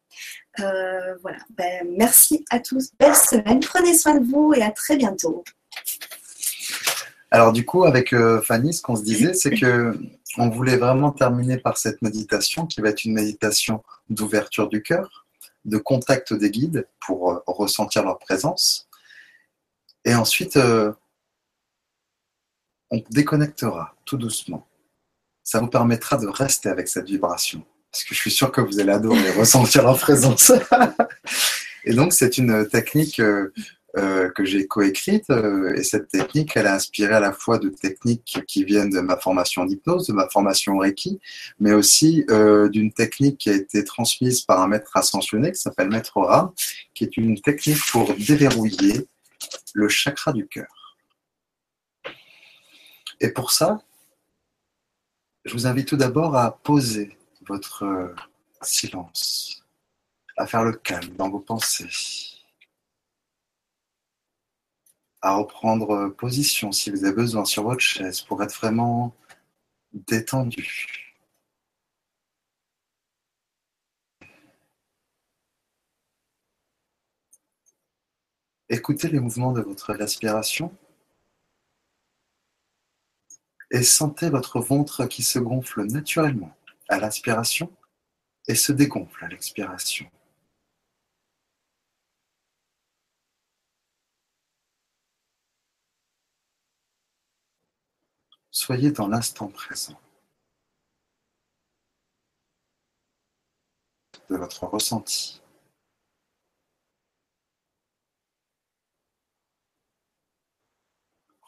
Euh, voilà. Ben, merci à tous. Belle semaine. Prenez soin de vous et à très bientôt. Alors du coup, avec euh, Fanny, ce qu'on se disait, c'est que on voulait vraiment terminer par cette méditation qui va être une méditation d'ouverture du cœur, de contact des guides pour euh, ressentir leur présence. Et ensuite, on déconnectera tout doucement. Ça vous permettra de rester avec cette vibration parce que je suis sûr que vous allez adorer ressentir leur présence. et donc, c'est une technique euh, euh, que j'ai coécrite, euh, et cette technique, elle a inspiré à la fois de techniques qui viennent de ma formation d'hypnose, de ma formation Reiki, mais aussi d'une technique qui a été transmise par un maître ascensionné qui s'appelle Maître Ram, qui est une technique pour déverrouiller le chakra du cœur. Et pour ça, je vous invite tout d'abord à poser votre euh, silence, à faire le calme dans vos pensées, à reprendre position si vous avez besoin sur votre chaise pour être vraiment détendu. Écoutez les mouvements de votre respiration et sentez votre ventre qui se gonfle naturellement à l'inspiration et se dégonfle à l'expiration. Soyez dans l'instant présent de votre ressenti.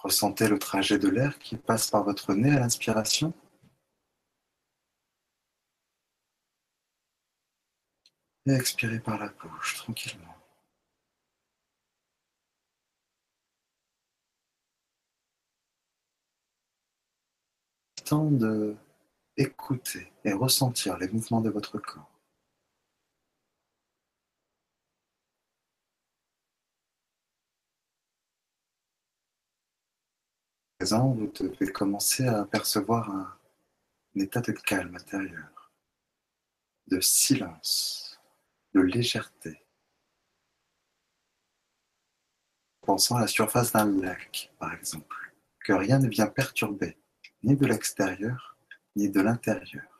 Ressentez le trajet de l'air qui passe par votre nez à l'inspiration Et expirez par la bouche tranquillement. Temps de écouter et ressentir les mouvements de votre corps. Vous devez commencer à percevoir un état de calme intérieur, de silence de légèreté. Pensant à la surface d'un lac, par exemple, que rien ne vient perturber, ni de l'extérieur, ni de l'intérieur.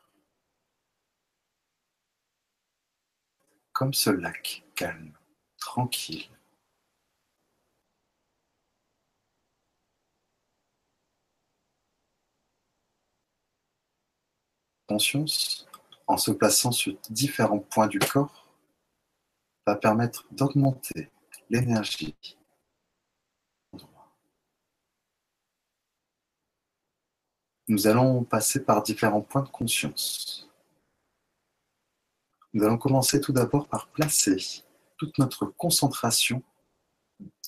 comme ce lac calme, tranquille. Conscience, en se plaçant sur différents points du corps, va permettre d'augmenter l'énergie. Nous allons passer par différents points de conscience. Nous allons commencer tout d'abord par placer toute notre concentration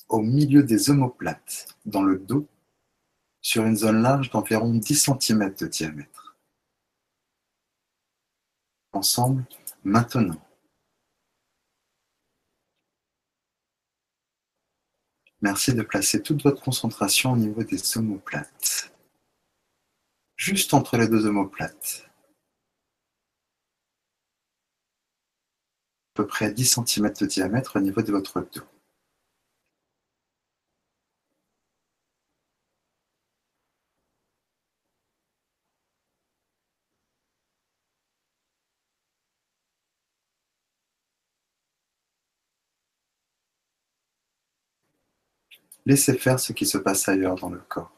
au milieu des omoplates, dans le dos, sur une zone large d'environ 10 cm de diamètre. Ensemble, maintenant. Merci de placer toute votre concentration au niveau des omoplates, juste entre les deux omoplates. peu près 10 cm de diamètre au niveau de votre dos. Laissez faire ce qui se passe ailleurs dans le corps.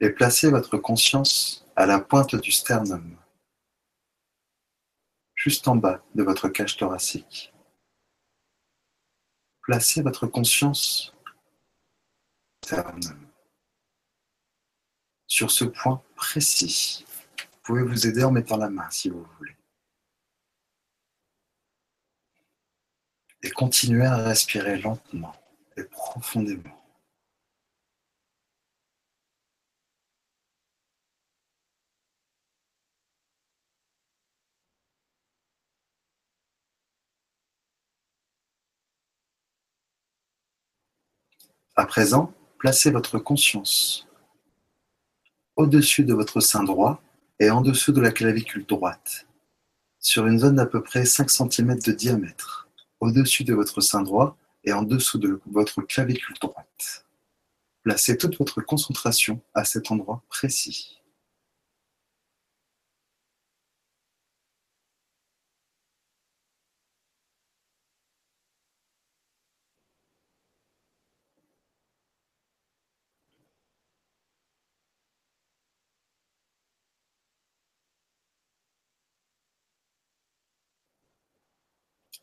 Et placez votre conscience à la pointe du sternum juste en bas de votre cage thoracique. Placez votre conscience sur ce point précis. Vous pouvez vous aider en mettant la main si vous voulez. Et continuez à respirer lentement et profondément. À présent, placez votre conscience au-dessus de votre sein droit et en dessous de la clavicule droite, sur une zone d'à peu près 5 cm de diamètre, au-dessus de votre sein droit et en dessous de votre clavicule droite. Placez toute votre concentration à cet endroit précis.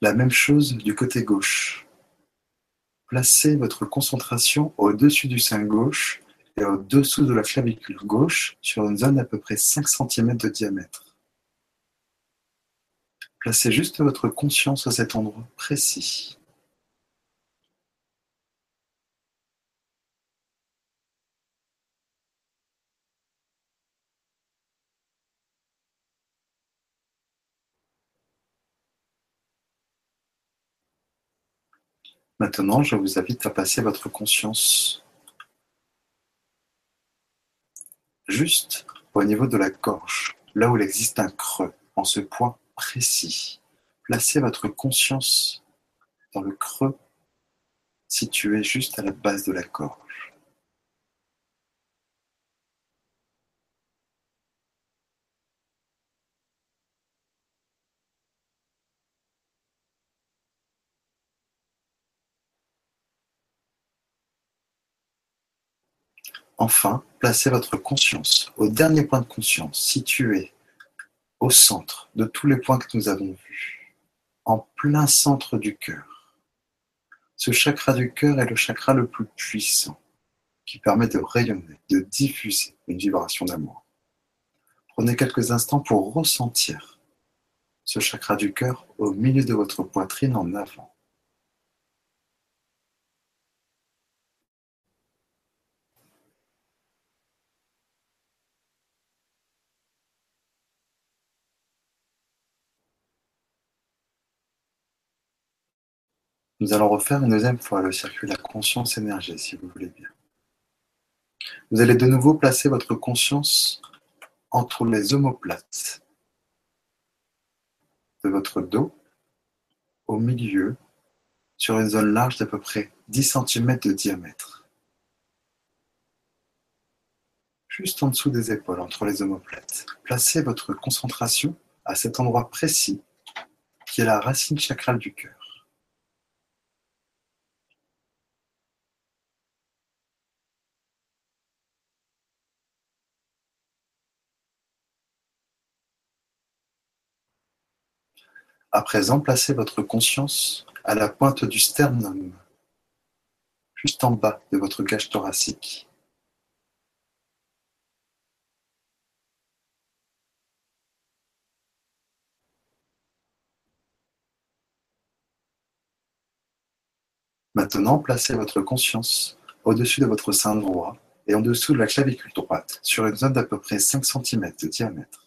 La même chose du côté gauche. Placez votre concentration au-dessus du sein gauche et au-dessous de la clavicule gauche sur une zone à peu près 5 cm de diamètre. Placez juste votre conscience à cet endroit précis. Maintenant, je vous invite à passer votre conscience juste au niveau de la gorge, là où il existe un creux, en ce point précis. Placez votre conscience dans le creux situé juste à la base de la gorge. Enfin, placez votre conscience au dernier point de conscience, situé au centre de tous les points que nous avons vus, en plein centre du cœur. Ce chakra du cœur est le chakra le plus puissant, qui permet de rayonner, de diffuser une vibration d'amour. Prenez quelques instants pour ressentir ce chakra du cœur au milieu de votre poitrine en avant. Nous allons refaire une deuxième fois le circuit de la conscience énergie, si vous voulez bien. Vous allez de nouveau placer votre conscience entre les omoplates de votre dos, au milieu, sur une zone large d'à peu près 10 cm de diamètre. Juste en dessous des épaules, entre les omoplates. Placez votre concentration à cet endroit précis qui est la racine chakrale du cœur. À présent, placez votre conscience à la pointe du sternum, juste en bas de votre cage thoracique. Maintenant, placez votre conscience au-dessus de votre sein droit et en dessous de la clavicule droite, sur une zone d'à peu près 5 cm de diamètre.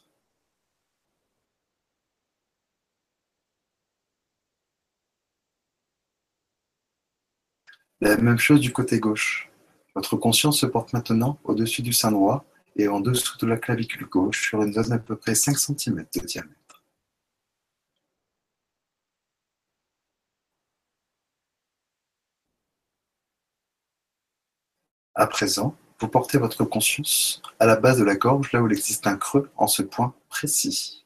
La même chose du côté gauche. Votre conscience se porte maintenant au-dessus du sein droit et en dessous de la clavicule gauche sur une zone d'à peu près 5 cm de diamètre. À présent, vous portez votre conscience à la base de la gorge, là où il existe un creux en ce point précis.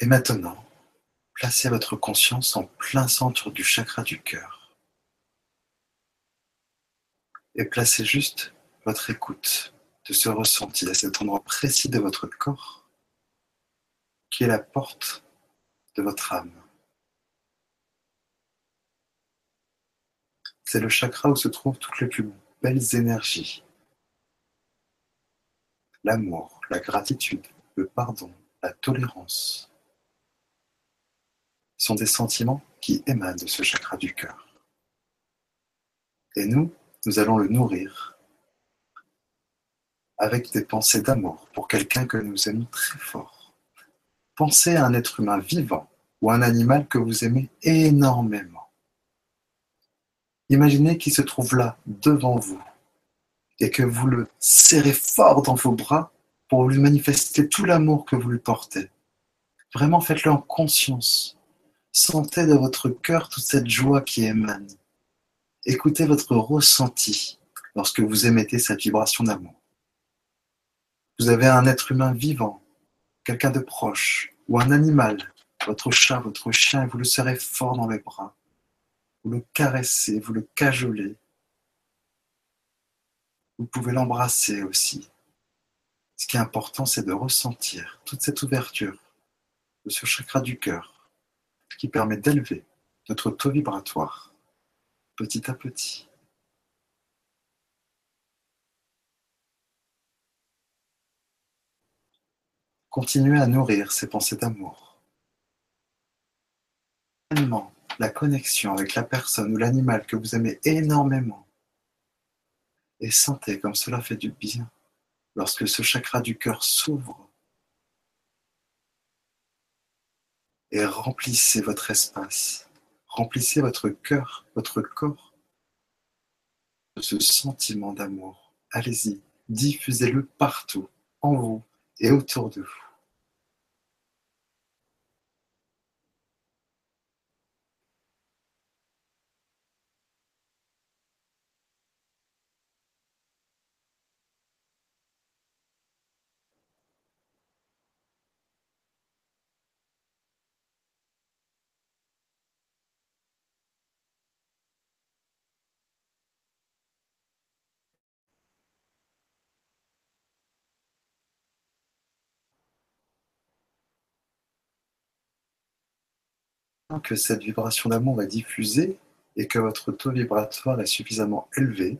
Et maintenant, placez votre conscience en plein centre du chakra du cœur. Et placez juste votre écoute de ce ressenti à cet endroit précis de votre corps qui est la porte de votre âme. C'est le chakra où se trouvent toutes les plus belles énergies. L'amour, la gratitude, le pardon, la tolérance, sont des sentiments qui émanent de ce chakra du cœur. Et nous, nous allons le nourrir avec des pensées d'amour pour quelqu'un que nous aimons très fort. Pensez à un être humain vivant ou un animal que vous aimez énormément. Imaginez qu'il se trouve là, devant vous, et que vous le serrez fort dans vos bras pour lui manifester tout l'amour que vous lui portez. Vraiment, faites-le en conscience. Sentez de votre cœur toute cette joie qui émane. Écoutez votre ressenti lorsque vous émettez cette vibration d'amour. Vous avez un être humain vivant, quelqu'un de proche, ou un animal, votre chat, votre chien, et vous le serrez fort dans les bras. Vous le caressez, vous le cajolez. Vous pouvez l'embrasser aussi. Ce qui est important, c'est de ressentir toute cette ouverture de ce chakra du cœur qui permet d'élever notre taux vibratoire petit à petit. Continuez à nourrir ces pensées d'amour. La connexion avec la personne ou l'animal que vous aimez énormément. Et sentez comme cela fait du bien lorsque ce chakra du cœur s'ouvre et remplissez votre espace, remplissez votre cœur, votre corps de ce sentiment d'amour. Allez-y, diffusez-le partout, en vous et autour de vous. Que cette vibration d'amour est diffusée et que votre taux vibratoire est suffisamment élevé,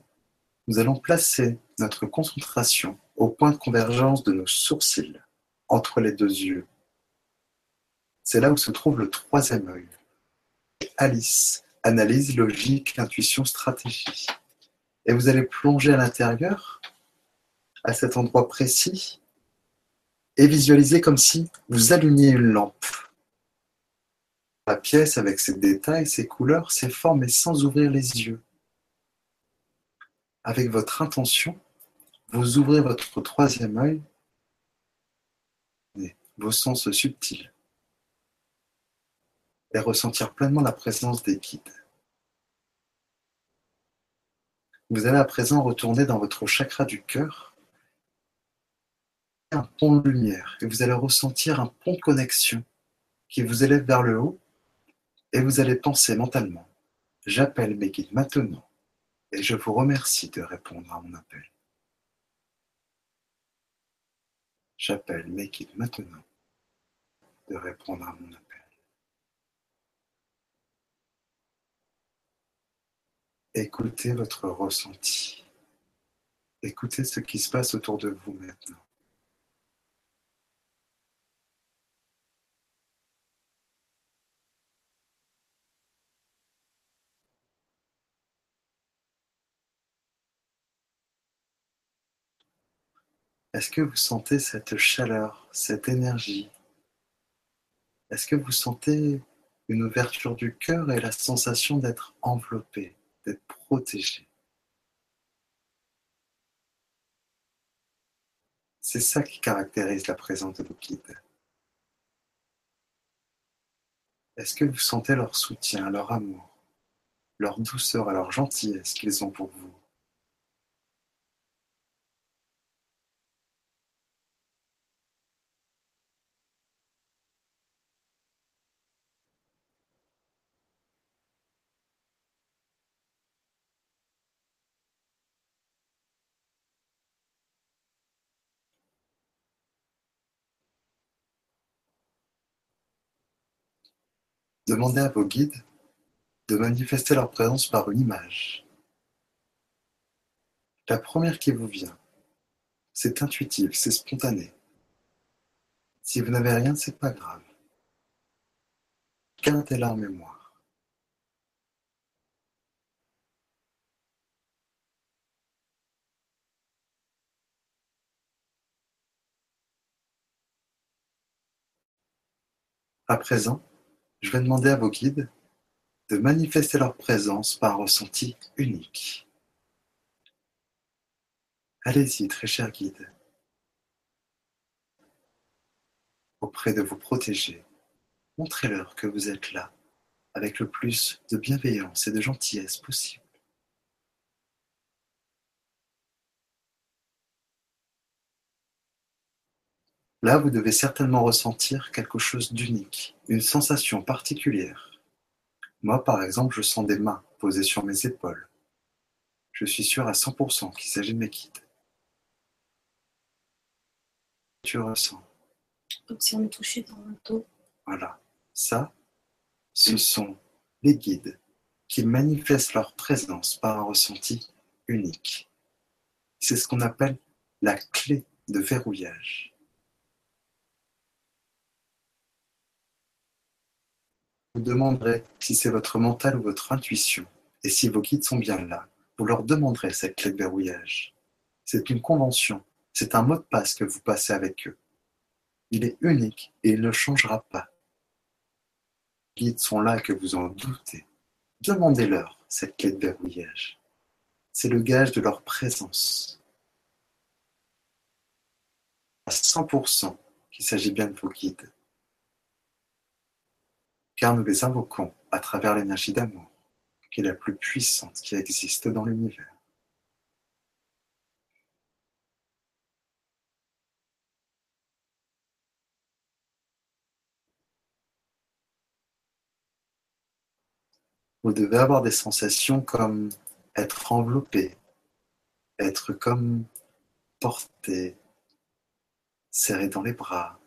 nous allons placer notre concentration au point de convergence de nos sourcils, entre les deux yeux. C'est là où se trouve le troisième œil. Alice, analyse, logique, intuition, stratégie. Et vous allez plonger à l'intérieur, à cet endroit précis, et visualiser comme si vous allumiez une lampe la pièce avec ses détails, ses couleurs, ses formes, et sans ouvrir les yeux. Avec votre intention, vous ouvrez votre troisième œil, vos sens subtils, et ressentir pleinement la présence des guides. Vous allez à présent retourner dans votre chakra du cœur, un pont de lumière, et vous allez ressentir un pont de connexion qui vous élève vers le haut, et vous allez penser mentalement, j'appelle mes guides maintenant, et je vous remercie de répondre à mon appel. J'appelle mes guides maintenant de répondre à mon appel. Écoutez votre ressenti. Écoutez ce qui se passe autour de vous maintenant. Est-ce que vous sentez cette chaleur, cette énergie? Est-ce que vous sentez une ouverture du cœur et la sensation d'être enveloppé, d'être protégé? C'est ça qui caractérise la présence de vos guides. Est-ce que vous sentez leur soutien, leur amour, leur douceur et leur gentillesse qu'ils ont pour vous? Demandez à vos guides de manifester leur présence par une image. La première qui vous vient, c'est intuitif, c'est spontané. Si vous n'avez rien, c'est pas grave. Gardez-la en mémoire. À présent, je vais demander à vos guides de manifester leur présence par un ressenti unique. Allez-y, très chers guides, auprès de vos protégés, montrez-leur que vous êtes là avec le plus de bienveillance et de gentillesse possible. Là, vous devez certainement ressentir quelque chose d'unique, une sensation particulière. Moi, par exemple, je sens des mains posées sur mes épaules. Je suis sûr à 100% qu'il s'agit de mes guides. Tu ressens Comme si on me touchait dans le dos. Voilà. Ça, ce sont les guides qui manifestent leur présence par un ressenti unique. C'est ce qu'on appelle la clé de verrouillage. Vous demanderez si c'est votre mental ou votre intuition, et si vos guides sont bien là, vous leur demanderez cette clé de verrouillage. C'est une convention, c'est un mot de passe que vous passez avec eux. Il est unique et il ne changera pas. Les guides sont là que vous en doutez. Demandez-leur cette clé de verrouillage. C'est le gage de leur présence. À 100% qu'il s'agit bien de vos guides car nous les invoquons à travers l'énergie d'amour, qui est la plus puissante qui existe dans l'univers. Vous devez avoir des sensations comme être enveloppé, être comme porté, serré dans les bras,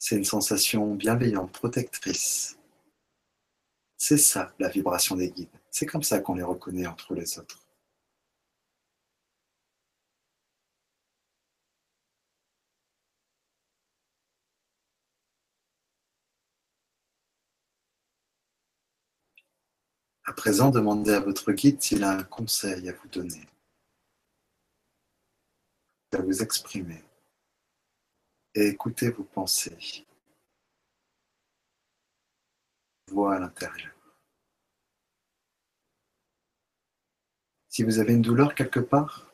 c'est une sensation bienveillante, protectrice. C'est ça la vibration des guides. C'est comme ça qu'on les reconnaît entre les autres. À présent, demandez à votre guide s'il a un conseil à vous donner, à vous exprimer et écoutez vos pensées. Voix à l'intérieur. Si vous avez une douleur quelque part,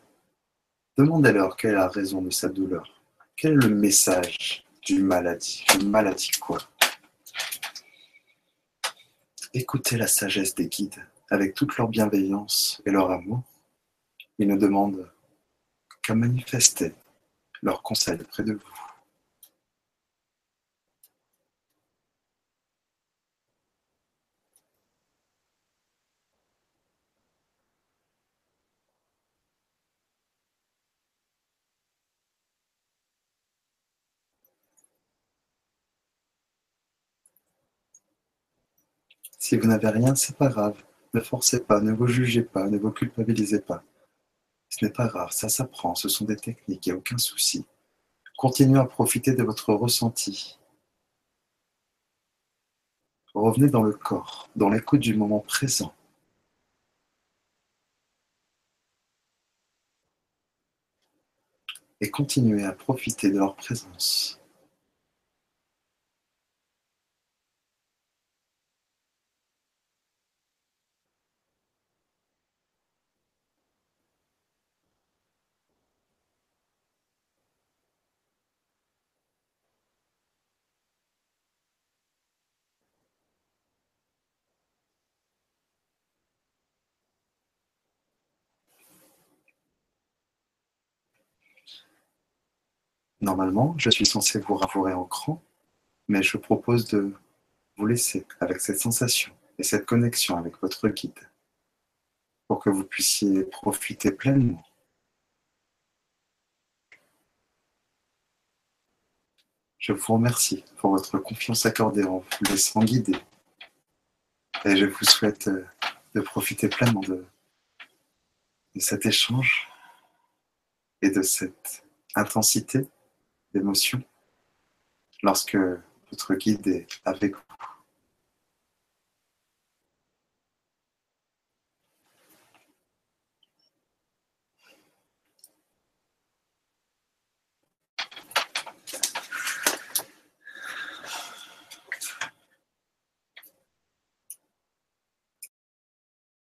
demandez-leur quelle est la raison de cette douleur. Quel est le message du maladie? Une maladie quoi? Écoutez la sagesse des guides avec toute leur bienveillance et leur amour, ils ne demandent qu'à manifester leur conseil près de vous. Si vous n'avez rien, c'est pas grave. Ne forcez pas, ne vous jugez pas, ne vous culpabilisez pas. Ce n'est pas grave, ça s'apprend, ce sont des techniques, il n'y a aucun souci. Continuez à profiter de votre ressenti. Revenez dans le corps, dans l'écoute du moment présent. Et continuez à profiter de leur présence. Normalement, je suis censé vous ravourer en cran, mais je propose de vous laisser avec cette sensation et cette connexion avec votre guide pour que vous puissiez profiter pleinement. Je vous remercie pour votre confiance accordée en vous laissant guider. Et je vous souhaite euh, de profiter pleinement de, de cet échange et de cette intensité d'émotion lorsque votre guide est avec vous.